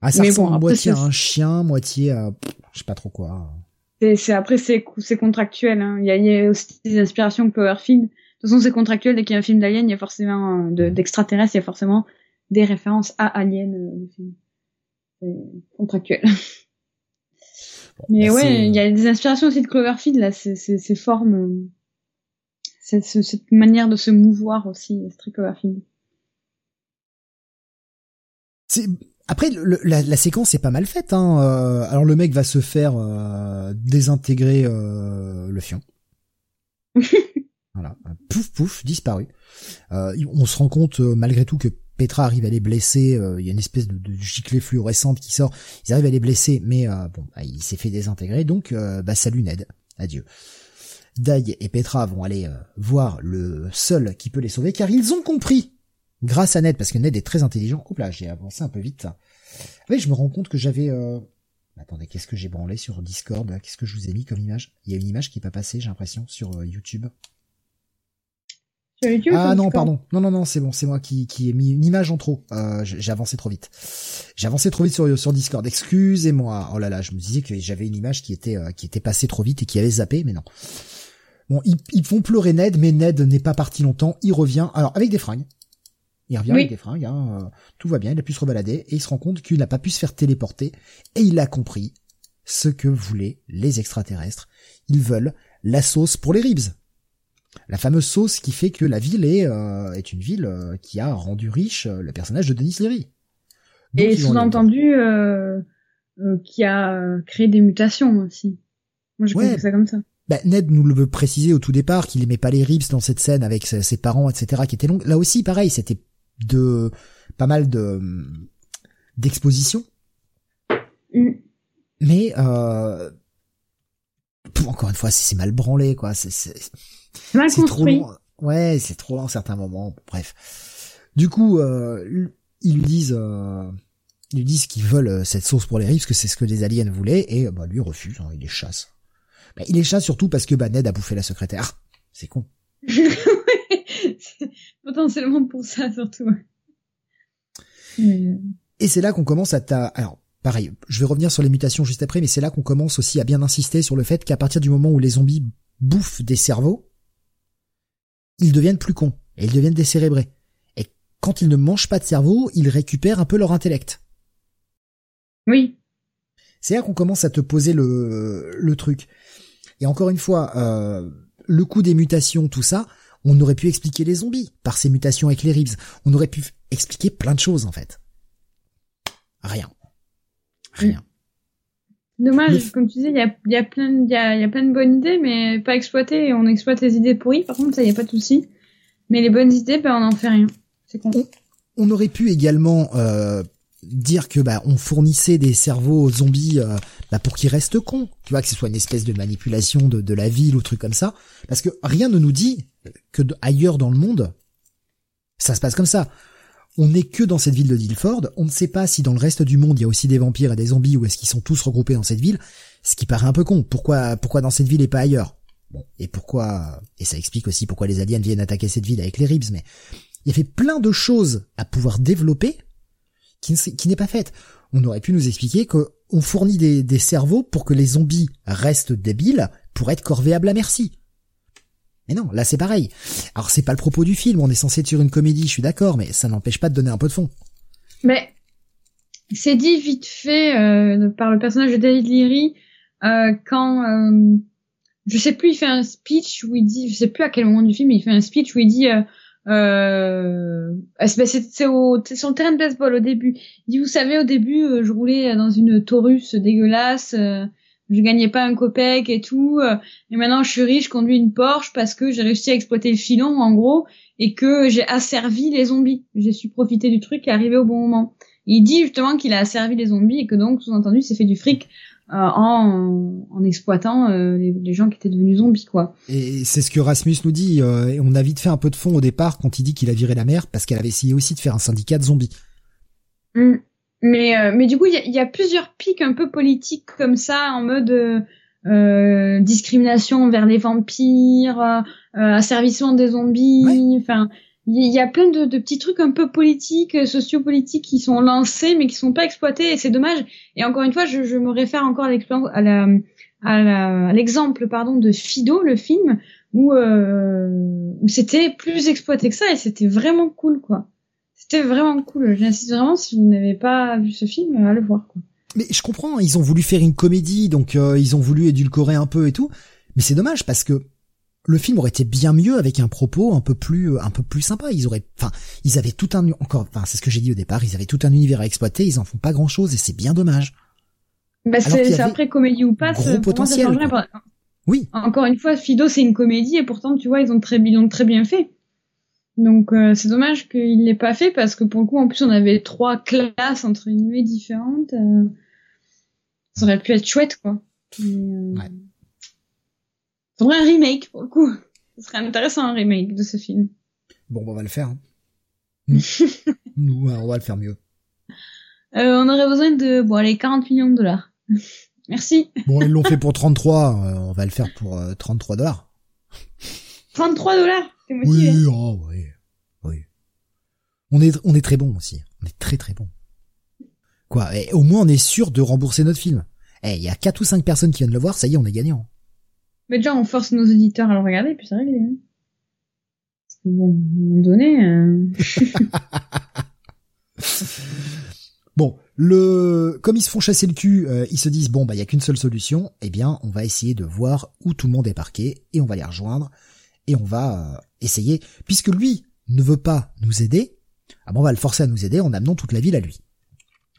Ah ça ressemble moitié à un chien, moitié à je sais pas trop quoi. C'est après c'est c'est contractuel hein. Il y a, y a, aussi des inspirations Cloverfield. De toute façon c'est contractuel dès qu'il y a un film d'alien, il y a forcément euh, d'extraterrestres, il y a forcément des références à Alien le film. C'est contractuel. Mais bah, ouais, il y a des inspirations aussi de Cloverfield là, ces ces formes cette, cette manière de se mouvoir aussi, très Cloverfield. Après, la, la, séquence est pas mal faite. Hein. Euh, alors le mec va se faire euh, désintégrer euh, le fion. voilà, pouf pouf, disparu. on se rend compte malgré tout que Petra arrive à les blesser. Il y a une espèce de, de giclée fluorescente qui sort. Ils arrivent à les blesser, mais bon, bah, il s'est fait désintégrer. Donc, bah salut Ned, adieu. Dai et Petra vont aller euh, voir le seul qui peut les sauver, car ils ont compris, grâce à Ned, parce que Ned est très intelligent. Oups là, j'ai avancé un peu vite. Oui, je me rends compte que j'avais... Euh... Attendez, qu'est-ce que j'ai branlé sur Discord Qu'est-ce que je vous ai mis comme image? Il y a une image qui n'est pas passée, j'ai l'impression, sur euh, YouTube. Sur YouTube ah non, pardon. Non, non, non, c'est bon, c'est moi qui, qui ai mis une image en trop. Euh, j'ai avancé trop vite. J'ai avancé trop vite sur, sur Discord. Excusez-moi. Oh là là, je me disais que j'avais une image qui était qui était passée trop vite et qui avait zappé, mais non. Bon, ils, font pleurer Ned, mais Ned n'est pas parti longtemps. Il revient, alors avec des fringues. Il revient avec des fringues, hein, euh, tout va bien, il a pu se rebalader, et il se rend compte qu'il n'a pas pu se faire téléporter, et il a compris ce que voulaient les extraterrestres. Ils veulent la sauce pour les ribs. La fameuse sauce qui fait que la ville est, euh, est une ville euh, qui a rendu riche le personnage de Denis Leary. et sous-entendu qui a créé des mutations aussi. Moi je ouais. ça comme ça bah, Ned nous le veut préciser au tout départ qu'il aimait pas les ribs dans cette scène avec ses parents, etc., qui était longue. Là aussi, pareil, c'était de pas mal de d'exposition. Mm. Mais euh, encore une fois, c'est mal branlé, quoi. C'est trop long. Ouais, c'est trop long à certains moments. Bref. Du coup, euh, ils lui disent. Euh, ils lui disent qu'ils veulent cette sauce pour les ribs, que c'est ce que les aliens voulaient, et bah lui refuse, hein, il les chasse. Bah, il est chat surtout parce que bah, Ned a bouffé la secrétaire. C'est con. Potentiellement pour ça surtout. Et c'est là qu'on commence à ta... Alors, pareil, je vais revenir sur les mutations juste après, mais c'est là qu'on commence aussi à bien insister sur le fait qu'à partir du moment où les zombies bouffent des cerveaux, ils deviennent plus cons, et ils deviennent décérébrés. Et quand ils ne mangent pas de cerveau, ils récupèrent un peu leur intellect. Oui. C'est là qu'on commence à te poser le, le truc. Et encore une fois, euh, le coup des mutations, tout ça, on aurait pu expliquer les zombies par ces mutations avec les ribs. On aurait pu expliquer plein de choses en fait. Rien. Rien. Dommage, comme tu disais, il y a, y, a plein, y, a, y a plein de bonnes idées, mais pas exploitées. On exploite les idées pourries. Par contre, ça y a pas de souci. Mais les bonnes idées, ben, on n'en fait rien. C'est con. On, aurait pu également euh, dire que bah on fournissait des cerveaux aux zombies euh, bah, pour qu'ils restent cons, tu vois que ce soit une espèce de manipulation de, de la ville ou truc comme ça, parce que rien ne nous dit que ailleurs dans le monde ça se passe comme ça. On n'est que dans cette ville de Dilford. On ne sait pas si dans le reste du monde il y a aussi des vampires et des zombies ou est-ce qu'ils sont tous regroupés dans cette ville. Ce qui paraît un peu con. Pourquoi, pourquoi dans cette ville et pas ailleurs? Et pourquoi Et ça explique aussi pourquoi les aliens viennent attaquer cette ville avec les ribs. Mais il y avait plein de choses à pouvoir développer qui, n'est pas faite. On aurait pu nous expliquer qu'on fournit des, des cerveaux pour que les zombies restent débiles pour être corvéables à merci. Mais non, là c'est pareil. Alors c'est pas le propos du film, on est censé être sur une comédie, je suis d'accord, mais ça n'empêche pas de donner un peu de fond. Mais c'est dit vite fait euh, par le personnage de David Leary euh, quand euh, je sais plus, il fait un speech où il dit, je sais plus à quel moment du film, il fait un speech où il dit euh, euh, c'est sur le terrain de baseball au début. Il dit, vous savez, au début, je roulais dans une Taurus dégueulasse, je gagnais pas un copec et tout. Euh, et maintenant, je suis riche, je conduis une Porsche parce que j'ai réussi à exploiter le filon, en gros, et que j'ai asservi les zombies. J'ai su profiter du truc et arriver au bon moment. il dit justement qu'il a asservi les zombies et que donc, sous-entendu, c'est fait du fric euh, en, en exploitant euh, les, les, gens qui étaient devenus zombies, quoi. Et c'est ce que Rasmus nous dit. et on a vite fait un peu de fond au départ quand il dit qu'il a viré la mère parce qu'elle avait essayé aussi de faire un syndicat de zombies. Mmh. Mais euh, mais du coup, il y a, y a, plusieurs pics un peu politiques comme ça, en mode euh, euh discrimination vers les vampires, euh, asservissement des zombies. Enfin, il y a plein de, de, petits trucs un peu politiques, sociopolitiques qui sont lancés mais qui sont pas exploités et c'est dommage. Et encore une fois, je, je me réfère encore à l'expérience, à la à l'exemple pardon de Fido, le film où, euh, où c'était plus exploité que ça et c'était vraiment cool quoi. C'était vraiment cool. J'insiste vraiment, si vous n'avez pas vu ce film, à le voir. Quoi. Mais je comprends, ils ont voulu faire une comédie, donc euh, ils ont voulu édulcorer un peu et tout. Mais c'est dommage parce que le film aurait été bien mieux avec un propos un peu plus euh, un peu plus sympa. Ils auraient, enfin, ils avaient tout un encore, enfin, c'est ce que j'ai dit au départ, ils avaient tout un univers à exploiter. Ils en font pas grand chose et c'est bien dommage. Bah c'est après comédie ou pas, gros potentiel. Oui. Encore une fois, Fido c'est une comédie et pourtant tu vois ils ont très, ils ont très bien fait. Donc euh, c'est dommage qu'il l'ait pas fait parce que pour le coup en plus on avait trois classes entre guillemets différentes. Euh, ça aurait pu être chouette quoi. Mais, euh... ouais. un remake pour le coup. Ce serait intéressant un remake de ce film. Bon, on va le faire. Hein. Nous, on va le faire mieux. Euh, on aurait besoin de bon allez 40 millions de dollars. Merci. Bon, ils l'ont fait pour 33, on va le faire pour 33 dollars. 33 dollars? Oui, oh, oui, oui. On est, on est très bon aussi. On est très très bon. Quoi et Au moins, on est sûr de rembourser notre film. Eh, il y a quatre ou cinq personnes qui viennent le voir, ça y est, on est gagnant. Mais déjà, on force nos auditeurs à le regarder, puis c'est réglé. Hein. bon, à un moment donné. Euh... bon, le, comme ils se font chasser le cul, euh, ils se disent bon bah il y a qu'une seule solution. Eh bien, on va essayer de voir où tout le monde est parqué et on va les rejoindre et on va euh, essayer, puisque lui ne veut pas nous aider, ah on va le forcer à nous aider en amenant toute la ville à lui.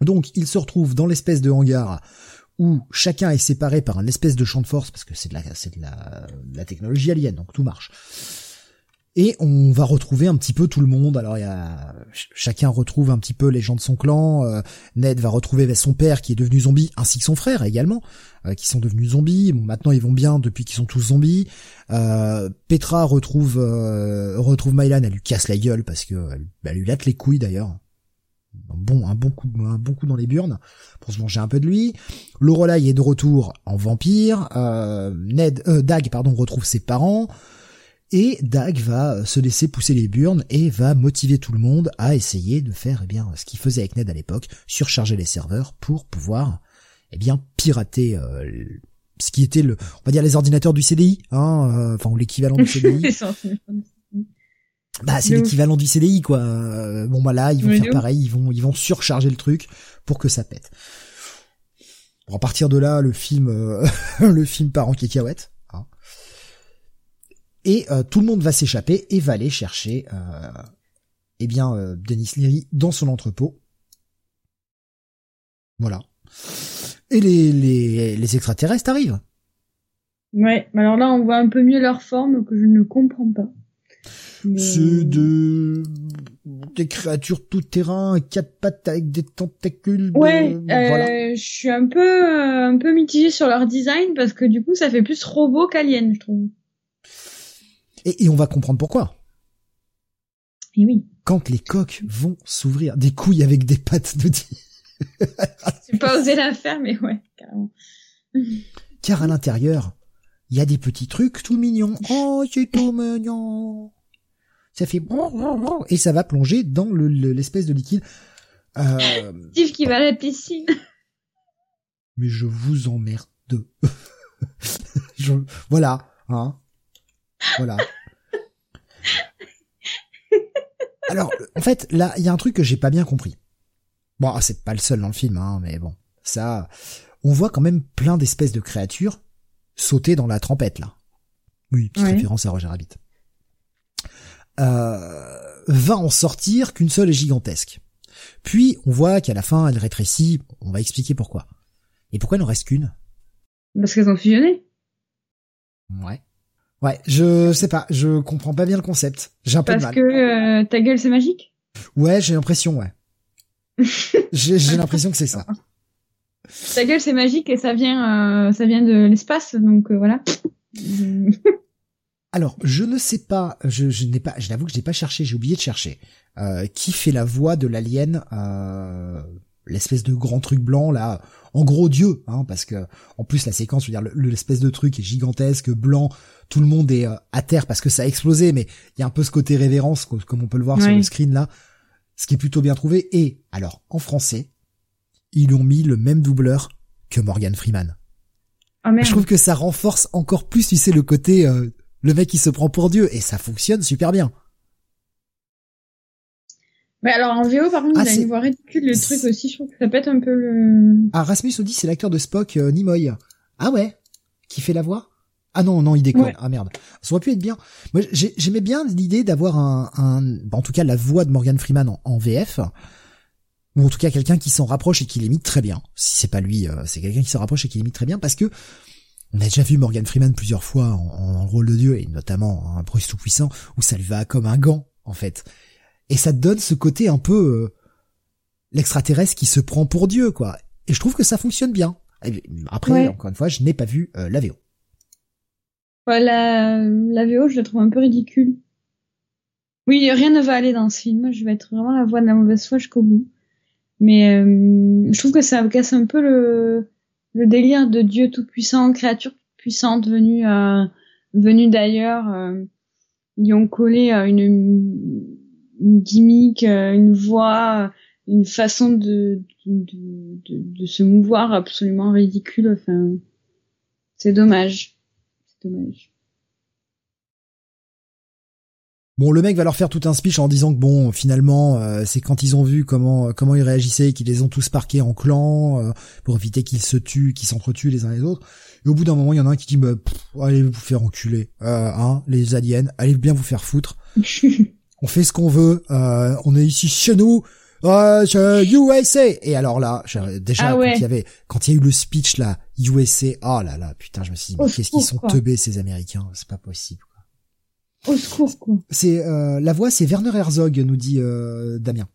Donc il se retrouve dans l'espèce de hangar où chacun est séparé par un espèce de champ de force, parce que c'est de la, de la, la technologie alien, donc tout marche. Et on va retrouver un petit peu tout le monde. Alors il y a chacun retrouve un petit peu les gens de son clan. Euh, Ned va retrouver son père qui est devenu zombie, ainsi que son frère également, euh, qui sont devenus zombies. Bon, maintenant ils vont bien depuis qu'ils sont tous zombies. Euh, Petra retrouve retrouve Mylan, elle lui casse la gueule parce que elle, lui latte les couilles d'ailleurs. Bon, un bon coup, un bon coup dans les burnes pour se manger un peu de lui. Lorelai est de retour en vampire. Ned, Dag, pardon, retrouve ses parents. Et Dag va euh, se laisser pousser les burnes et va motiver tout le monde à essayer de faire eh bien ce qu'il faisait avec Ned à l'époque, surcharger les serveurs pour pouvoir eh bien pirater euh, ce qui était le on va dire les ordinateurs du CDI hein euh, enfin ou l'équivalent du CDI. bah c'est l'équivalent du CDI quoi. bon bah là ils vont faire pareil, ils vont ils vont surcharger le truc pour que ça pète. Bon, à partir de là, le film, le film part en cacahuète et euh, tout le monde va s'échapper et va aller chercher euh, eh bien euh, Denis Leary dans son entrepôt. Voilà. Et les, les, les extraterrestres arrivent. Ouais, alors là on voit un peu mieux leur forme que je ne comprends pas. C'est de des créatures tout terrain, quatre pattes avec des tentacules. Ouais, euh, je suis un peu un peu mitigée sur leur design parce que du coup ça fait plus robot qu'alien, je trouve. Et, on va comprendre pourquoi. Et oui. quand les coques vont s'ouvrir, des couilles avec des pattes, nous dit. J'ai pas osé la faire, mais ouais, carrément. Car à l'intérieur, il y a des petits trucs tout mignons. Oh, c'est tout mignon. Ça fait et ça va plonger dans l'espèce de liquide. Euh... Steve qui va à la piscine. Mais je vous emmerde. je... Voilà, hein. Voilà. Alors, en fait, là, il y a un truc que j'ai pas bien compris. Bon, ah, c'est pas le seul dans le film, hein, mais bon, ça, on voit quand même plein d'espèces de créatures sauter dans la trempette là. Oui, petite référence à Roger Rabbit. Euh, va en sortir qu'une seule est gigantesque. Puis on voit qu'à la fin elle rétrécit. On va expliquer pourquoi. Et pourquoi il n'en reste qu'une? Parce qu'elles ont fusionné. Ouais. Ouais, je sais pas, je comprends pas bien le concept. J'ai un peu de mal. Parce que euh, ta gueule c'est magique? Ouais, j'ai l'impression, ouais. j'ai l'impression que c'est ça. Ta gueule c'est magique et ça vient, euh, ça vient de l'espace, donc euh, voilà. Alors, je ne sais pas, je, je n'ai pas, je l'avoue que je n'ai pas cherché, j'ai oublié de chercher. Euh, qui fait la voix de l'alien, euh, l'espèce de grand truc blanc là, en gros Dieu, hein, parce que en plus la séquence, je veux dire, l'espèce de truc est gigantesque, blanc, tout le monde est euh, à terre parce que ça a explosé, mais il y a un peu ce côté révérence, comme on peut le voir sur le screen là, ce qui est plutôt bien trouvé. Et alors, en français, ils ont mis le même doubleur que Morgan Freeman. Oh, je trouve que ça renforce encore plus, tu sais, le côté euh, le mec qui se prend pour Dieu et ça fonctionne super bien. Mais alors en VO par contre, ah, il a une voix ridicule le truc aussi, je trouve que ça pète un peu le. Ah Rasmus Audi, c'est l'acteur de Spock euh, Nimoy. Ah ouais, qui fait la voix? Ah non non, il déconne. Ah merde, ça aurait pu être bien. Moi j'aimais bien l'idée d'avoir un, un, en tout cas la voix de Morgan Freeman en VF ou en tout cas quelqu'un qui s'en rapproche et qui l'imite très bien. Si c'est pas lui, euh, c'est quelqu'un qui s'en rapproche et qui l'imite très bien parce que on a déjà vu Morgan Freeman plusieurs fois en, rôle de dieu et notamment un Bruce tout puissant où ça lui va comme un gant en fait. Et ça donne ce côté un peu euh, l'extraterrestre qui se prend pour dieu quoi. Et je trouve que ça fonctionne bien. après encore une fois, je n'ai pas vu euh, la VO. La, la VO, je la trouve un peu ridicule. Oui, rien ne va aller dans ce film. Je vais être vraiment la voix de la mauvaise foi jusqu'au bout. Mais euh, je trouve que ça casse un peu le, le délire de Dieu tout-puissant, créature puissante venue, euh, d'ailleurs. Euh, ils ont collé euh, une, une gimmick, euh, une voix, une façon de, de, se mouvoir absolument ridicule. Enfin, c'est dommage. Dommage. Bon, le mec va leur faire tout un speech en disant que bon, finalement, euh, c'est quand ils ont vu comment euh, comment ils réagissaient, qu'ils les ont tous parqués en clan euh, pour éviter qu'ils se tuent, qu'ils s'entretuent les uns les autres. Et au bout d'un moment, il y en a un qui dit bah, allez vous faire enculer, hein, les aliens, allez bien vous faire foutre. on fait ce qu'on veut, on est ici chez nous. USA et alors là déjà ah quand il y avait quand il y a eu le speech là USA oh là là putain je me suis dit qu'est-ce qu'ils sont teubés ces américains c'est pas possible au secours, quoi. C'est euh, la voix, c'est Werner Herzog, nous dit euh, Damien.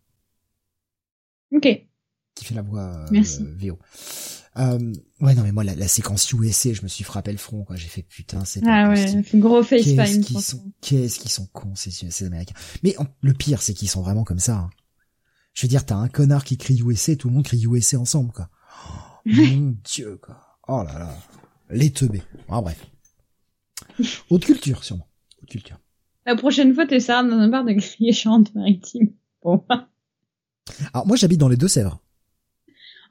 Ok. Qui fait la voix euh, Merci. VO. Euh, ouais, non, mais moi, la, la, séquence USA, je me suis frappé le front, quoi. J'ai fait putain, c'est Ah ouais, gros FaceTime. Qu'est-ce qu'ils sont, qu'est-ce qu'ils sont cons, ces, ces Américains. Mais le pire, c'est qu'ils sont vraiment comme ça. Hein. Je veux dire, t'as un connard qui crie USA, tout le monde crie USA ensemble, quoi. Oh, mon dieu, quoi. Oh là là. Les teubés. Ah, bref. Haute culture, sûrement culture. La prochaine fois, essaieras dans un bar de crier chante maritime. Bon. Alors moi, j'habite dans les Deux-Sèvres.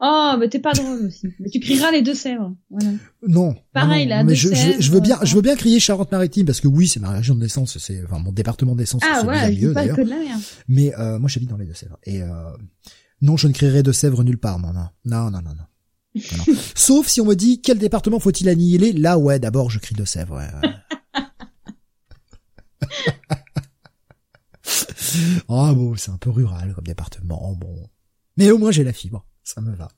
Oh, mais t'es pas drôle aussi. Mais tu crieras les Deux-Sèvres. Voilà. Non. Pareil, là. Mais je, je, veux bien, je veux bien crier Charente-Maritime parce que oui, c'est ma région de naissance, c'est enfin mon département de naissance. Ah ouais, je pas que de la merde. Mais euh, moi, j'habite dans les Deux-Sèvres et euh, non, je ne crierai Deux-Sèvres nulle part, non, non, non, non, non, non. Sauf si on me dit quel département faut-il annihiler? Là, ouais, d'abord, je crie Deux-Sèvres. Ouais, Ah oh, bon, c'est un peu rural comme département, bon. Mais au moins j'ai la fibre, ça me va.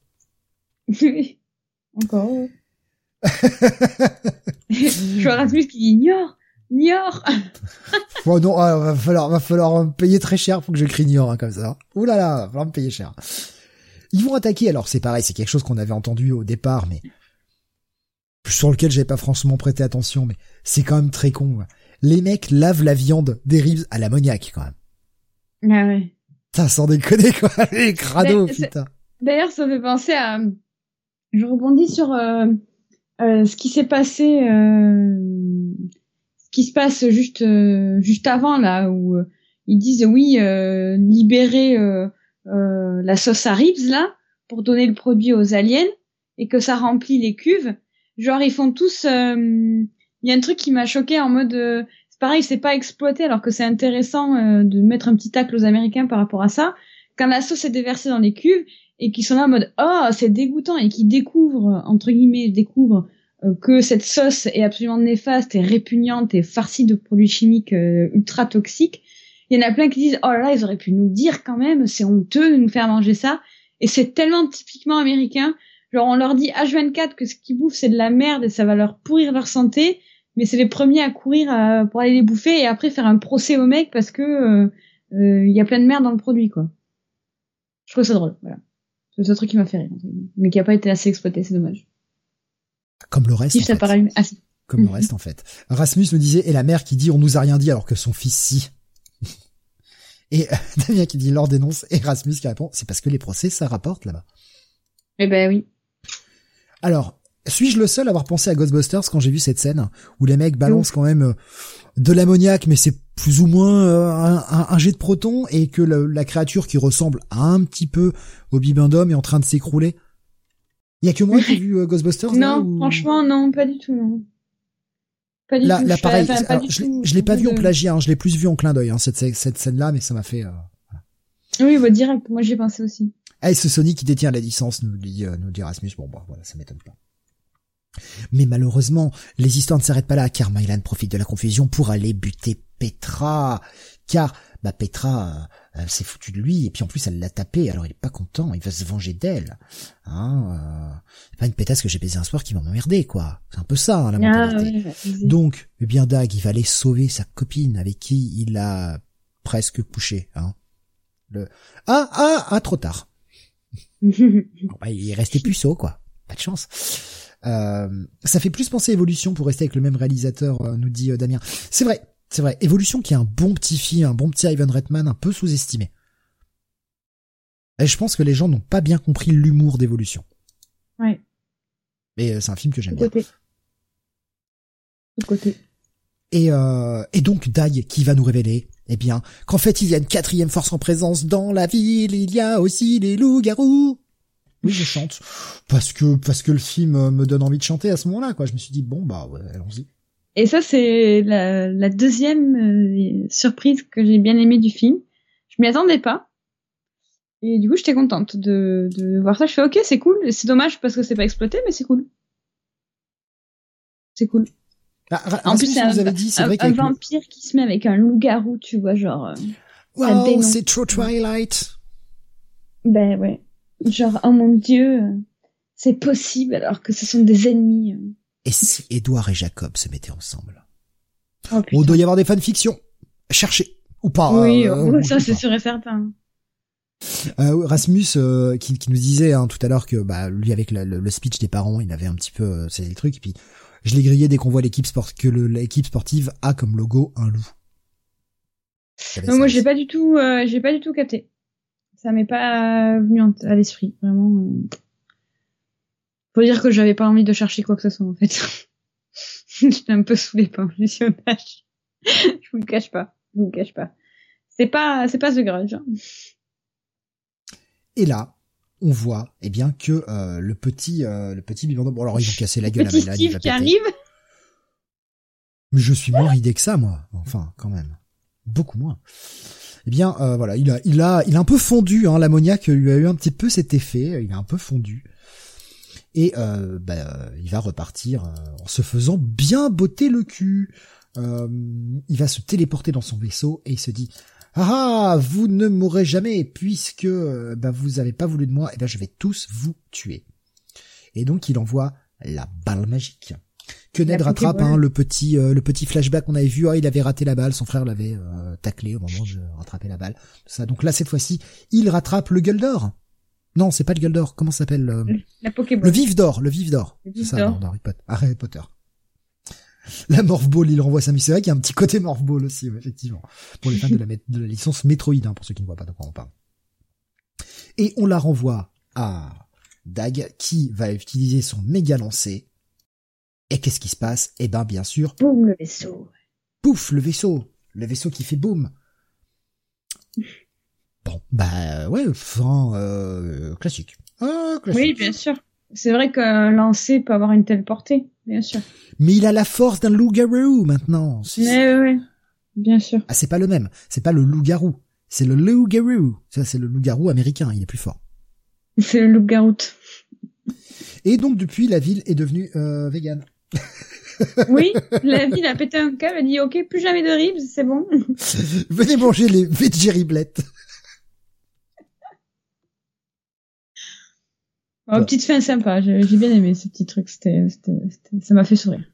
Encore. Je vois Rasmus qui ignore, ignore. bon non, ah, va falloir, va falloir me payer très cher pour que je crie ignore hein, comme ça. Ouh là là, va falloir me payer cher. Ils vont attaquer, alors c'est pareil, c'est quelque chose qu'on avait entendu au départ, mais sur lequel j'avais pas franchement prêté attention, mais c'est quand même très con les mecs lavent la viande des ribs à l'ammoniac quand même. Ah ouais. Putain, sans déconner, quoi. Les crados, putain. D'ailleurs, ça fait penser à... Je rebondis sur euh, euh, ce qui s'est passé... Euh, ce qui se passe juste euh, juste avant, là, où euh, ils disent, oui, euh, libérer la sauce à ribs, là, pour donner le produit aux aliens, et que ça remplit les cuves. Genre, ils font tous... Il y a un truc qui m'a choqué en mode pareil, c'est pas exploité alors que c'est intéressant de mettre un petit tacle aux Américains par rapport à ça. Quand la sauce est déversée dans les cuves et qu'ils sont là en mode oh c'est dégoûtant et qu'ils découvrent entre guillemets découvrent euh, que cette sauce est absolument néfaste et répugnante et farcie de produits chimiques euh, ultra toxiques. Il y en a plein qui disent oh là là ils auraient pu nous dire quand même c'est honteux de nous faire manger ça et c'est tellement typiquement américain. Genre on leur dit H24 que ce qu'ils bouffent c'est de la merde et ça va leur pourrir leur santé mais c'est les premiers à courir pour aller les bouffer et après faire un procès au mec parce que euh, euh, il y a plein de merde dans le produit quoi. Je trouve ça drôle, voilà. C'est un truc qui m'a fait rire, mais qui a pas été assez exploité, c'est dommage. Comme le reste. Comme le reste en fait. Rasmus me disait et la mère qui dit on nous a rien dit alors que son fils si. et euh, Damien qui dit leur dénonce et Rasmus qui répond c'est parce que les procès ça rapporte là-bas. Eh ben oui. Alors, suis-je le seul à avoir pensé à Ghostbusters quand j'ai vu cette scène où les mecs balancent quand même euh, de l'ammoniac, mais c'est plus ou moins euh, un, jet de proton et que la créature qui ressemble un petit peu au Bibendum est en train de s'écrouler. Il y a que moi qui ai vu euh, Ghostbusters Non, franchement non, pas du tout. Non. Pas du tout. Là, pareil, je, l'ai pas vu en plagiat, hein, je l'ai plus vu en clin d'œil hein, cette, cette scène-là, mais ça m'a fait. Oui, bah, direct. Moi, j'y ai pensé aussi. Ah, et ce Sony qui détient la licence, nous dit, nous dit Rasmus. Bon, bah, voilà, ça m'étonne pas. Mais malheureusement, les histoires ne s'arrêtent pas là, car Mylan profite de la confusion pour aller buter Petra. Car, bah, Petra euh, s'est foutue de lui, et puis en plus elle l'a tapé, alors il est pas content, il va se venger d'elle. Hein, euh, c'est pas une pétasse que j'ai baisé un soir qui m'a emmerdé, quoi. C'est un peu ça, hein, la ah, mentalité. Donc, eh bien Dag, il va aller sauver sa copine avec qui il a presque couché. Hein. Le... Ah, ah, ah, trop tard. bah, il est resté puceau, quoi. Pas de chance. Euh, ça fait plus penser à Évolution pour rester avec le même réalisateur, euh, nous dit euh, Damien. C'est vrai, c'est vrai. Évolution qui est un bon petit film, un bon petit Ivan Reitman, un peu sous-estimé. Et je pense que les gens n'ont pas bien compris l'humour d'Évolution. Ouais. Mais c'est un film que j'aime bien. Côté. côté. Et, euh, et donc Dag qui va nous révéler, eh bien, qu'en fait il y a une quatrième force en présence dans la ville, il y a aussi les loups-garous. Oui, je chante parce que parce que le film me donne envie de chanter à ce moment-là. Quoi, je me suis dit bon bah ouais, allons-y. Et ça c'est la, la, deuxième euh, surprise que j'ai bien aimée du film. Je m'y attendais pas. Et du coup, j'étais contente de, de voir ça. Je fais ok, c'est cool. C'est dommage parce que c'est pas exploité, mais c'est cool. C'est cool. Ah, en plus, c'est un, un, vampire qui se met avec un loup-garou, tu vois, genre. Euh, wow, c'est trop Twilight. Ben ouais. Genre, oh mon dieu, c'est possible alors que ce sont des ennemis. Et si Edouard et Jacob se mettaient ensemble? Oh, Il doit y avoir des fanfictions. Cherchez. Ou pas. Oui, euh, ça c'est sûr et certain. Euh, Rasmus euh, qui, qui, nous disait hein, tout à l'heure que bah lui avec le, le, speech des parents il avait un petit peu euh, c'est le truc et puis je l'ai grillé dès qu'on voit l'équipe sport que l'équipe sportive a comme logo un loup. Non, moi j'ai pas du tout euh, j'ai pas du tout capté ça m'est pas venu à l'esprit, vraiment. Faut dire que j'avais pas envie de chercher quoi que ce soit en fait. J'étais un peu saoulée par le visionnage. je vous le cache pas, je vous le cache pas. C'est pas, c'est pas The Grudge. Hein. Et là, on voit, eh bien, que euh, le petit, euh, le petit Bon, alors ils vont casser la gueule à Mélanie. Steve qui arrive. Mais je suis moins ridé que ça, moi. Enfin, quand même, beaucoup moins eh bien euh, voilà, il a, il a, il a un peu fondu. Hein, L'ammoniac lui a eu un petit peu cet effet. Il a un peu fondu. Et euh, bah, il va repartir euh, en se faisant bien botter le cul. il va se téléporter dans son vaisseau et il se dit ah, ah vous ne mourrez jamais puisque bah, vous avez pas voulu de moi. Et eh ben je vais tous vous tuer. Et donc il envoie la balle magique que Ned rattrape hein, le petit euh, le petit flashback qu'on avait vu. Ah, il avait raté la balle, son frère l'avait euh, taclé au moment de rattraper la balle. Ça. Donc là, cette fois-ci, il rattrape le gueule d'or. Non, c'est pas le gueule d'or. Comment s'appelle La Le vif d'or, le vif d'or. C'est ça, dans Harry Potter. Harry Potter. la Morph Ball, il renvoie Samus. C'est vrai qu'il y a un petit côté Morph Ball aussi, effectivement. Pour les fans de la, de la licence Metroid, hein, pour ceux qui ne voient pas de quoi on parle. Et on la renvoie à Dag, qui va utiliser son méga lancé. Et qu'est-ce qui se passe? Eh ben, bien sûr. Boum, le vaisseau. Pouf, le vaisseau. Le vaisseau qui fait boum. Bon, bah ouais, fin euh, classique. Ah, classique. Oui, bien sûr. C'est vrai qu'un lancer peut avoir une telle portée, bien sûr. Mais il a la force d'un loup-garou maintenant. Mais oui, bien sûr. Ah, c'est pas le même. C'est pas le loup-garou. C'est le loup-garou. Ça, c'est le loup-garou américain. Il est plus fort. C'est le loup-garou. Et donc, depuis, la ville est devenue euh, végane. oui, la ville a pété un câble, elle a dit ok, plus jamais de ribs, c'est bon. Venez manger les veggie-riblettes. Oh, petite fin sympa, j'ai bien aimé ce petit truc, c'était, ça m'a fait sourire.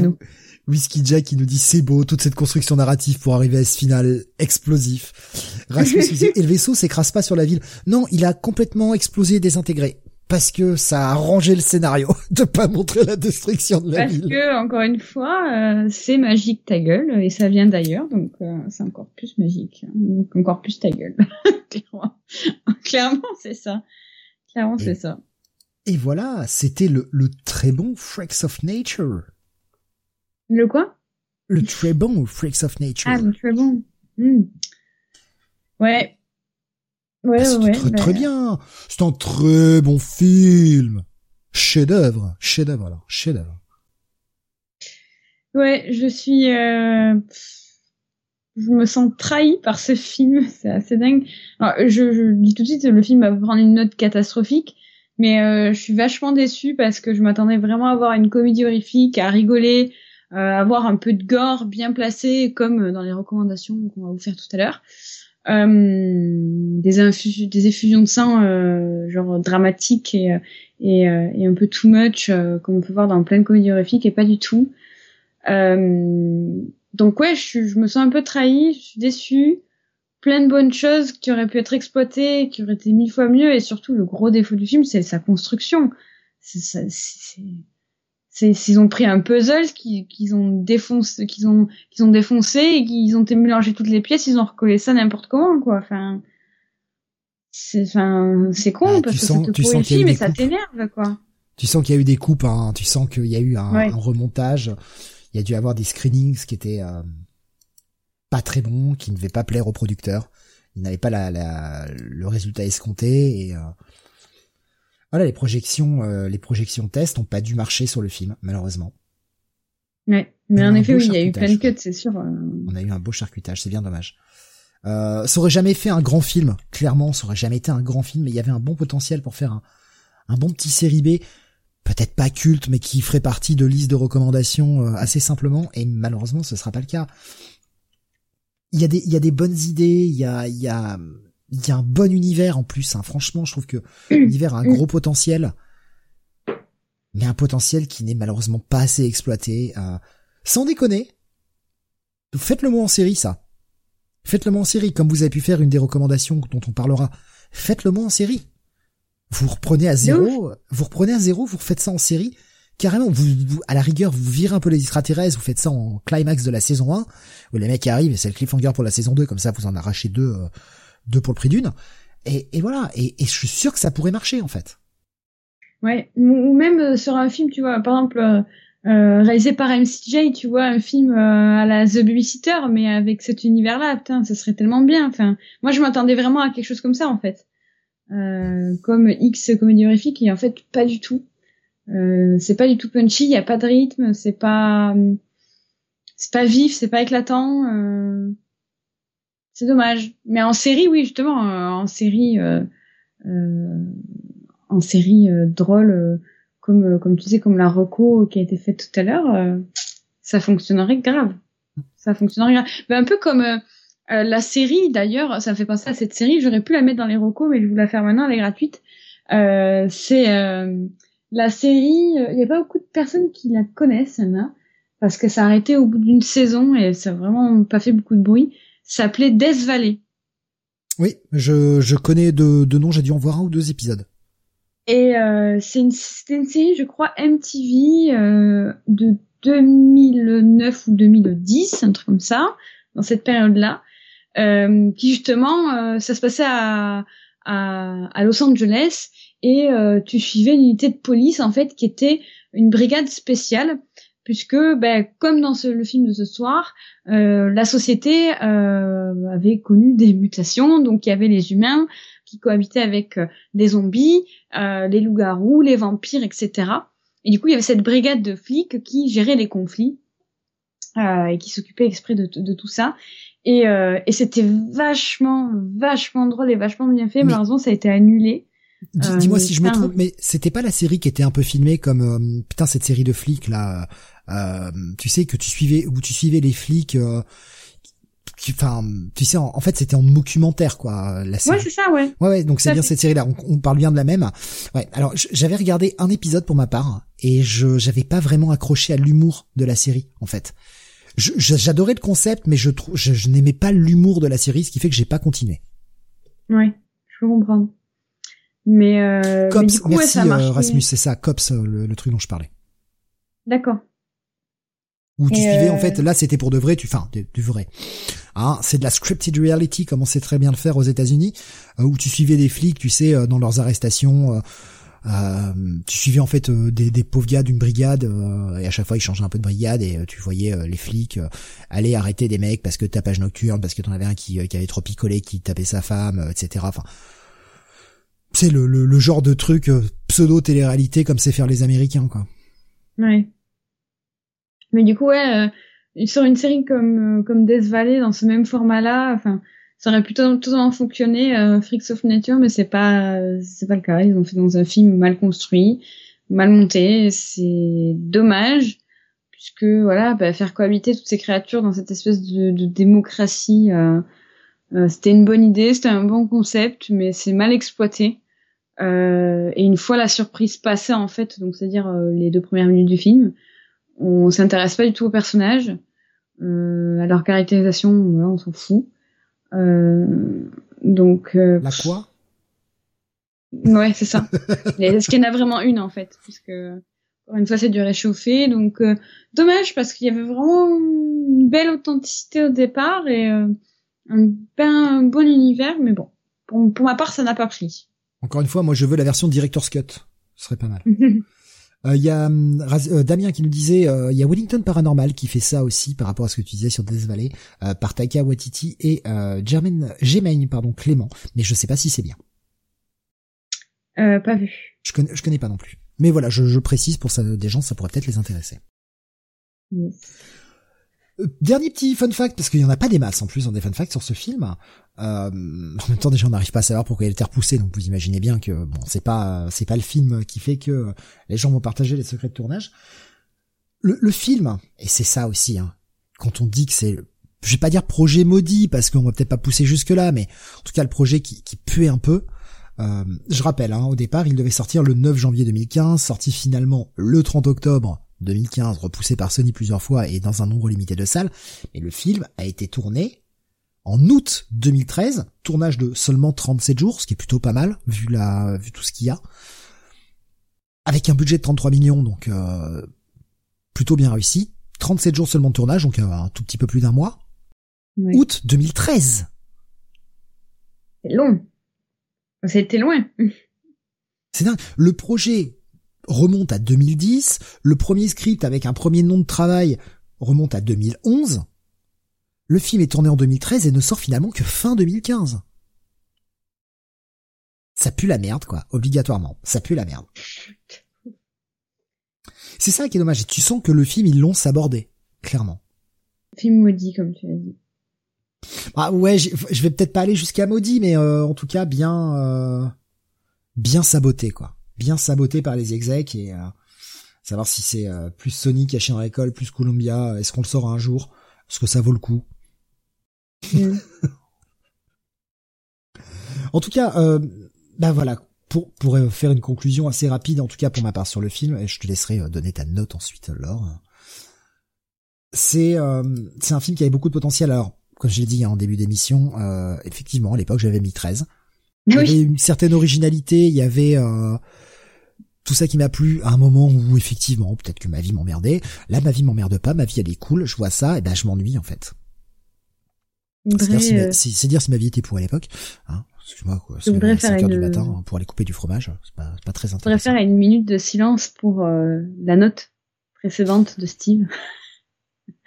nous. Whisky Jack qui nous dit c'est beau toute cette construction narrative pour arriver à ce final explosif. Rasmus et le vaisseau s'écrase pas sur la ville. Non, il a complètement explosé et désintégré parce que ça a arrangé le scénario de pas montrer la destruction de la ville. Parce que encore une fois, euh, c'est magique ta gueule et ça vient d'ailleurs, donc euh, c'est encore plus magique, hein. encore plus ta gueule. Clairement, c'est ça. Clairement, c'est ça. Et voilà, c'était le, le très bon Freaks of Nature. Le quoi? Le très bon Freaks of Nature. Ah, le très bon. Hmm. Ouais. Ouais, ah, ouais. Très, très bien. C'est un très bon film. Chef-d'œuvre. Chef-d'œuvre, alors. Chef-d'œuvre. Ouais, je suis, euh... je me sens trahi par ce film. C'est assez dingue. Alors, je, je, dis tout de suite, le film va prendre une note catastrophique. Mais euh, je suis vachement déçue parce que je m'attendais vraiment à avoir une comédie horrifique, à rigoler, euh, avoir un peu de gore bien placé, comme dans les recommandations qu'on va vous faire tout à l'heure. Euh, des, des effusions de sang euh, genre dramatiques et, et, euh, et, un peu too much comme on peut voir dans plein de comédies horrifiques et pas du tout. donc ouais, je, je, me sens un peu trahie, je suis déçue. Plein de bonnes choses qui auraient pu être exploitées, qui auraient été mille fois mieux, et surtout le gros défaut du film, c'est sa construction. C'est ils ont pris un puzzle qu'ils ont défoncé, qu'ils ont, qu'ils ont défoncé et qu'ils ont mélangé toutes les pièces, ils ont recollé ça n'importe comment, quoi. Enfin, c'est, enfin, c'est con bah, parce que sens, ça te le film et ça t'énerve, quoi. Tu sens qu'il y a eu des coupes, hein. Tu sens qu'il y a eu un, un, remontage. Il y a dû avoir des screenings qui étaient euh, pas très bons, qui ne devaient pas plaire aux producteurs. Ils n'avaient pas la, la, le résultat escompté et euh, voilà, les projections, euh, les projections test ont pas dû marcher sur le film, malheureusement. Ouais, mais en effet, oui, il y a eu plein de cuts, c'est sûr. Euh. On a eu un beau charcutage, c'est bien dommage. Euh, ça aurait jamais fait un grand film, clairement, ça aurait jamais été un grand film, mais il y avait un bon potentiel pour faire un, un bon petit série B, peut-être pas culte, mais qui ferait partie de liste de recommandations euh, assez simplement, et malheureusement, ce sera pas le cas. Il y a des, il y a des bonnes idées, il y a, il y a, il y a un bon univers en plus. Hein. Franchement, je trouve que l'univers a un gros potentiel, mais un potentiel qui n'est malheureusement pas assez exploité. Euh, sans déconner, faites-le moi en série, ça. Faites-le moi en série, comme vous avez pu faire une des recommandations dont on parlera. Faites-le moi en série. Vous reprenez à zéro, vous reprenez à zéro, vous refaites ça en série. Carrément, vous, à la rigueur, vous virez un peu les extraterrestres, vous faites ça en climax de la saison 1, où les mecs arrivent et c'est le cliffhanger pour la saison 2, comme ça vous en arrachez deux euh, deux pour le prix d'une. Et, voilà. Et, je suis sûr que ça pourrait marcher en fait. Ouais. Ou même euh, sur un film, tu vois, par exemple, euh, euh réalisé par MCJ, tu vois, un film à la The Babysitter, mais avec cet univers-là, putain, ça serait tellement bien. Enfin, moi, je m'attendais vraiment à quelque chose comme ça en fait. Comme X comédie horrifique, et en fait, pas du tout. c'est pas du tout punchy, il y a pas de rythme, c'est pas, c'est pas vif, c'est pas éclatant. C'est dommage. Mais en série, oui, justement, euh, en série, euh, euh, en série drôle, comme tu sais, comme la reco qui a été faite tout à l'heure, ça fonctionnerait grave. Ça fonctionnerait grave. Mais un peu comme la série, d'ailleurs, ça me fait penser à cette série. J'aurais pu la mettre dans les recos, mais je vous la faire maintenant. Elle est gratuite. c'est la série. Il n'y a pas beaucoup de personnes qui la connaissent, parce que ça a arrêté au bout d'une saison et ça a vraiment pas fait beaucoup de bruit s'appelait Death Valley. Oui, je, je connais de, de nom, j'ai dû en voir un ou deux épisodes. Et euh, c'est une, une série, je crois, MTV euh, de 2009 ou 2010, un truc comme ça, dans cette période-là, euh, qui justement, euh, ça se passait à, à, à Los Angeles et euh, tu suivais une unité de police en fait qui était une brigade spéciale puisque ben, comme dans ce, le film de ce soir, euh, la société euh, avait connu des mutations, donc il y avait les humains qui cohabitaient avec euh, les zombies, euh, les loups-garous, les vampires, etc. Et du coup, il y avait cette brigade de flics qui gérait les conflits euh, et qui s'occupait exprès de, de, tout ça. Et, euh, et c'était vachement, vachement drôle et vachement bien fait. Malheureusement, ça a été annulé. Dis-moi si je me trompe, mais c'était pas la série qui était un peu filmée comme putain cette série de flics là euh, tu sais que tu suivais où tu suivais les flics euh, enfin tu sais en, fait c'était en documentaire quoi la série. Ouais, c'est ça ouais. Ouais ouais, donc c'est bien cette série là, on, on, parle bien de la même. Ouais, alors j'avais regardé un épisode pour ma part et je j'avais pas vraiment accroché à l'humour de la série en fait. J'adorais le concept mais je trouve je, n'aimais pas l'humour de la série ce qui fait que j'ai pas continué. Ouais, je comprends. Mais, euh, Cops, mais du coup, merci ouais, ça euh, Rasmus, c'est ça, Cops, euh, le, le, truc dont je parlais. D'accord où tu suivais en fait là c'était pour de vrai tu enfin du, vrai. Hein, c'est de la scripted reality comme on sait très bien le faire aux États-Unis euh, où tu suivais des flics tu sais euh, dans leurs arrestations euh, tu suivais en fait des, des, pauvres gars d'une brigade et à chaque fois ils changeaient un peu de brigade et tu voyais les flics aller arrêter des mecs parce que tapage nocturne parce que t'en avais un qui, qui avait trop picolé qui tapait sa femme etc enfin c'est le, le, le, genre de truc pseudo télé-réalité comme c'est faire les Américains quoi. Ouais mais du coup, ouais, euh, sur une série comme euh, comme Death Valley dans ce même format-là, enfin, ça aurait plutôt totalement fonctionné euh, Freaks of Nature, mais c'est pas c'est pas le cas. Ils ont fait dans un film mal construit, mal monté. C'est dommage puisque voilà, bah, faire cohabiter toutes ces créatures dans cette espèce de, de démocratie, euh, euh, c'était une bonne idée, c'était un bon concept, mais c'est mal exploité. Euh, et une fois la surprise passée en fait, donc c'est-à-dire les deux premières minutes du film, on s'intéresse pas du tout aux personnages, euh, à leur caractérisation, on s'en fout. Euh, donc. Euh, la quoi? Ouais, c'est ça. Est-ce qu'il y en a vraiment une en fait, puisque encore une fois c'est du réchauffé, donc euh, dommage parce qu'il y avait vraiment une belle authenticité au départ et euh, un, ben, bon univers, mais bon, pour, pour ma part ça n'a pas pris. Encore une fois, moi je veux la version Director's Cut, ce serait pas mal. Il euh, y a euh, Damien qui nous disait, il euh, y a Wellington Paranormal qui fait ça aussi par rapport à ce que tu disais sur Death Valley, par Taika Waititi et Jermaine, Jermaine pardon Clément, mais je sais pas si c'est bien. pas vu. Je connais, je connais pas non plus. Mais voilà, je, je précise pour ça, des gens, ça pourrait peut-être les intéresser. Yes. Dernier petit fun fact, parce qu'il y en a pas des masses en plus dans des fun facts sur ce film. Euh, en même temps, déjà, on n'arrive pas à savoir pourquoi il été repoussé, donc vous imaginez bien que bon, c'est pas c'est pas le film qui fait que les gens vont partager les secrets de tournage. Le, le film, et c'est ça aussi, hein, quand on dit que c'est, je vais pas dire projet maudit parce qu'on va peut-être pas pousser jusque là, mais en tout cas le projet qui, qui puait un peu. Euh, je rappelle, hein, au départ, il devait sortir le 9 janvier 2015, sorti finalement le 30 octobre 2015, repoussé par Sony plusieurs fois et dans un nombre limité de salles, mais le film a été tourné en août 2013, tournage de seulement 37 jours, ce qui est plutôt pas mal, vu la, vu tout ce qu'il y a. Avec un budget de 33 millions, donc euh, plutôt bien réussi. 37 jours seulement de tournage, donc euh, un tout petit peu plus d'un mois. Août 2013. C'est long. C'était loin. C'est dingue. Le projet remonte à 2010, le premier script avec un premier nom de travail remonte à 2011, le film est tourné en 2013 et ne sort finalement que fin 2015. Ça pue la merde, quoi, obligatoirement. Ça pue la merde. C'est ça qui est dommage. Et tu sens que le film, ils l'ont sabordé, clairement. Film maudit, comme tu as dit. Ah ouais, je vais peut-être pas aller jusqu'à maudit, mais euh, en tout cas bien, euh, bien saboté, quoi bien saboté par les execs et euh, savoir si c'est euh, plus Sony chien dans l'école, plus Columbia, est-ce qu'on le sort un jour? Est-ce que ça vaut le coup mm. En tout cas, euh, bah voilà, pour, pour faire une conclusion assez rapide, en tout cas pour ma part sur le film, et je te laisserai donner ta note ensuite, Laure. C'est c'est un film qui avait beaucoup de potentiel. Alors, comme je l'ai dit en début d'émission, effectivement, à l'époque, j'avais mis 13. Il y avait une certaine originalité, il y avait tout ça qui m'a plu à un moment où effectivement, peut-être que ma vie m'emmerdait. Là, ma vie m'emmerde pas, ma vie elle est cool. Je vois ça, et ben je m'ennuie en fait. C'est dire, si ma, euh, dire si ma vie était pour à l'époque. Hein, Excuse-moi, quoi. C'est 5 heures du matin hein, pour aller couper du fromage. C'est pas, pas très intéressant. Je faire une minute de silence pour euh, la note précédente de Steve.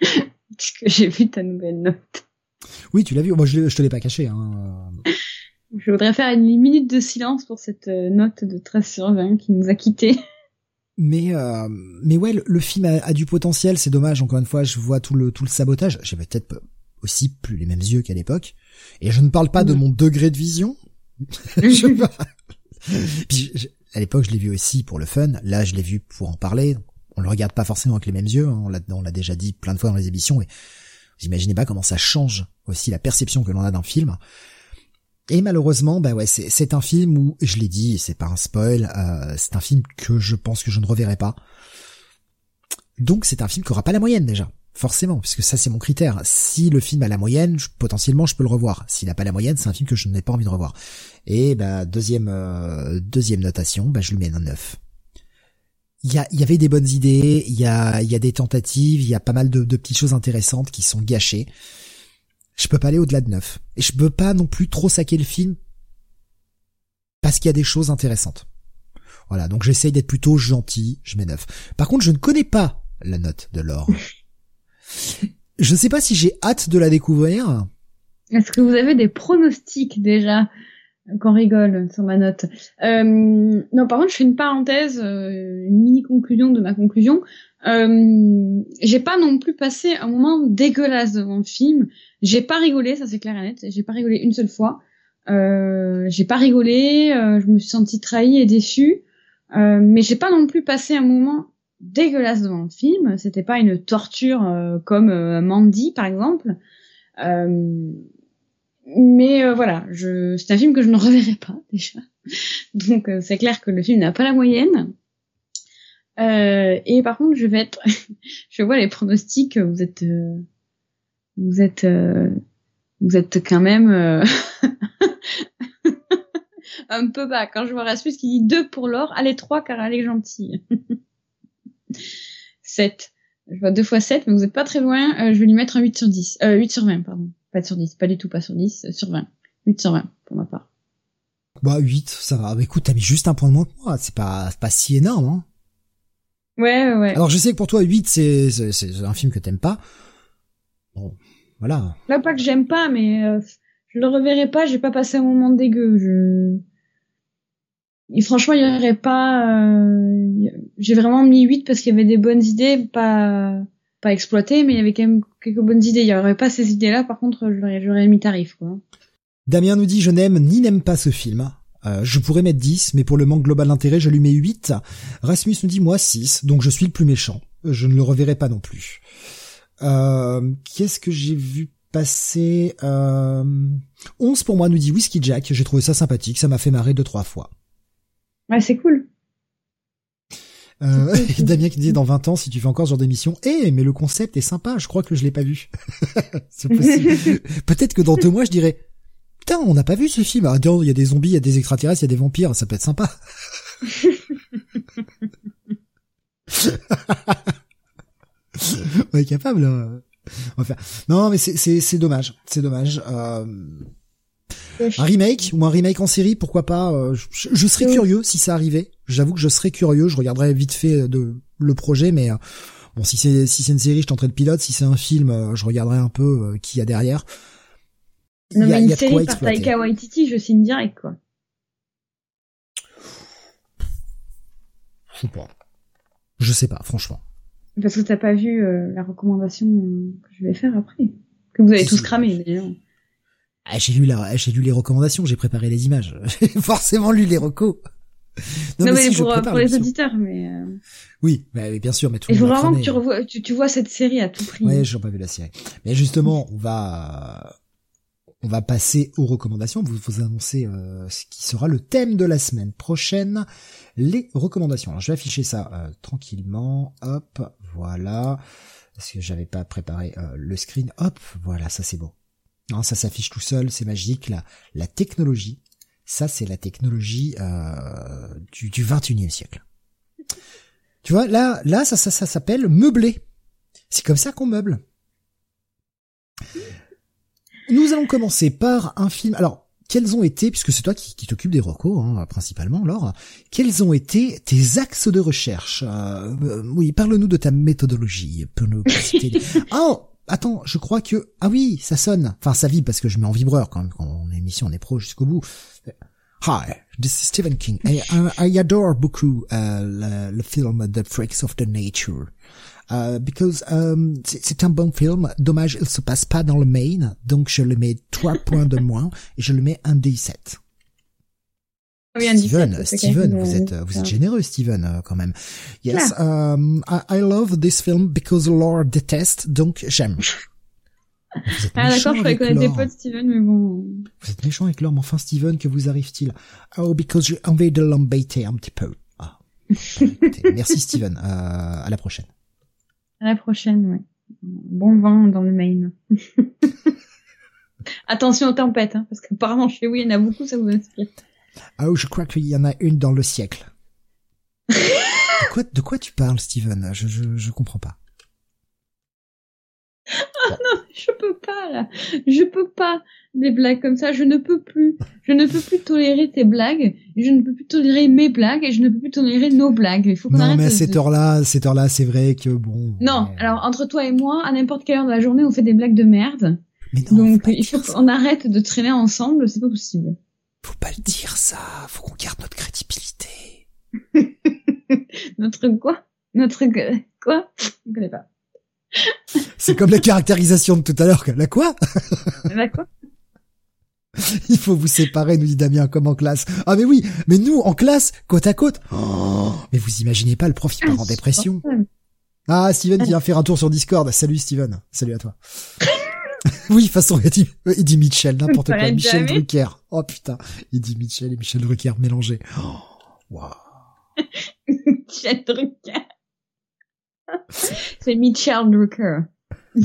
Puisque j'ai vu ta nouvelle note. Oui, tu l'as vu. Moi, je, je te l'ai pas caché. Hein. Je voudrais faire une minute de silence pour cette euh, note de 13 sur 20 qui nous a quittés. Mais euh, mais ouais, le, film a, a, du potentiel. C'est dommage. Encore une fois, je vois tout le tout le sabotage. J'avais peut-être aussi plus les mêmes yeux qu'à l'époque. Et je ne parle pas de mon degré de vision. je Puis à l'époque, je l'ai vu aussi pour le fun. Là, je l'ai vu pour en parler. On le regarde pas forcément avec les mêmes yeux. Hein. On l'a on l'a déjà dit plein de fois dans les émissions. Et vous imaginez pas comment ça change aussi la perception que l'on a d'un film. Et malheureusement, bah ouais, c'est un film où, je l'ai dit, c'est pas un spoil, euh, c'est un film que je pense que je ne reverrai pas. Donc c'est un film qui aura pas la moyenne déjà, forcément, puisque ça c'est mon critère. Si le film a la moyenne, potentiellement je peux le revoir. S'il n'a pas la moyenne, c'est un film que je n'ai pas envie de revoir. Et bah deuxième euh, deuxième notation, bah je lui mets un 9. Il y, a, y avait des bonnes idées, il y a, y a des tentatives, il y a pas mal de petites choses intéressantes qui sont gâchées je peux pas aller au-delà de 9. Et je peux pas non plus trop saquer le film parce qu'il y a des choses intéressantes. Voilà, donc j'essaye d'être plutôt gentil, je mets 9. Par contre, je ne connais pas la note de Laure. je ne sais pas si j'ai hâte de la découvrir. Est-ce que vous avez des pronostics déjà qu'on rigole sur ma note? Euh, Non, par contre, je fais une parenthèse, euh, une mini conclusion de ma conclusion. Euh, j'ai pas non plus passé un moment dégueulasse devant le film. J'ai pas rigolé, ça c'est clair et net. J'ai pas rigolé une seule fois. Euh, j'ai pas rigolé. Euh, je me suis sentie trahie et déçue. Euh, mais j'ai pas non plus passé un moment dégueulasse devant le film. C'était pas une torture euh, comme Mandy par exemple. mais voilà, je... c'est un film que je ne reverrai pas déjà. Donc c'est clair que le film n'a pas la moyenne. Euh, et par contre, je vais être, je vois les pronostics. Vous êtes, euh, vous êtes, euh, vous êtes quand même euh, un peu bas. Quand je vois Rasmus qui dit 2 pour l'or, allez 3 car elle est gentille. 7. Je vois 2 fois 7, mais vous êtes pas très loin. je vais lui mettre un 8 sur 10. Euh, 8 sur 20, pardon. Pas sur 10, pas du tout pas sur 10, sur 20. 8 sur 20 pour ma part. Bah 8, ça va. Bah, écoute, t'as mis juste un point de moins que moi. C'est pas, pas si énorme, hein. Ouais, ouais. Alors je sais que pour toi 8 c'est c'est un film que t'aimes pas. Bon, voilà. Là pas que j'aime pas mais euh, je le reverrai pas, j'ai pas passé un moment dégueu, je et franchement, il y aurait pas euh... j'ai vraiment mis 8 parce qu'il y avait des bonnes idées pas pas exploitées mais il y avait quand même quelques bonnes idées, il y aurait pas ces idées-là par contre, j'aurais j'aurais mis tarif quoi. Damien nous dit je n'aime ni n'aime pas ce film. Euh, je pourrais mettre 10, mais pour le manque global d'intérêt, je lui mets 8. Rasmus nous dit moi 6, donc je suis le plus méchant. Je ne le reverrai pas non plus. Euh, Qu'est-ce que j'ai vu passer euh... 11 pour moi nous dit Whisky Jack. J'ai trouvé ça sympathique, ça m'a fait marrer deux trois fois. Ouais, c'est cool. Euh, Damien qui dit dans 20 ans si tu fais encore ce genre d'émission, eh mais le concept est sympa, je crois que je l'ai pas vu. c'est possible. Peut-être que dans deux mois je dirais Putain, on n'a pas vu ce film. Ah, il y a des zombies, il y a des extraterrestres, il y a des vampires, ça peut être sympa. on est capable. Hein. On va faire. Non, mais c'est c'est c'est dommage, c'est dommage. Euh... Un remake ou un remake en série, pourquoi pas euh, je, je, serais curieux si ça arrivait. J'avoue que je serais curieux. Je regarderais vite fait de le projet, mais euh, bon, si c'est si c'est une série, je tenterai le pilote. Si c'est un film, euh, je regarderai un peu qui y a derrière. Non, mais une série par Taika Waititi, je signe direct, quoi. Je sais pas. Je sais pas, franchement. Parce que t'as pas vu euh, la recommandation que je vais faire après. Que vous avez tous cramé, d'ailleurs. Ah, j'ai lu la, j'ai lu les recommandations, j'ai préparé les images. J'ai forcément lu les recos. Non, mais, pour, pour les auditeurs, mais. Euh... Oui, bah, bien sûr, mais tout. Il faut vraiment que tu, revois, tu, tu, vois cette série à tout prix. Ouais, j'ai pas vu la série. Mais justement, on va, on va passer aux recommandations. Vous vous annoncez euh, ce qui sera le thème de la semaine prochaine, les recommandations. Alors je vais afficher ça euh, tranquillement. Hop, voilà. Parce que j'avais pas préparé euh, le screen. Hop, voilà, ça c'est beau. Non, ça s'affiche tout seul, c'est magique. La, la technologie, ça c'est la technologie du, du 21e siècle. Tu vois, là, là, ça, ça, ça s'appelle meubler. C'est comme ça qu'on meuble. Nous allons commencer par un film. Alors, quels ont été, puisque c'est toi qui, qui t'occupes des recos hein, principalement, Laure, quels ont été tes axes de recherche? Euh, Oui, parle-nous de ta méthodologie. Pour nous citer Oh, attends, je crois que ah oui, ça sonne. Enfin, ça vibre parce que je mets en vibreur quand même. Quand l'émission on est pro jusqu'au bout. Hi, this is Stephen King. I, I, adore beaucoup euh, le, le, film The Freaks of the Nature. Uh, because um, c'est un bon film. Dommage, il se passe pas dans le main, donc je le mets trois points de moins et je le mets un D7. Oui, Steven, Steven, vous êtes, vous êtes généreux, Steven, euh, quand même. Yes, um, I, I, love this film because Laura déteste, donc j'aime. Ah d'accord, je croyais qu'on était potes, Steven, mais bon. Vous êtes méchant avec Laure, mais enfin, Steven, que vous arrive-t-il? Oh, because j'ai envie de l'embêter un petit peu. Ah. Merci, Steven. Euh, à la prochaine. À la prochaine, ouais. Bon vent dans le Maine. Attention aux tempêtes, hein, parce qu'apparemment chez vous, il y en a beaucoup, ça vous inspire. Ah, oh, je crois qu'il y en a une dans le siècle. de, quoi, de quoi tu parles, Steven? Je, je, je comprends pas. Oh non, je peux pas là. Je peux pas des blagues comme ça. Je ne peux plus. Je ne peux plus tolérer tes blagues. Je ne peux plus tolérer mes blagues et je ne peux plus tolérer nos blagues. Il faut qu'on Non, mais à cette heure-là, cette heure-là, c'est vrai que bon. Non, alors entre toi et moi, à n'importe quelle heure de la journée, on fait des blagues de merde. Mais non, Donc il faut qu'on arrête de traîner ensemble. C'est pas possible. Faut pas le dire ça. Faut qu'on garde notre crédibilité. notre quoi? Notre quoi? Je connais pas. C'est comme la caractérisation de tout à l'heure. La quoi? La quoi? Il faut vous séparer, nous dit Damien, comme en classe. Ah mais oui, mais nous, en classe, côte à côte. Oh, mais vous imaginez pas le prof, il part en dépression. Ah, Steven vient faire un tour sur Discord. Salut Steven. Salut à toi. oui, façon, il dit, il dit Mitchell, n'importe quoi. Michel Drucker. Oh putain. Il dit Mitchell et Michel Drucker mélangés. Oh, wow. Michel Drucker. C'est Michel Drucker.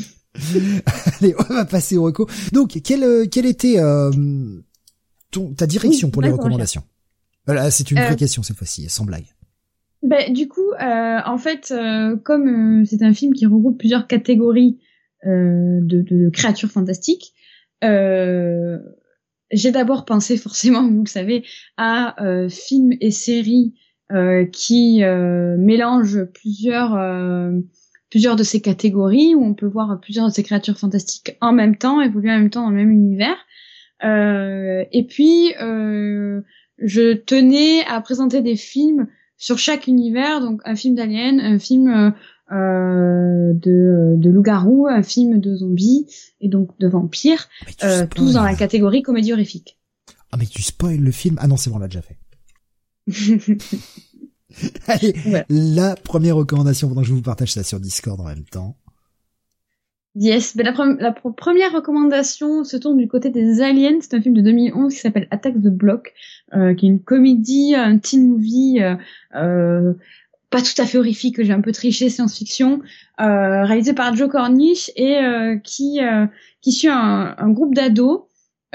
Allez, on va passer au reco. Donc, quelle, euh, quelle était euh, ton, ta direction pour les recommandations? Voilà, c'est une vraie euh, question cette fois-ci, sans blague. Ben, du coup, euh, en fait, comme c'est un film qui regroupe plusieurs catégories de, de, créatures fantastiques, j'ai d'abord pensé forcément, vous le savez, à films et séries qui mélangent plusieurs plusieurs de ces catégories où on peut voir plusieurs de ces créatures fantastiques en même temps, évoluer en même temps dans le même univers. Euh, et puis, euh, je tenais à présenter des films sur chaque univers, donc un film d'alien, un film euh, de, de loup-garou, un film de zombies et donc de vampires, euh, tous dans la catégorie comédie horrifique. Ah mais tu spoil le film? Ah non, c'est bon, on l'a déjà fait. Allez, la première recommandation pendant que je vous partage ça sur Discord en même temps. Yes, ben la, la première recommandation se tourne du côté des aliens. C'est un film de 2011 qui s'appelle Attack the Block, euh, qui est une comédie, un teen movie, euh, euh, pas tout à fait horrifique, que j'ai un peu triché science-fiction, euh, réalisé par Joe Cornish et euh, qui qui suit un, un groupe d'ados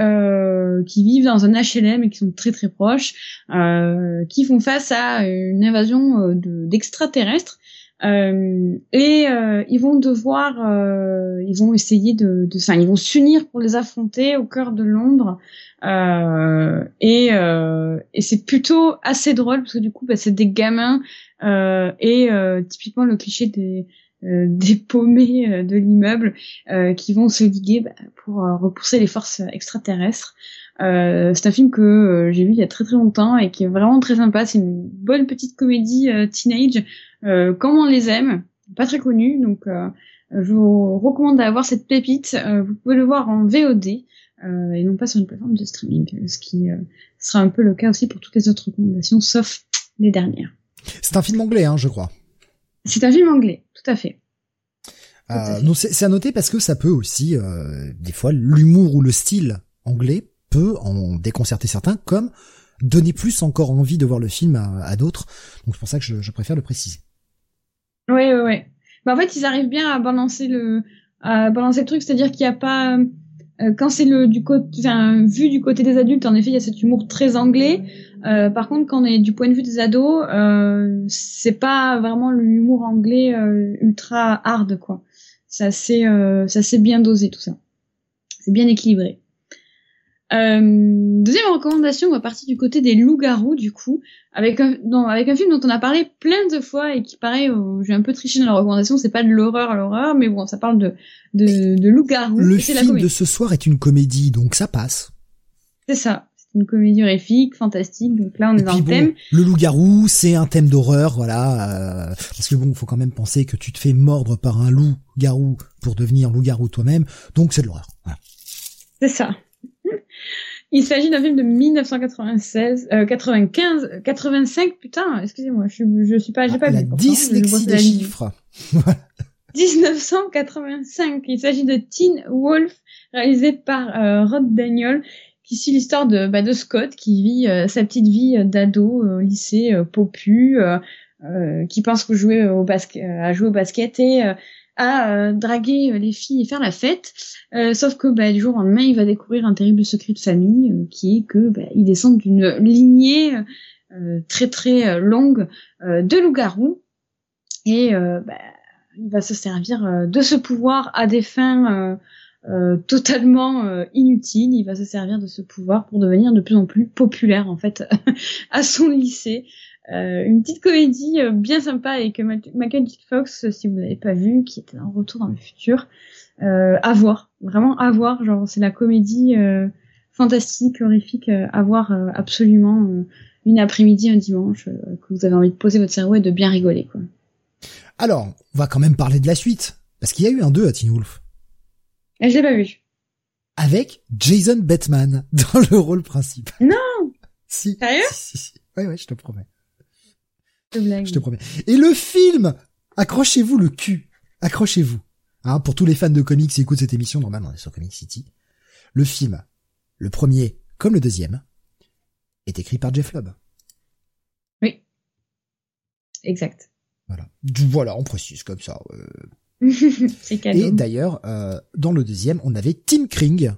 euh, qui vivent dans un HLM et qui sont très très proches, euh, qui font face à une invasion euh, d'extraterrestres. Euh, et euh, ils vont devoir, ils vont essayer de, de, enfin, ils vont s'unir pour les affronter au cœur de Londres. et, et c'est plutôt assez drôle parce que du coup, bah, c'est des gamins et typiquement le cliché des euh, des paumés euh, de l'immeuble euh, qui vont se liguer bah, pour repousser les forces extraterrestres. c'est un film que j'ai vu il y a très très longtemps et qui est vraiment très sympa. C'est une bonne petite comédie teenage comme on les aime, pas très connue. Donc je vous recommande d'avoir cette pépite. vous pouvez le voir en VOD et non pas sur une plateforme de streaming, ce qui sera un peu le cas aussi pour toutes les autres recommandations, sauf les dernières. C'est un film anglais, hein, je crois. C'est un film anglais, tout à fait. Euh, c'est à noter parce que ça peut aussi, euh, des fois, l'humour ou le style anglais peut en déconcerter certains, comme donner plus encore envie de voir le film à, d'autres. Donc c'est pour ça que je, je, préfère le préciser. Oui, oui, oui. Bah, en fait, ils arrivent bien à balancer le, à balancer le truc, c'est-à-dire qu'il n'y a pas, euh, quand c'est le du côté, enfin, vu du côté des adultes, en effet, il y a cet humour très anglais. Euh, par contre, quand on est du point de vue des ados, euh, c'est pas vraiment l'humour anglais euh, ultra hard, quoi. Ça c'est euh, ça c'est bien dosé tout ça. C'est bien équilibré. Euh, deuxième recommandation, on va partir du côté des loups-garous, du coup, avec un, non, avec un film dont on a parlé plein de fois et qui paraît, j'ai un peu triché dans la recommandation, c'est pas de l'horreur, l'horreur, mais bon, ça parle de, de, de loups-garous. Le film de ce soir est une comédie, donc ça passe. C'est ça. Une comédie horrifique, fantastique, donc là on est dans le thème. Le loup-garou, c'est un thème d'horreur, voilà, euh, parce que bon, faut quand même penser que tu te fais mordre par un loup-garou pour devenir loup-garou toi-même, donc c'est de l'horreur. Voilà. C'est ça. Il s'agit d'un film de 1996, euh, 95, 85, putain, excusez-moi, je, je suis pas, j'ai pas ah, la vu. dyslexie des chiffres. 1985. Il s'agit de Teen Wolf, réalisé par euh, Rod Daniel, suit l'histoire de, bah, de Scott, qui vit euh, sa petite vie d'ado au lycée euh, popu, euh, qui pense que jouer au basket, à jouer au basket et à euh, draguer euh, les filles et faire la fête. Euh, sauf que bah, du jour au lendemain, il va découvrir un terrible secret de famille qui est que bah, il descend d'une lignée très très longue de loups-garous et bah, il va se servir de ce pouvoir à des fins totalement inutiles. Il va se servir de ce pouvoir pour devenir de plus en plus populaire en fait à son lycée. Euh, une petite comédie euh, bien sympa avec Michael J. Fox, si vous l'avez pas vu, qui était un retour dans le futur. Euh, à voir, vraiment à voir. Genre, c'est la comédie euh, fantastique, horrifique, à voir absolument une après-midi, un dimanche, que vous avez envie de poser votre cerveau et de bien rigoler, quoi. Alors, on va quand même parler de la suite, parce qu'il y a eu un 2 à Teen Wolf. Je l'ai pas vu. Avec Jason Bateman dans le rôle principal. Non Si. Sérieux si, si, si. Ouais, ouais, je te promets. Je te promets. Et le film, accrochez-vous le cul, accrochez-vous. Hein, pour tous les fans de comics qui écoutent cette émission, normalement on est sur Comic City. Le film, le premier comme le deuxième, est écrit par Jeff Lubb. Oui. Exact. Voilà. Voilà, on précise comme ça. Euh... C'est cadeau. Et d'ailleurs, euh, dans le deuxième, on avait Tim Kring,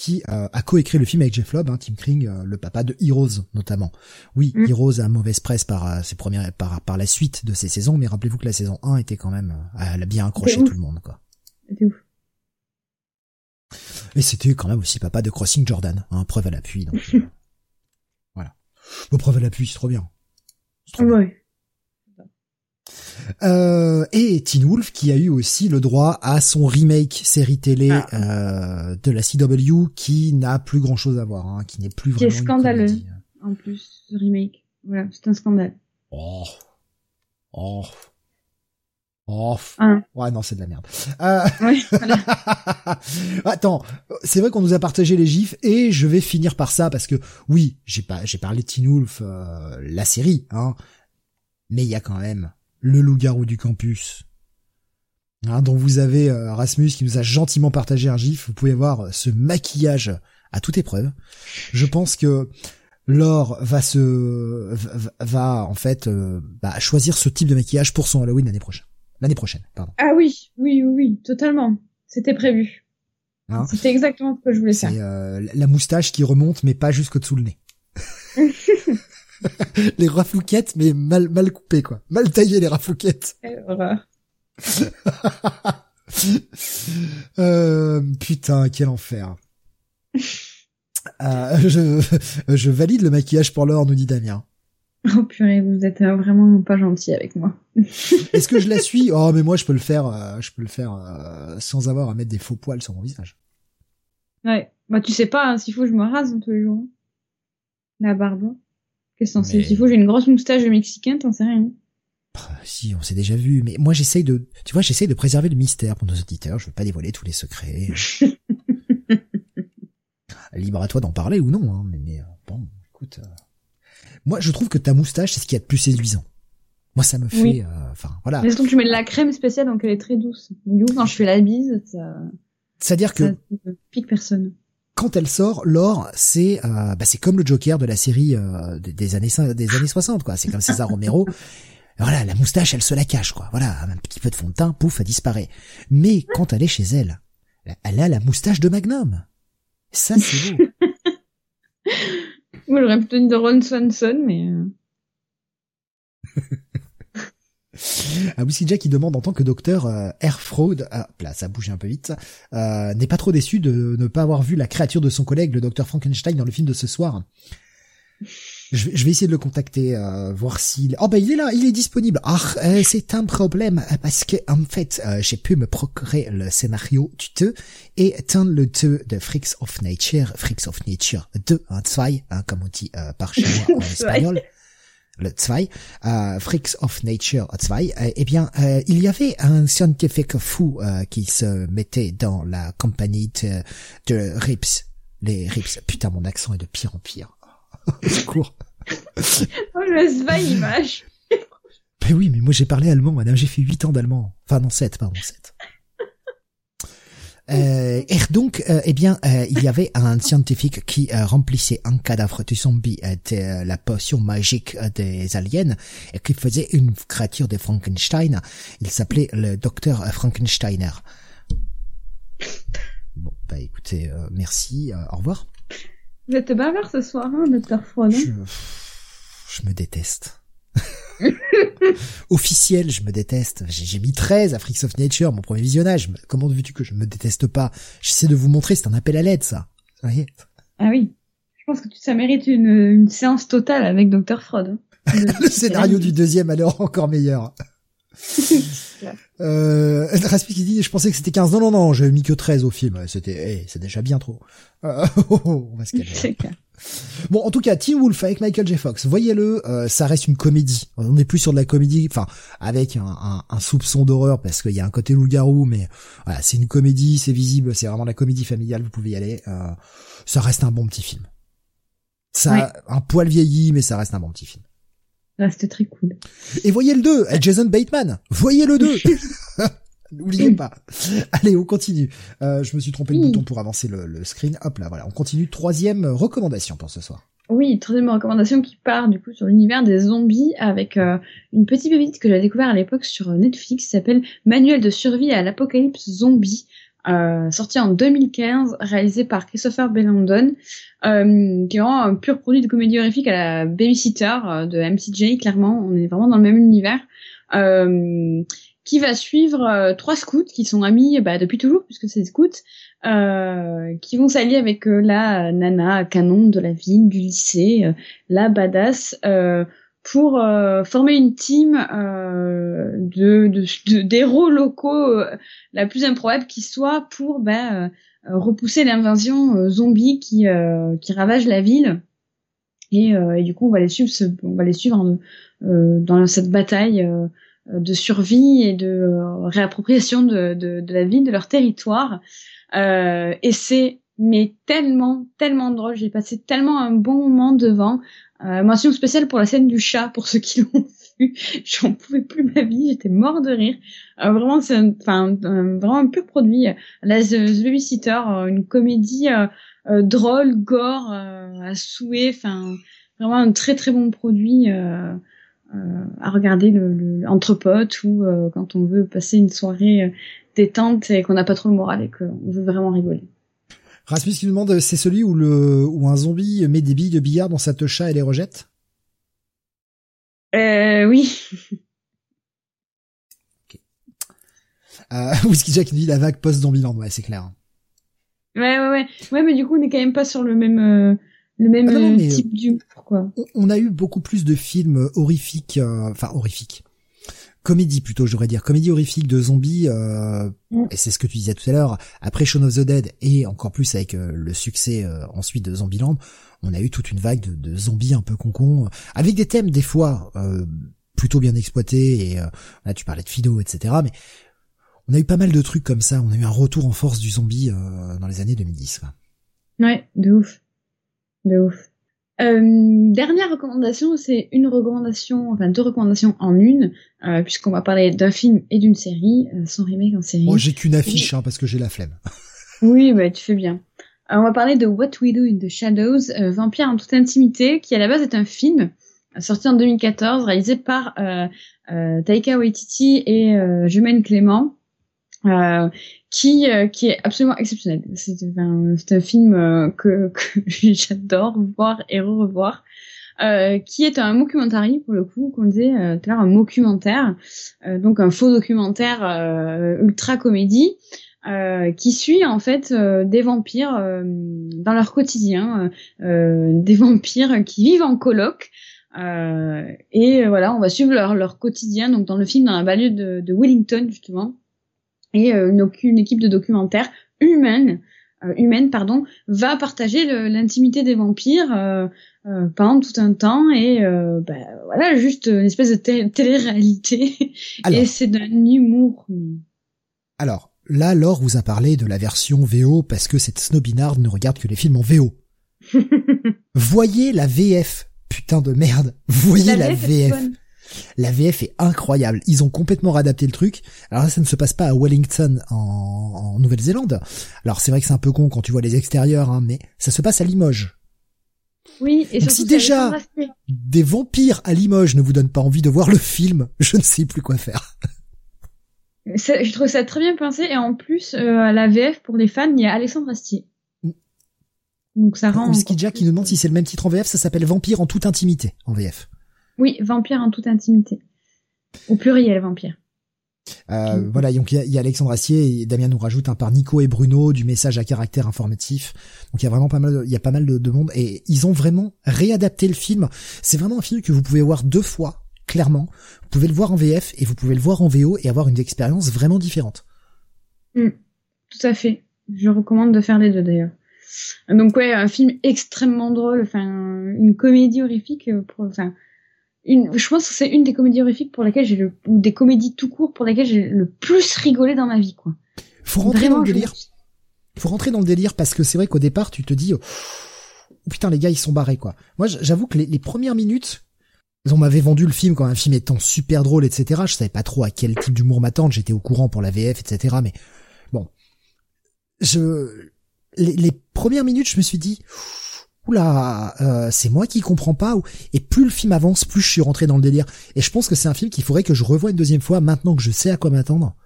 qui euh, a coécrit le film avec Jeff Lobb, hein, Tim Kring, euh, le papa de Heroes notamment. Oui, mm. Heroes a mauvaise presse par euh, ses premières par par la suite de ses saisons, mais rappelez-vous que la saison 1 était quand même elle a bien accroché tout le monde quoi. C'était ouf. Et c'était quand même aussi papa de Crossing Jordan, hein, preuve à l'appui donc voilà. Bon, preuve à l'appui, c'est trop bien. Trop ouais. Bien. Euh, et Teen Wolf qui a eu aussi le droit à son remake série télé ah. euh, de la CW qui n'a plus grand chose à voir, hein, qui n'est plus vraiment. Qui est scandaleux. En plus, ce remake. Voilà, c'est un scandale. Oh. Oh. Oh. Ah. Ouais, non, c'est de la merde. Euh... Oui, voilà. Attends, c'est vrai qu'on nous a partagé les gifs et je vais finir par ça parce que oui, j'ai pas, j'ai parlé de Teen Wolf, euh, la série, hein, mais il y a quand même le loup-garou du campus, hein, dont vous avez euh, Rasmus qui nous a gentiment partagé un gif. Vous pouvez voir euh, ce maquillage à toute épreuve. Je pense que Laure va se va, en fait euh, bah, choisir ce type de maquillage pour son Halloween l'année prochaine. L'année prochaine, pardon. Ah oui, oui, oui, oui totalement. C'était prévu. Hein C'était exactement ce que je voulais faire. C'est la moustache qui remonte, mais pas jusqu'au-dessous le nez. les rafouquettes, mais mal, mal coupées, quoi. Mal taillées, les rafouquettes. euh, putain, quel enfer. Euh, je, je valide le maquillage pour l'or, nous dit Damien. Oh purée, vous êtes vraiment pas gentil avec moi. Est-ce que je la suis? Oh, mais moi je peux le faire, euh, je peux le faire euh, sans avoir à mettre des faux poils sur mon visage. Ouais, bah tu sais pas, hein, s'il faut je me rase tous les jours. La barbe. Qu'est-ce que c'est faut j'ai une grosse moustache de mexicain, t'en sais rien. Bah, si, on s'est déjà vu, mais moi j'essaye de, tu vois, j'essaye de préserver le mystère pour nos auditeurs. Je veux pas dévoiler tous les secrets. Libre à toi d'en parler ou non, hein, mais, mais euh, bon, écoute. Euh, moi, je trouve que ta moustache, c'est ce qui est a de plus séduisant. Moi, ça me fait, euh, enfin, voilà. Mais surtout que tu mets de la crème spéciale, donc elle est très douce? Du coup, quand je fais la bise, ça. C'est-à-dire que. Ça pique personne quand elle sort, Laure, c'est euh, bah, c'est comme le Joker de la série euh, des, années des années 60 quoi. C'est comme César Romero. Voilà, la moustache, elle se la cache quoi. Voilà, un petit peu de fond de teint, pouf, elle disparaît. Mais quand elle est chez elle, elle a la moustache de Magnum. Ça c'est beau. Moi, j'aurais plutôt dit de Ron Swanson, mais. Ah, Whisky Jack qui demande en tant que docteur euh, Air Fraud, ah, là ça bouge un peu vite, euh, n'est pas trop déçu de ne pas avoir vu la créature de son collègue, le docteur Frankenstein, dans le film de ce soir. Je vais, je vais essayer de le contacter, euh, voir s'il... Oh ben il est là, il est disponible. Ah, euh, c'est un problème parce que en fait, euh, j'ai pu me procurer le scénario du 2 et dans le 2 de Freaks of Nature, Freaks of Nature 2, hein, 2, hein, comme on dit euh, par chez moi en espagnol le 2, euh, Freaks of Nature 2, euh, eh bien, euh, il y avait un scientifique fou euh, qui se mettait dans la compagnie de, de Rips. Les Rips. Putain, mon accent est de pire en pire. Secours. oh, le pas image. Ben oui, mais moi j'ai parlé allemand, madame. J'ai fait 8 ans d'allemand. Enfin, non, 7, pardon, 7. Euh, et donc, euh, eh bien, euh, il y avait un scientifique qui euh, remplissait un cadavre de zombie euh, de la potion magique euh, des aliens et qui faisait une créature de Frankenstein. Il s'appelait le docteur Frankensteiner. Bon, bah écoutez, euh, merci, euh, au revoir. Vous êtes bavard ce soir, hein, docteur Je, je me déteste. Officiel, je me déteste. J'ai mis 13 à Freaks of Nature, mon premier visionnage. Comment veux-tu que je me déteste pas? J'essaie de vous montrer, c'est un appel à l'aide, ça. Vous voyez? Ah oui. Je pense que ça mérite une, une séance totale avec docteur Freud. hein. Le scénario du deuxième, alors encore meilleur. Euh, Raspi qui dit, je pensais que c'était 15. Non, non, non, j'avais mis que 13 au film. C'était, eh, c'est déjà bien trop. Euh, oh, oh, on va se calmer. Bon, en tout cas, Teen Wolf avec Michael J. Fox, voyez-le, euh, ça reste une comédie. On est plus sur de la comédie, enfin, avec un, un- un soupçon d'horreur parce qu'il y a un côté loup-garou, mais voilà, c'est une comédie, c'est visible, c'est vraiment la comédie familiale, vous pouvez y aller. Euh, ça reste un bon petit film. Ça, Ouais. un poil vieilli, mais ça reste un bon petit film. C'était très cool. Et voyez le 2, avec Jason Bateman. Voyez le 2. N'oubliez pas. Allez, on continue. Euh, je me suis trompé le Oui. bouton pour avancer le, le screen. Hop là, voilà. On continue. Troisième recommandation pour ce soir. Oui, troisième recommandation qui part du coup sur l'univers des zombies avec euh, une petite pépite que j'ai découvert à l'époque sur Netflix qui s'appelle Manuel de survie à l'apocalypse zombie, euh, sorti en 2015, réalisé par Christopher Bellandon, euh, qui est vraiment un pur produit de comédie horrifique à la Babysitter euh, de MCJ, clairement, on est vraiment dans le même univers. Euh, qui va suivre euh, trois scouts qui sont amis bah, depuis toujours puisque c'est des scouts euh, qui vont s'allier avec euh, la nana canon de la ville, du lycée, euh, la badass, euh, pour former une team de, de, d'héros locaux la plus improbable qui soit pour bah, repousser l'invasion zombie qui, qui ravage la ville. Et, et du coup, on va les suivre, on va les suivre dans cette bataille de survie et de euh, réappropriation de, de, de la ville, de leur territoire. Euh, et c'est mais tellement, tellement drôle. J'ai passé tellement un bon moment devant. Euh, mention spéciale pour la scène du chat, pour ceux qui l'ont vu. J'en pouvais plus ma vie, j'étais mort de rire. Euh, vraiment, c'est un, un- vraiment un pur produit. La The, Babysitter, euh, une comédie euh, euh, drôle, gore, euh, à souhait. Enfin, vraiment un très très bon produit. Euh, à regarder le, le entre potes ou euh, quand on veut passer une soirée euh, détente et qu'on n'a pas trop le moral et qu'on veut vraiment rigoler. Rasmus qui nous demande, c'est celui où le où un zombie met des billes de billard dans sa techa et les rejette? Euh, oui. euh, Whisky Jack dit la vague post-Zombieland. Ouais, c'est clair. Ouais, ouais, ouais. Ouais, mais du coup, on n'est quand même pas sur le même, euh, le même Ah non, euh, type d'humour, quoi. On, a eu beaucoup plus de films horrifiques, euh, enfin horrifiques. Comédie plutôt, je devrais dire. Comédie horrifique de zombies, euh, Mm. et c'est ce que tu disais tout à l'heure, après Shaun of the Dead, et encore plus avec euh, le succès euh, ensuite de Zombieland, on a eu toute une vague de, de zombies un peu concon, avec des thèmes des fois euh, plutôt bien exploités, et euh, là tu parlais de Fido, etc. Mais on a eu pas mal de trucs comme ça, on a eu un retour en force du zombie euh, dans les années 2010. quoi. Ouais, de ouf. De ouf. Euh, dernière recommandation, c'est une recommandation, enfin deux recommandations en une, euh, puisqu'on va parler d'un film et d'une série, euh, son remake en série. Moi j'ai qu'une affiche, hein, parce que j'ai la flemme. Oui, bah, tu fais bien. On va parler de What We Do in the Shadows, euh, Vampire en toute intimité, qui à la base est un film sorti en 2014, réalisé par euh, euh, Taika Waititi et euh, Jemaine Clément, euh, qui qui est absolument exceptionnel. C'est un, un film que, que j'adore voir et re-revoir. Euh, qui est un mockumentary pour le coup, qu'on disait euh, tout à l'heure, un mockumentaire, euh, donc un faux documentaire ultra comédie, qui suit en fait des vampires dans leur quotidien, des vampires qui vivent en coloc. et voilà, on va suivre leur, leur quotidien, donc dans le film, dans la banlieue de, de Wellington justement, et une, une équipe de documentaires humaine euh, humaine pardon va partager l'intimité des vampires euh, euh, pendant tout un temps et euh, bah, voilà juste une espèce de télé-réalité. Et c'est d'un humour alors là Laure vous a parlé de la version VO parce que cette snobinarde ne regarde que les films en VO voyez la VF putain de merde. Voyez la, VF, la VF est incroyable. Ils ont complètement réadapté le truc. Alors là, ça ne se passe pas à Wellington en, Nouvelle-Zélande. Alors c'est vrai que c'est un peu con quand tu vois les extérieurs, hein, mais ça se passe à Limoges. Oui, et si déjà des vampires à Limoges ne vous donnent pas envie de voir le film, je ne sais plus quoi faire. Je trouve ça très bien pensé et en plus euh, à la VF pour les fans, il y a Alexandre Astier. Mm. Donc ça rend. Whisky Jack qui nous demande si c'est le même titre en VF, ça s'appelle Vampire en toute intimité en VF. Oui, vampire en toute intimité. Au pluriel, vampire. Euh, voilà, donc il y, a Alexandre Assier et Damien nous rajoute un par Nico et Bruno du message à caractère informatif. Donc il y a vraiment pas mal, il y a pas mal de, monde et ils ont vraiment réadapté le film. C'est vraiment un film que vous pouvez voir deux fois, clairement. Vous pouvez le voir en VF et vous pouvez le voir en VO et avoir une expérience vraiment différente. Mm. tout à fait. Je recommande de faire les deux d'ailleurs. Donc ouais, un film extrêmement drôle, enfin une comédie horrifique pour, enfin une, je pense que c'est une des comédies horrifiques pour laquelle j'ai le, ou des comédies tout court pour lesquelles j'ai le plus rigolé dans ma vie, quoi. Faut rentrer dans le délire. Faut rentrer dans le délire parce que c'est vrai qu'au départ, tu te dis, oh, putain, les gars, ils sont barrés, quoi. Moi, j'avoue que les, premières minutes, on m'avait vendu le film comme un film étant super drôle, etc. Je savais pas trop à quel type d'humour m'attendre. J'étais au courant pour la VF, etc. Mais bon, je, les, les premières minutes, je me suis dit, oula, euh, c'est moi qui comprends pas. Et plus le film avance, plus je suis rentré dans le délire. Et je pense que c'est un film qu'il faudrait que je revoie une deuxième fois maintenant que je sais à quoi m'attendre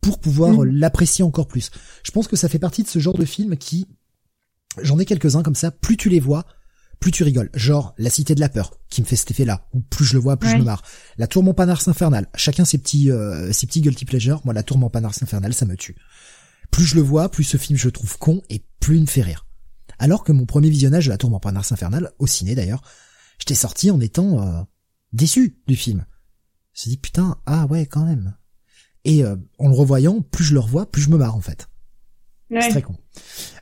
pour pouvoir mm. l'apprécier encore plus. Je pense que ça fait partie de ce genre de film qui, j'en ai quelques-uns comme ça, plus tu les vois, plus tu rigoles. Genre La Cité de la Peur, qui me fait cet effet-là. Ou plus je le vois, plus je me marre. La Tour Montparnasse infernale. Chacun ses petits, euh, ses petits guilty pleasures. Moi, la Tour Montparnasse infernale, ça me tue. Plus je le vois, plus ce film je le trouve con et plus il me fait rire alors que mon premier visionnage de la Tour Montparnasse infernale, au ciné d'ailleurs, j'étais sorti en étant euh, déçu du film. Je me suis dit putain, ah ouais quand même. Et euh, en le revoyant, plus je le revois, plus je me marre en fait. C'est très con.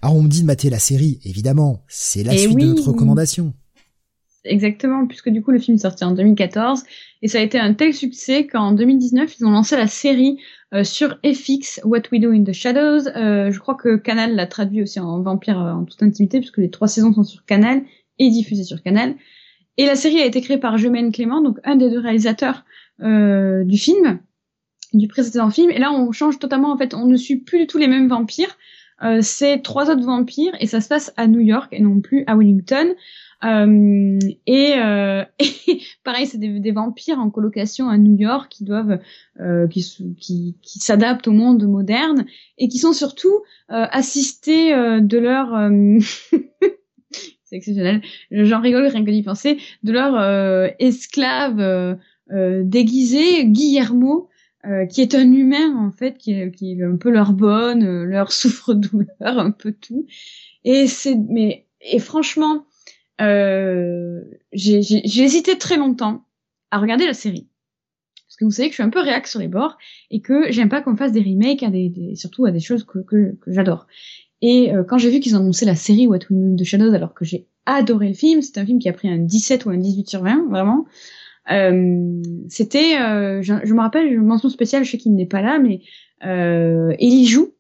Alors on me dit de mater la série, évidemment, c'est la suite de notre recommandation. Exactement, puisque du coup le film est sorti en 2014 et ça a été un tel succès qu'en 2019 ils ont lancé la série euh, sur FX What We Do in the Shadows. Euh, je crois que Canal l'a traduit aussi en Vampire euh, en toute intimité puisque les trois saisons sont sur Canal et diffusées sur Canal. Et la série a été créée par Jemaine Clément, donc un des deux réalisateurs du film, du précédent film. Et là on change totalement en fait, on ne suit plus du tout les mêmes vampires. C'est trois autres vampires et ça se passe à New York et non plus à Wellington. Euh, et, euh, et, pareil, c'est des, vampires en colocation à New York qui doivent, euh, qui, qui, qui s'adaptent au monde moderne et qui sont surtout euh, assistés euh, de leur c'est exceptionnel. J'en rigole rien que d'y penser. De leur esclave déguisé, Guillermo, qui est un humain en fait, qui est, qui est un peu leur bonne, leur souffre-douleur, un peu tout. Et c'est, mais et franchement, euh, j'ai hésité très longtemps à regarder la série. Parce que vous savez que je suis un peu réac sur les bords et que j'aime pas qu'on fasse des remakes à des, surtout à des choses que, que, que j'adore. Et euh, quand j'ai vu qu'ils ont annoncé la série What We Know de Shadows alors que j'ai adoré le film, c'est un film qui a pris un 17 ou un 18 sur 20, vraiment. Euh, c'était, euh, je, je, me rappelle, une mention spéciale, je sais qu'il n'est pas là, mais euh, Ellie joue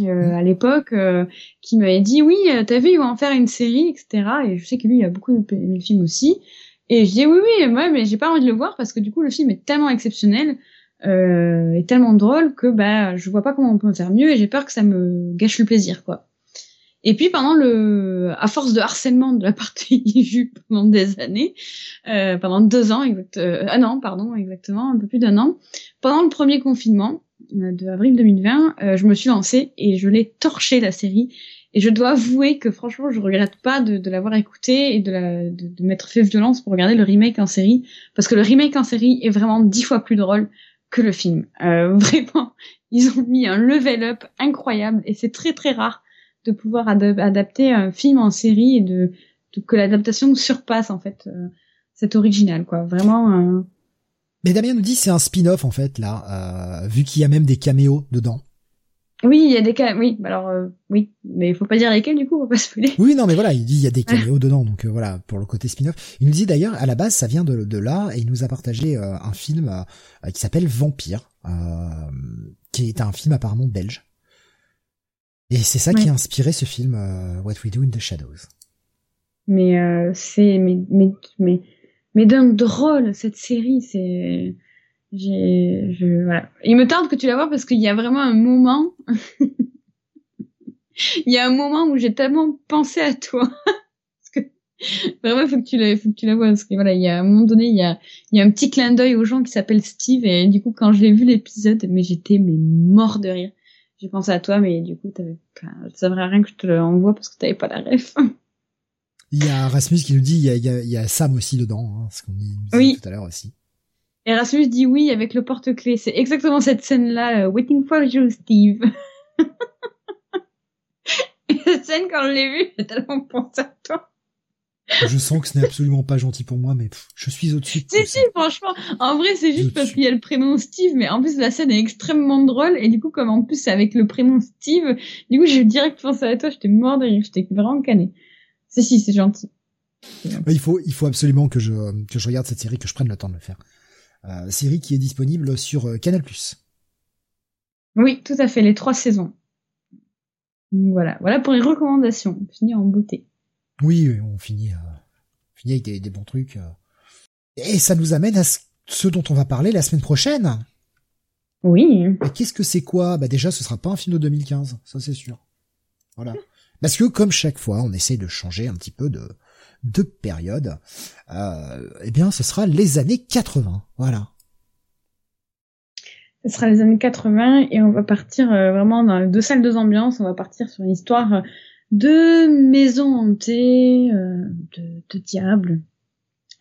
euh, à l'époque euh, qui m'avait dit oui euh, t'as vu ils vont en faire une série etc et je sais que lui il a beaucoup aimé le film aussi. Et je dis oui oui moi mais j'ai pas envie de le voir parce que du coup le film est tellement exceptionnel euh, et tellement drôle que bah je vois pas comment on peut en faire mieux et j'ai peur que ça me gâche le plaisir quoi et puis pendant le à force de harcèlement de la partie Jupe pendant des années euh, pendant deux ans exact ah non pardon exactement un peu plus d'un an pendant le premier confinement de avril 2020, je me suis lancée et je l'ai torché la série. Et je dois avouer que franchement, je regrette pas de, de l'avoir écouté et de, la, de, de m'être fait violence pour regarder le remake en série, parce que le remake en série est vraiment dix fois plus drôle que le film. Euh, vraiment, ils ont mis un level up incroyable et c'est très très rare de pouvoir adapter un film en série et de, que l'adaptation surpasse en fait euh, cet original quoi. Vraiment. Euh... Mais Damien nous dit c'est un spin-off en fait là, euh, vu qu'il y a même des caméos dedans. Oui, il y a des cas. Oui, alors euh, oui, mais il faut pas dire lesquels du coup, faut pas spoiler. Oui, non, mais voilà, il dit il y a des caméos dedans, donc euh, voilà pour le côté spin-off. Il nous dit d'ailleurs à la base ça vient de, de là et il nous a partagé euh, un film qui s'appelle Vampire, qui est un film apparemment belge. Et c'est ça qui a inspiré ce film What We Do in the Shadows. Mais c'est mais mais mais mais d'un drôle cette série, c'est j'ai, je, voilà. Il me tarde que tu la vois parce qu'il y a vraiment un moment. il y a un moment où j'ai tellement pensé à toi. parce que vraiment, faut que tu la, faut que tu la vois parce que voilà, il y a un moment donné, il y a, il y a un petit clin d'œil aux gens qui s'appellent Steve et du coup, quand j'ai vu l'épisode, mais j'étais mais mort de rire. J'ai pensé à toi, mais du coup, t'avais, ça ne rien que je te l'envoie parce que t'avais pas la ref. Il y a Rasmus qui nous dit, il y a, il y a, Sam aussi dedans, hein, ce qu'on dit oui. tout à l'heure aussi. Erasmus dit oui avec le porte-clés. C'est exactement cette scène-là, euh, Waiting for you, Steve. Et cette scène, quand je l'ai vue, j'ai tellement pensé à toi. Je sens que ce n'est absolument pas gentil pour moi, mais je suis au-dessus. si, si, franchement. En vrai, c'est juste parce qu'il y a le prénom Steve, mais en plus, la scène est extrêmement drôle. Et du coup, comme en plus, c'est avec le prénom Steve, du coup, j'ai direct pensé à toi. J'étais mort de rire. J'étais vraiment cané. Si, si, c'est gentil. Il faut, il faut absolument que je, que je regarde cette série, que je prenne le temps de le faire. Euh, série qui est disponible sur euh, Canal+. Oui, tout à fait, les trois saisons. Voilà, voilà pour les recommandations. On finit en beauté. Oui, on finit, euh, finit avec des, bons trucs. Et ça nous amène à ce dont on va parler la semaine prochaine. Oui. Qu'est-ce que c'est quoi? Bah déjà, ce sera pas un film de 2015, ça c'est sûr. Voilà. Parce que comme chaque fois, on essaye de changer un petit peu de, de période, euh, eh bien, ce sera les années 80. Voilà. Ce sera les années 80 et on va partir euh, vraiment dans deux salles, deux ambiances. On va partir sur une histoire de maison hantée, euh, de, de, diable.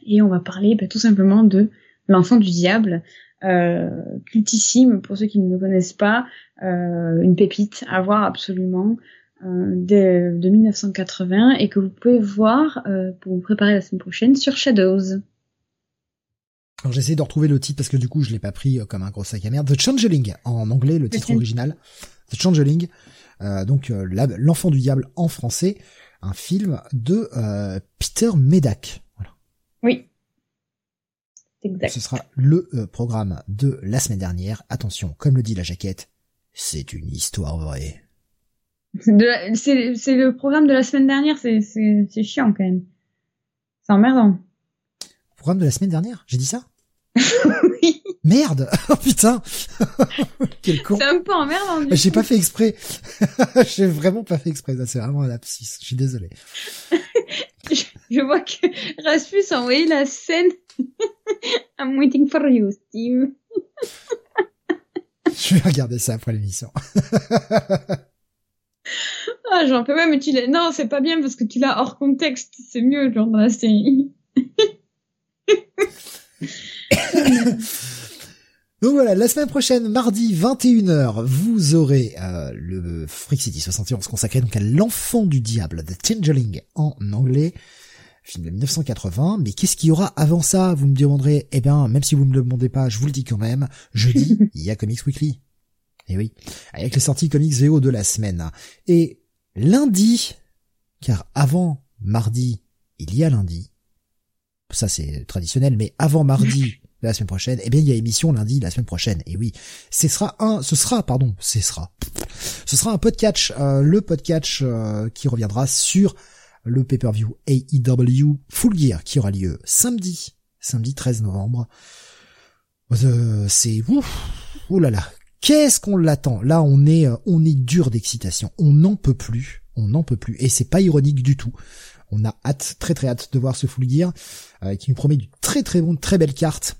Et on va parler bah, tout simplement de l'enfant du diable, euh, cultissime pour ceux qui ne le connaissent pas, euh, une pépite à voir absolument. De, de, 1980 et que vous pouvez voir pour vous préparer la semaine prochaine sur Shadows. Alors j'essaie de retrouver le titre parce que du coup je l'ai pas pris comme un gros sac à merde. The Changeling en anglais, le titre original. The Changeling, donc l'enfant du diable en français, un film de Peter Medak. Voilà. Oui. Exact. Ce sera le programme de la semaine dernière. Attention, comme le dit la jaquette, c'est une histoire vraie. C'est le programme de la semaine dernière, c'est chiant quand même. C'est emmerdant. Programme de la semaine dernière J'ai dit ça? Oui. Merde Oh putain Quel con C'est un peu emmerdant. J'ai pas fait exprès. J'ai vraiment pas fait exprès. C'est vraiment un lapsus. Je suis désolé. je, vois que Rasmus a envoyé la scène. I'm waiting for you, Steve. je vais regarder ça après l'émission. Ah, j'en peux pas, mais tu l'as. Non, c'est pas bien parce que tu l'as hors contexte. C'est mieux, genre, dans la série. Donc voilà, la semaine prochaine, mardi 21h, vous aurez euh, le Freak City 71 consacré donc à l'enfant du diable, The Changeling en anglais, film de 1980. Mais qu'est-ce qu'il y aura avant ça? Vous me demanderez. Eh bien, même si vous me le demandez pas, je vous le dis quand même. Jeudi, il y a Comics Weekly. Et eh oui, avec les sorties comics VO de la semaine. Et lundi, car avant mardi, il y a lundi. Ça c'est traditionnel, mais avant mardi la semaine prochaine, eh bien il y a émission lundi la semaine prochaine. Et oui, ce sera un, ce sera, pardon, ce sera, ce sera un podcast, euh, le podcast euh, qui reviendra sur le pay-per-view AEW Full Gear qui aura lieu samedi, samedi 13 novembre. Euh, c'est ouf, oh là là, Qu'est-ce qu'on l'attend? Là, on est, euh, on est dur d'excitation. On n'en peut plus. On n'en peut plus. Et c'est pas ironique du tout. On a hâte, très très hâte de voir ce Full Gear, euh, qui nous promet une très très bonne, très belle carte.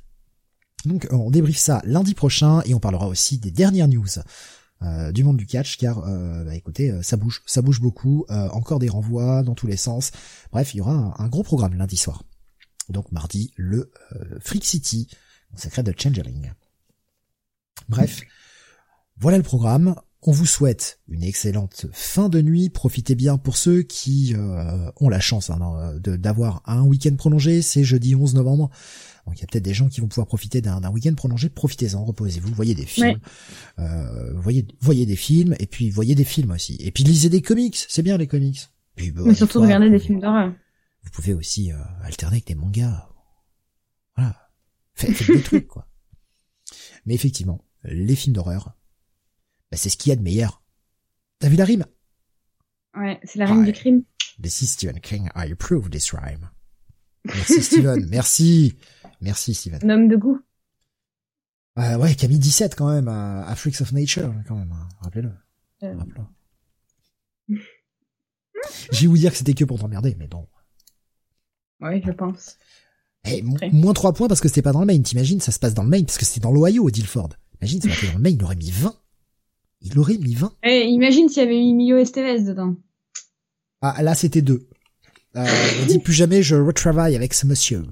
Donc on débriefe ça lundi prochain et on parlera aussi des dernières news euh, du monde du catch car euh, bah, écoutez euh, ça bouge ça bouge beaucoup encore des renvois dans tous les sens bref il y aura un, gros programme lundi soir donc mardi le Freak City secret de Changeling bref voilà le programme on vous souhaite une excellente fin de nuit. Profitez bien pour ceux qui ont la chance hein, d'avoir un week-end prolongé. C'est jeudi 11 novembre. Donc il y a peut-être des gens qui vont pouvoir profiter d'un week-end prolongé. Profitez-en, reposez-vous, voyez des films, euh, voyez, voyez des films, et puis voyez des films aussi. Et puis lisez des comics, c'est bien les comics. Puis, Mais surtout regardez des films d'horreur. Vous pouvez aussi euh, alterner avec des mangas. Voilà, faites, des trucs quoi. Mais effectivement, les films d'horreur, bah, c'est ce qu'il y a de meilleur. T'as vu la rime? Ouais, c'est la rime du crime. This is Stephen King. I approve this rhyme. Merci Steven, merci. Merci Steven. Un homme de goût. Euh, ouais, qui a mis 17 quand même à, Freaks of Nature, quand même. Hein. Rappelez-le. Euh... Rappelez J'ai vous dire que c'était que pour t'emmerder, mais bon. Oui, je pense. Eh, moins 3 points parce que c'était pas dans le main. T'imagines, ça se passe dans le main parce que c'était dans l'Ohio, Dilford. Imagine, ça dans le main, il aurait mis 20. Il aurait mis 20. Eh, imagine s'il y avait eu Emilio Estevez dedans. Ah, là, c'était deux. Euh, ne dit plus jamais je retravaille avec ce monsieur.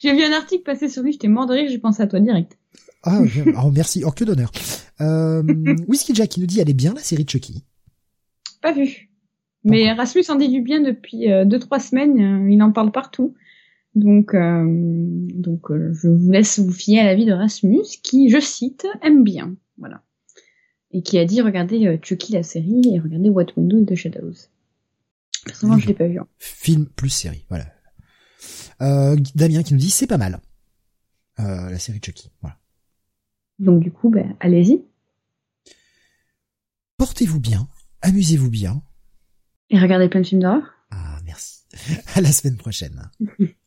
J'ai vu un article passer sur lui, j'étais mort de rire, j'ai pensé à toi direct. Ah, oh, merci, oh que d'honneur. Euh, Whisky Jack qui nous dit elle est bien la série Chucky. Pas vu. Mais Rasmus en dit du bien depuis 2 euh, semaines, euh, il en parle partout. Donc, euh, donc je vous laisse vous fier à l'avis de Rasmus, qui, je cite, aime bien, voilà, et qui a dit regardez Chucky la série et regardez What Windows the Shadows. Personnellement, je l'ai pas vu. Hein. Film plus série, voilà. Euh, Damien qui nous dit c'est pas mal. Euh, la série Chucky, voilà. Donc du coup, ben, allez-y. Portez-vous bien, amusez-vous bien. Et regardez plein de films d'horreur. Ah, merci. À la semaine prochaine.